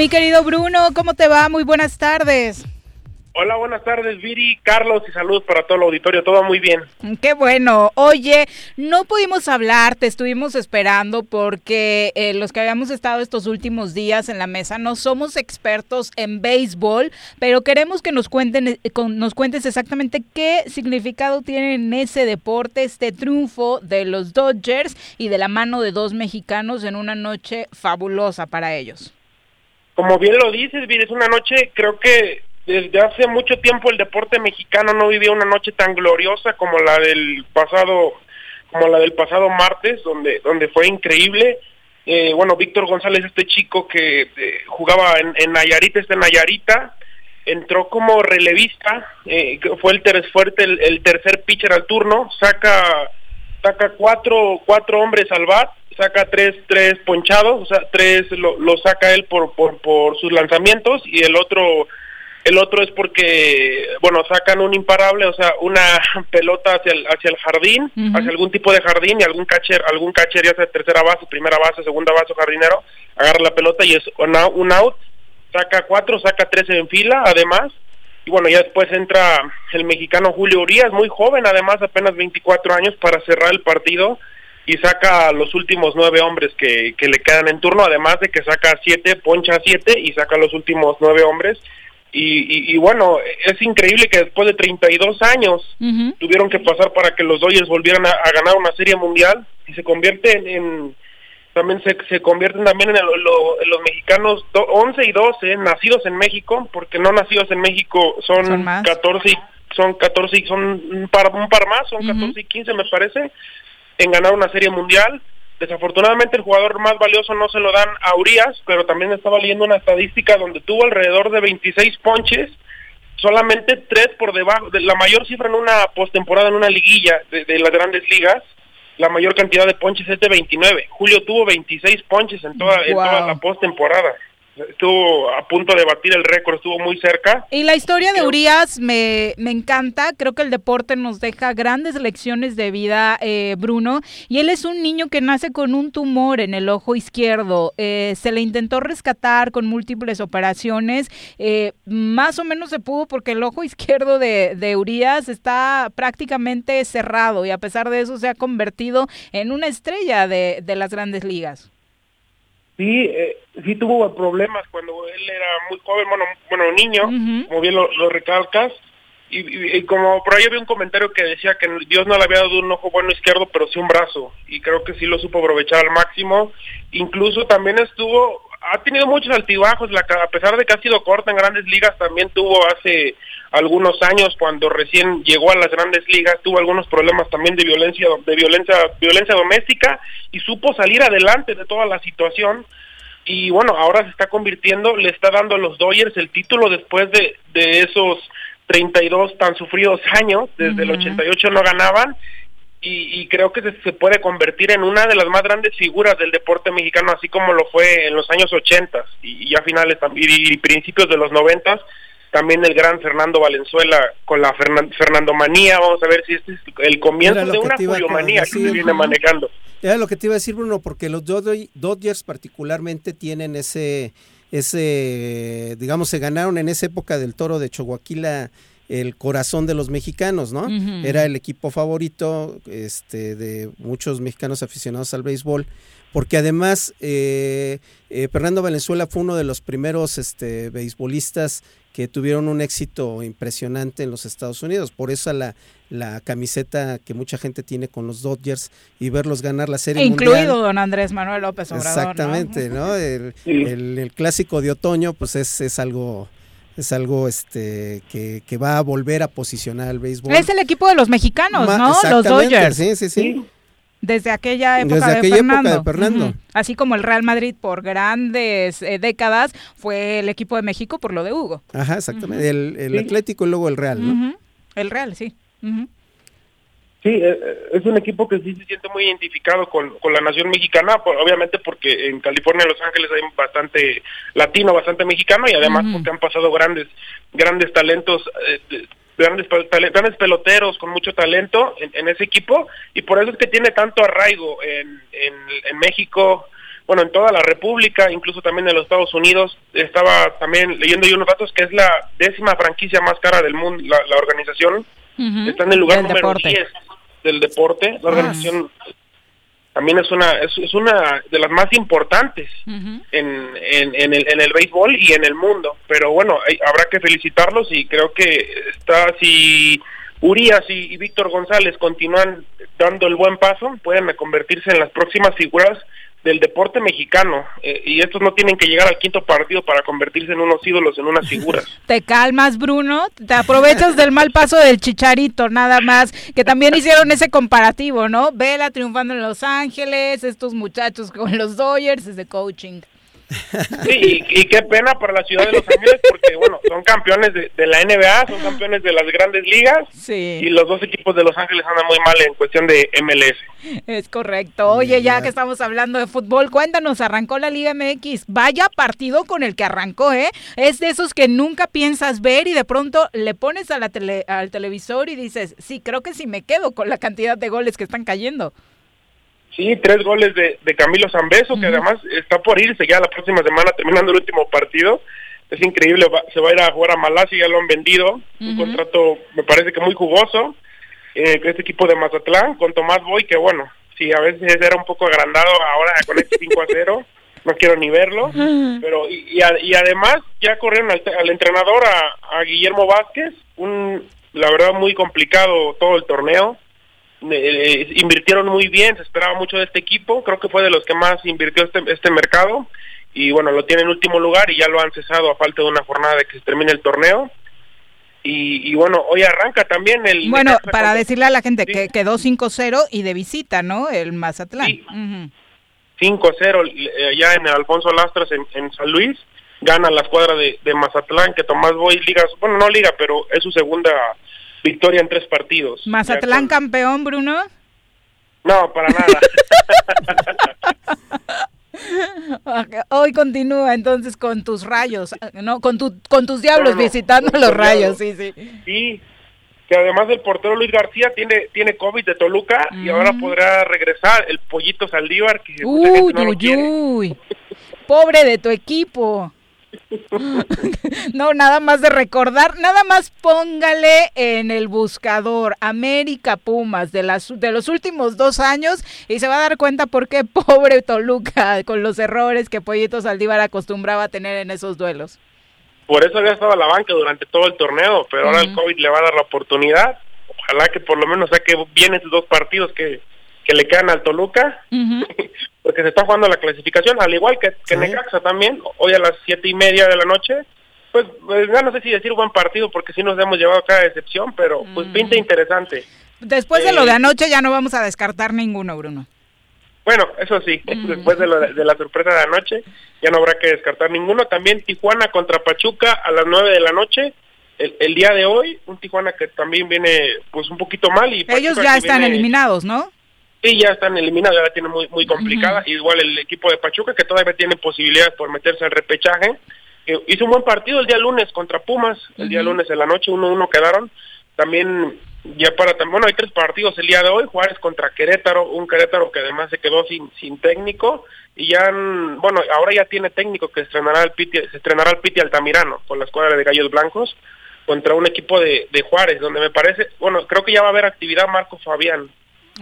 Mi querido Bruno, ¿cómo te va? Muy buenas tardes. Hola, buenas tardes, Viri, Carlos y saludos para todo el auditorio, todo muy bien. Qué bueno. Oye, no pudimos hablar, te estuvimos esperando porque eh, los que habíamos estado estos últimos días en la mesa no somos expertos en béisbol, pero queremos que nos cuenten, eh, con- nos cuentes exactamente qué significado tiene en ese deporte este triunfo de los Dodgers y de la mano de dos mexicanos en una noche fabulosa para ellos. Como bien lo dices, es una noche, creo que desde hace mucho tiempo el deporte mexicano no vivía una noche tan gloriosa como la del pasado, como la del pasado martes, donde, donde fue increíble. Eh, bueno, Víctor González, este chico que eh, jugaba en, en Nayarit, este Nayarita, entró como relevista, eh, fue el, fuerte el, el tercer pitcher al turno, saca saca cuatro cuatro hombres al bat, saca tres tres ponchados, o sea, tres lo, lo saca él por, por por sus lanzamientos y el otro el otro es porque bueno sacan un imparable, o sea, una pelota hacia el hacia el jardín, hacia algún tipo de jardín y algún catcher algún catcher ya sea tercera base, primera base, segunda base o jardinero agarra la pelota y es un out, un out saca cuatro, saca tres en fila, además. Y bueno, ya después entra el mexicano Julio Urias, muy joven, además, apenas 24 años, para cerrar el partido y saca a los últimos nueve hombres que, que le quedan en turno, además de que saca siete, poncha siete y saca a los últimos nueve hombres. Y, y, y bueno, es increíble que después de 32 años tuvieron que pasar para que los Dodgers volvieran a, a ganar una serie mundial y se convierte en, también se, se convierten también en, el- lo- en los mexicanos do- 11 y 12 nacidos en México porque no nacidos en México son, Son más. 14 y- son 14 y son un par un par más son 14 y 15 me parece en ganar una serie mundial. Desafortunadamente el jugador más valioso no se lo dan a Urias pero también estaba leyendo una estadística donde tuvo alrededor de 26 ponches solamente tres por debajo de la mayor cifra en una postemporada en una liguilla de, de las grandes ligas la mayor cantidad de ponches es de 29 Julio tuvo 26 ponches en toda, en toda la postemporada estuvo a punto de batir el récord estuvo muy cerca. Y la historia de Urias me, me encanta, creo que el deporte nos deja grandes lecciones de vida, eh, Bruno, y él es un niño que nace con un tumor en el ojo izquierdo, Eh, se le intentó rescatar con múltiples operaciones, eh, más o menos se pudo porque el ojo izquierdo de, de Urias está prácticamente cerrado y a pesar de eso se ha convertido en una estrella de, de las grandes ligas. Sí, eh, sí tuvo problemas cuando él era muy joven, bueno, bueno niño, como bien lo, lo recalcas. Y, y- y como por ahí había un comentario que decía que Dios no le había dado un ojo bueno izquierdo, pero sí un brazo. Y creo que sí lo supo aprovechar al máximo. Incluso también estuvo, ha tenido muchos altibajos, la, a pesar de que ha sido corta en grandes ligas, también tuvo hace algunos años cuando recién llegó a las grandes ligas, tuvo algunos problemas también de violencia, de violencia, violencia doméstica y supo salir adelante de toda la situación. Y bueno, ahora se está convirtiendo, le está dando a los Dodgers el título después de, de esos 32 tan sufridos años, desde el 88 no ganaban. Y, y creo que se, puede convertir en una de las más grandes figuras del deporte mexicano, así como lo fue en los años 80 y, y ya finales también y, principios de los 90 también el gran Fernando Valenzuela con la Fernan- Fernando manía, vamos a ver si este es el comienzo de una Julio-manía que se viene manejando. Era lo que te iba a decir, Bruno, porque los Dod- Dodgers particularmente tienen ese, ese, digamos, se ganaron en esa época del toro de Chihuahua el corazón de los mexicanos, ¿no? Era el equipo favorito este, de muchos mexicanos aficionados al béisbol, porque además eh, eh, Fernando Valenzuela fue uno de los primeros este, beisbolistas que tuvieron un éxito impresionante en los Estados Unidos. Por eso la, la camiseta que mucha gente tiene con los Dodgers y verlos ganar la Serie Incluido Mundial. don Andrés Manuel López Obrador. ¿no? Exactamente, ¿no? El, el- el clásico de otoño, pues es, es algo, es algo este que, que va a volver a posicionar al béisbol. Es el equipo de los mexicanos, Ma- ¿no? Los Dodgers. Sí, sí, sí. Desde aquella época Desde de aquella época Fernando. de Fernando. Ujú. Así como el Real Madrid por grandes eh, décadas fue el equipo de México por lo de Hugo. Ajá, exactamente. El, el Sí. Atlético y luego el Real, ¿no? El Real, sí. Sí, eh, eh, es un equipo que sí se siente muy identificado con, con la nación mexicana, por- obviamente porque en California, Los Ángeles hay bastante latino, bastante mexicano y además porque han pasado grandes grandes talentos, eh, grandes grandes peloteros con mucho talento en, en ese equipo y por eso es que tiene tanto arraigo en, en, en México. bueno, en toda la República, incluso también en los Estados Unidos. Estaba también leyendo yo unos datos que es la décima franquicia más cara del mundo, la, la organización. Está en el lugar Del número deporte. 10 del deporte. La Ah. También es una es, es una de las más importantes en, en, en el, en el béisbol y en el mundo. Pero bueno, hay- habrá que felicitarlos y creo que está si Urias y, y Víctor González continúan dando el buen paso, pueden convertirse en las próximas figuras del deporte mexicano Eh, y estos no tienen que llegar al quinto partido para convertirse en unos ídolos, en unas figuras. Te calmas, Bruno. Te aprovechas del mal paso del chicharito, nada más. Que también hicieron ese comparativo, ¿no? Vela triunfando en Los Ángeles, estos muchachos con los Dodgers, ese coaching. Sí, y, y qué pena para la ciudad de Los Ángeles porque, bueno, son campeones de, de la NBA, son campeones de las grandes ligas Sí. y los dos equipos de Los Ángeles andan muy mal en cuestión de MLS. Es correcto. Oye, ya que estamos hablando de fútbol, cuéntanos, arrancó la Liga MX. Vaya partido con el que arrancó, ¿eh? Es de esos que nunca piensas ver y de pronto le pones a la tele- al televisor y dices, sí, creo que sí me quedo con la cantidad de goles que están cayendo. Sí, tres goles de, de Camilo Zambeso, que además está por irse ya la próxima semana terminando el último partido. Es increíble, va- se va a ir a jugar a Malasia, ya lo han vendido. Un contrato, me parece que muy jugoso. Eh, este equipo de Mazatlán, con Tomás Boy, que bueno, sí, a veces era un poco agrandado ahora con este 5 a 0. No quiero ni verlo. Pero, y, y, a- y además, ya corrieron al, al entrenador, a, a Guillermo Vázquez. Un, la verdad, muy complicado todo el torneo eh, invirtieron muy bien, se esperaba mucho de este equipo, creo que fue de los que más invirtió este, este mercado y bueno, lo tiene en último lugar y ya lo han cesado a falta de una jornada de que se termine el torneo. Y, y bueno, hoy arranca también el... Bueno, Necaxa para decirle a la gente que quedó 5-0 y de visita, ¿no? El Mazatlán. Ujú. 5-0 eh, allá en el Alfonso Lastras en, en San Luis, gana la escuadra de, de Mazatlán, que Tomás Boy liga, bueno, no liga, pero es su segunda victoria en tres partidos. Mazatlán campeón, Bruno. No, para nada. Hoy continúa entonces con tus rayos, no, con tu, con tus diablos No, no, no, visitando los rayos, sí, sí. Sí, que además del portero Luis García tiene tiene COVID de Toluca y ahora podrá regresar el pollito Saldívar que mucha gente Uy, no lo uy, uy. Pobre de tu equipo. No, nada más de recordar, nada más póngale en el buscador América Pumas de las de los últimos dos años y se va a dar cuenta por qué pobre Toluca con los errores que Pollito Saldívar acostumbraba a tener en esos duelos. Por eso había estado a la banca durante todo el torneo, pero ahora el COVID le va a dar la oportunidad. Ojalá que por lo menos saque bien esos dos partidos que, que le quedan al Toluca, porque se está jugando la clasificación, al igual que, que Necaxa también, hoy a las siete y media de la noche. Pues, pues, ya no sé si decir buen partido, porque sí nos hemos llevado cada decepción, pero pues pinta interesante. Después de lo Eh, de anoche ya no vamos a descartar ninguno, Bruno. Bueno, eso sí, después de, lo de, de la sorpresa de anoche, ya no habrá que descartar ninguno. También Tijuana contra Pachuca a las 9 de la noche. El, el día de hoy, un Tijuana que también viene pues un poquito mal. y Ellos ya están viene- eliminados, ¿no? Sí, ya están eliminados, ya la tiene muy, muy complicada. Igual el equipo de Pachuca, que todavía tiene posibilidades por meterse al repechaje. Eh, hizo un buen partido el día lunes contra Pumas, el día lunes en la noche, 1-1 quedaron. También, ya para, bueno, hay tres partidos el día de hoy, Juárez contra Querétaro, un Querétaro que además se quedó sin, sin técnico. Y ya, bueno, ahora ya tiene técnico que estrenará el Piti, se estrenará el Piti Altamirano con la escuadra de Gallos Blancos contra un equipo de, de Juárez, donde me parece, bueno, creo que ya va a haber actividad Marco Fabián,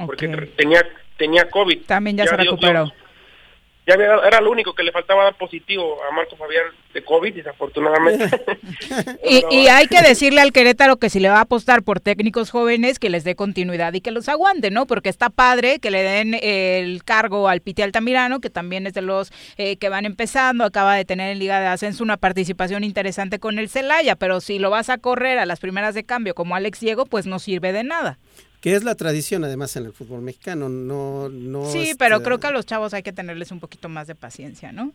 porque tenía tenía COVID. También ya, se dio- recuperó. dio- ya había- era lo único que le faltaba dar positivo a Marco Fabián de COVID, desafortunadamente. Y, y hay que decirle al Querétaro que si le va a apostar por técnicos jóvenes, que les dé continuidad y que los aguante, ¿no? Porque está padre que le den eh, el cargo al Piti Altamirano, que también es de los eh, que van empezando, acaba de tener en Liga de Ascenso una participación interesante con el Celaya, pero si lo vas a correr a las primeras de cambio como Alex Diego, pues no sirve de nada. Que es la tradición además en el fútbol mexicano, no... no Sí, este, pero creo que a los chavos hay que tenerles un poquito más de paciencia, ¿no?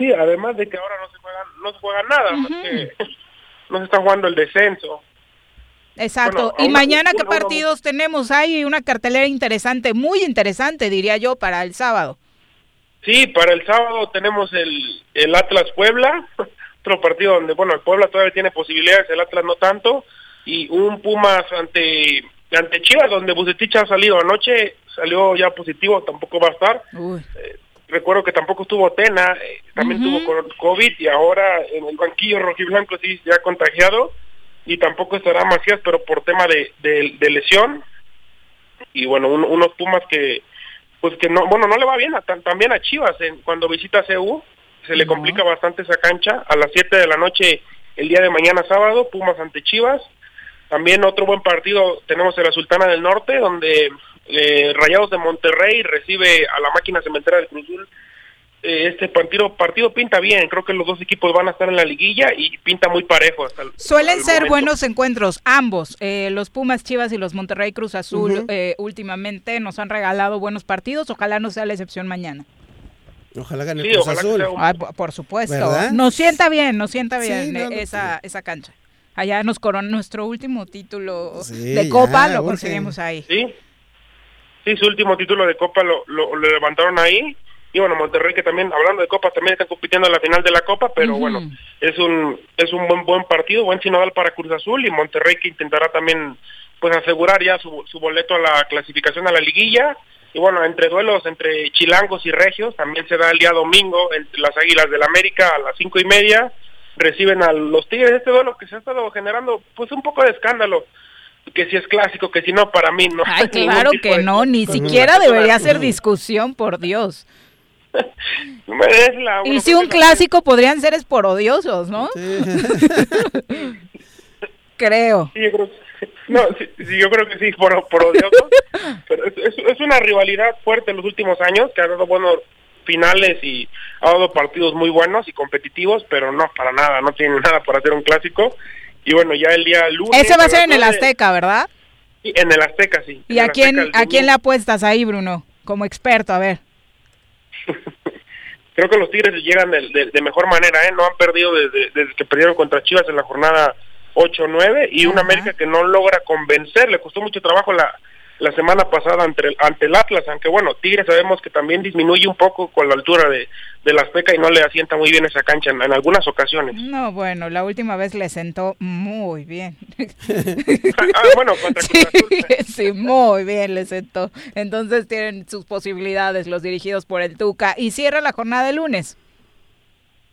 sí, además de que ahora no se juega, no se juega nada, más que no se está jugando el descenso. Exacto. Bueno, y mañana, ¿qué partidos tenemos? Hay una cartelera interesante, muy interesante, diría yo, para el sábado. Sí, para el sábado tenemos el, el Atlas Puebla, otro partido donde, bueno, el Puebla todavía tiene posibilidades, el Atlas no tanto, y un Pumas ante ante Chivas, donde Bucetich ha salido anoche, salió ya positivo, tampoco va a estar. Eh, recuerdo que tampoco estuvo Tena, eh, también tuvo COVID y ahora en el banquillo rojiblanco sí se ha contagiado y tampoco estará Macías, pero por tema de, de, lesión. Y bueno, unos Pumas que, pues que no, bueno, no le va bien también a Chivas en, cuando visita CU, se le complica bastante esa cancha. A las 7 de la noche el día de mañana sábado, Pumas ante Chivas. También otro buen partido tenemos en la Sultana del Norte, donde eh, Rayados de Monterrey recibe a la máquina cementera del Cruzul. Eh, este partido, partido pinta bien, creo que los dos equipos van a estar en la liguilla y pinta muy parejo. Hasta Suelen ser buenos encuentros, ambos, eh, los Pumas Chivas y los Monterrey Cruz Azul últimamente nos han regalado buenos partidos, ojalá no sea la excepción mañana. Ojalá gane el Cruz Azul. por supuesto. Nos sienta bien, nos sienta bien esa, esa cancha. Allá nos coronó nuestro último título de Copa, lo conseguimos ahí. Sí, Sí, su último título de Copa lo, lo, levantaron ahí. Y bueno, Monterrey que también, hablando de Copa, también está compitiendo en la final de la Copa, pero bueno, es un es un buen buen partido, buen sinodal para Cruz Azul y Monterrey que intentará también pues asegurar ya su, su boleto a la clasificación a la liguilla. Y bueno, entre duelos entre chilangos y regios, también se da el día domingo entre las Águilas del América a las cinco y media, reciben a los Tigres, este duelo que se ha estado generando pues un poco de escándalo que si es clásico, que si no, para mí no. Ay, claro que no, ni siquiera debería ser discusión, por Dios. y si un clásico podrían ser esporodiosos, ¿no? creo. Sí, yo creo, no, sí, yo creo que sí, por, por odiosos. pero es, es, una rivalidad fuerte en los últimos años, que ha dado buenos finales y ha dado partidos muy buenos y competitivos, pero no, para nada, no tiene nada para hacer un clásico. Y bueno, ya el día lunes... Ese va a ser en el Azteca, ¿verdad? Sí, en el Azteca, sí. ¿Y a quién, a quién le apuestas ahí, Bruno? Como experto, a ver. Creo que los Tigres llegan de, mejor manera, ¿eh? No han perdido desde, desde que perdieron contra Chivas en la jornada 8-9 y una América que no logra convencer, le costó mucho trabajo la, la semana pasada ante el, ante el Atlas, aunque bueno, Tigres sabemos que también disminuye un poco con la altura de, de la Azteca y no le asienta muy bien esa cancha en, algunas ocasiones. No, bueno, la última vez le sentó muy bien. ah, bueno, contra sí, sí, muy bien le sentó. Entonces tienen sus posibilidades los dirigidos por el Tuca. Y cierra la jornada de lunes.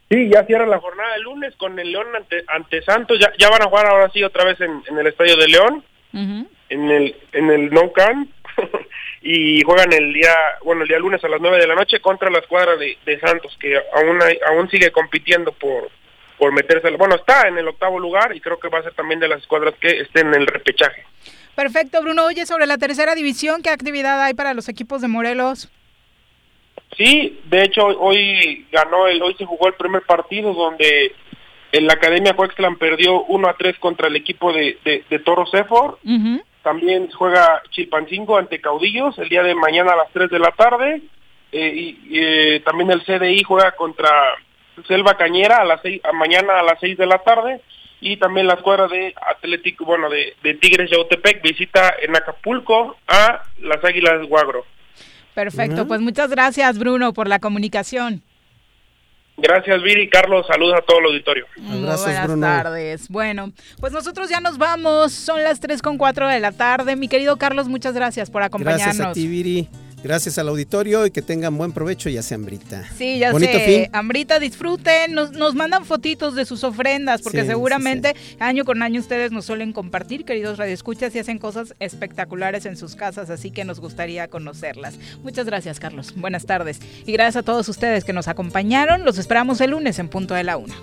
Sí, ya cierra la jornada de lunes con el León ante, ante Santos. Ya, ya van a jugar ahora sí otra vez en, en el estadio de León en el en el No Camp y juegan el día bueno el día lunes a las 9 de la noche contra la escuadra de, Santos que aún aún sigue compitiendo por por meterse bueno está en el octavo lugar y creo que va a ser también de las escuadras que estén en el repechaje. Perfecto Bruno. Oye sobre la tercera división qué actividad hay para los equipos de Morelos sí de hecho hoy ganó el hoy se jugó el primer partido donde en la Academia Huexlan perdió 1 a 3 contra el equipo de, de, Toro Sefor. También juega Chilpancingo ante Caudillos el día de mañana a las 3 de la tarde. Eh, y eh, también el CDI juega contra Selva Cañera a las seis, a mañana a las 6 de la tarde. Y también la escuadra de Atlético, bueno, de, de Tigres Yautepec visita en Acapulco a las Águilas Guagro. Perfecto, pues muchas gracias Bruno por la comunicación. Gracias, Viri. Carlos, saludos a todo el auditorio. buenas tardes. Bueno, pues nosotros ya nos vamos. Son las 3 con 4 de la tarde. Mi querido Carlos, muchas gracias por acompañarnos. Gracias a ti, Viri. Gracias al auditorio y que tengan buen provecho y hace hambrita. Sí, ya Bonito sé. Fin. Hambrita, disfruten. Nos, nos, mandan fotitos de sus ofrendas porque seguramente año con año ustedes nos suelen compartir, queridos radioescuchas, y hacen cosas espectaculares en sus casas, así que nos gustaría conocerlas. Muchas gracias, Carlos. Buenas tardes. Y gracias a todos ustedes que nos acompañaron. Los esperamos el lunes en punto de la una.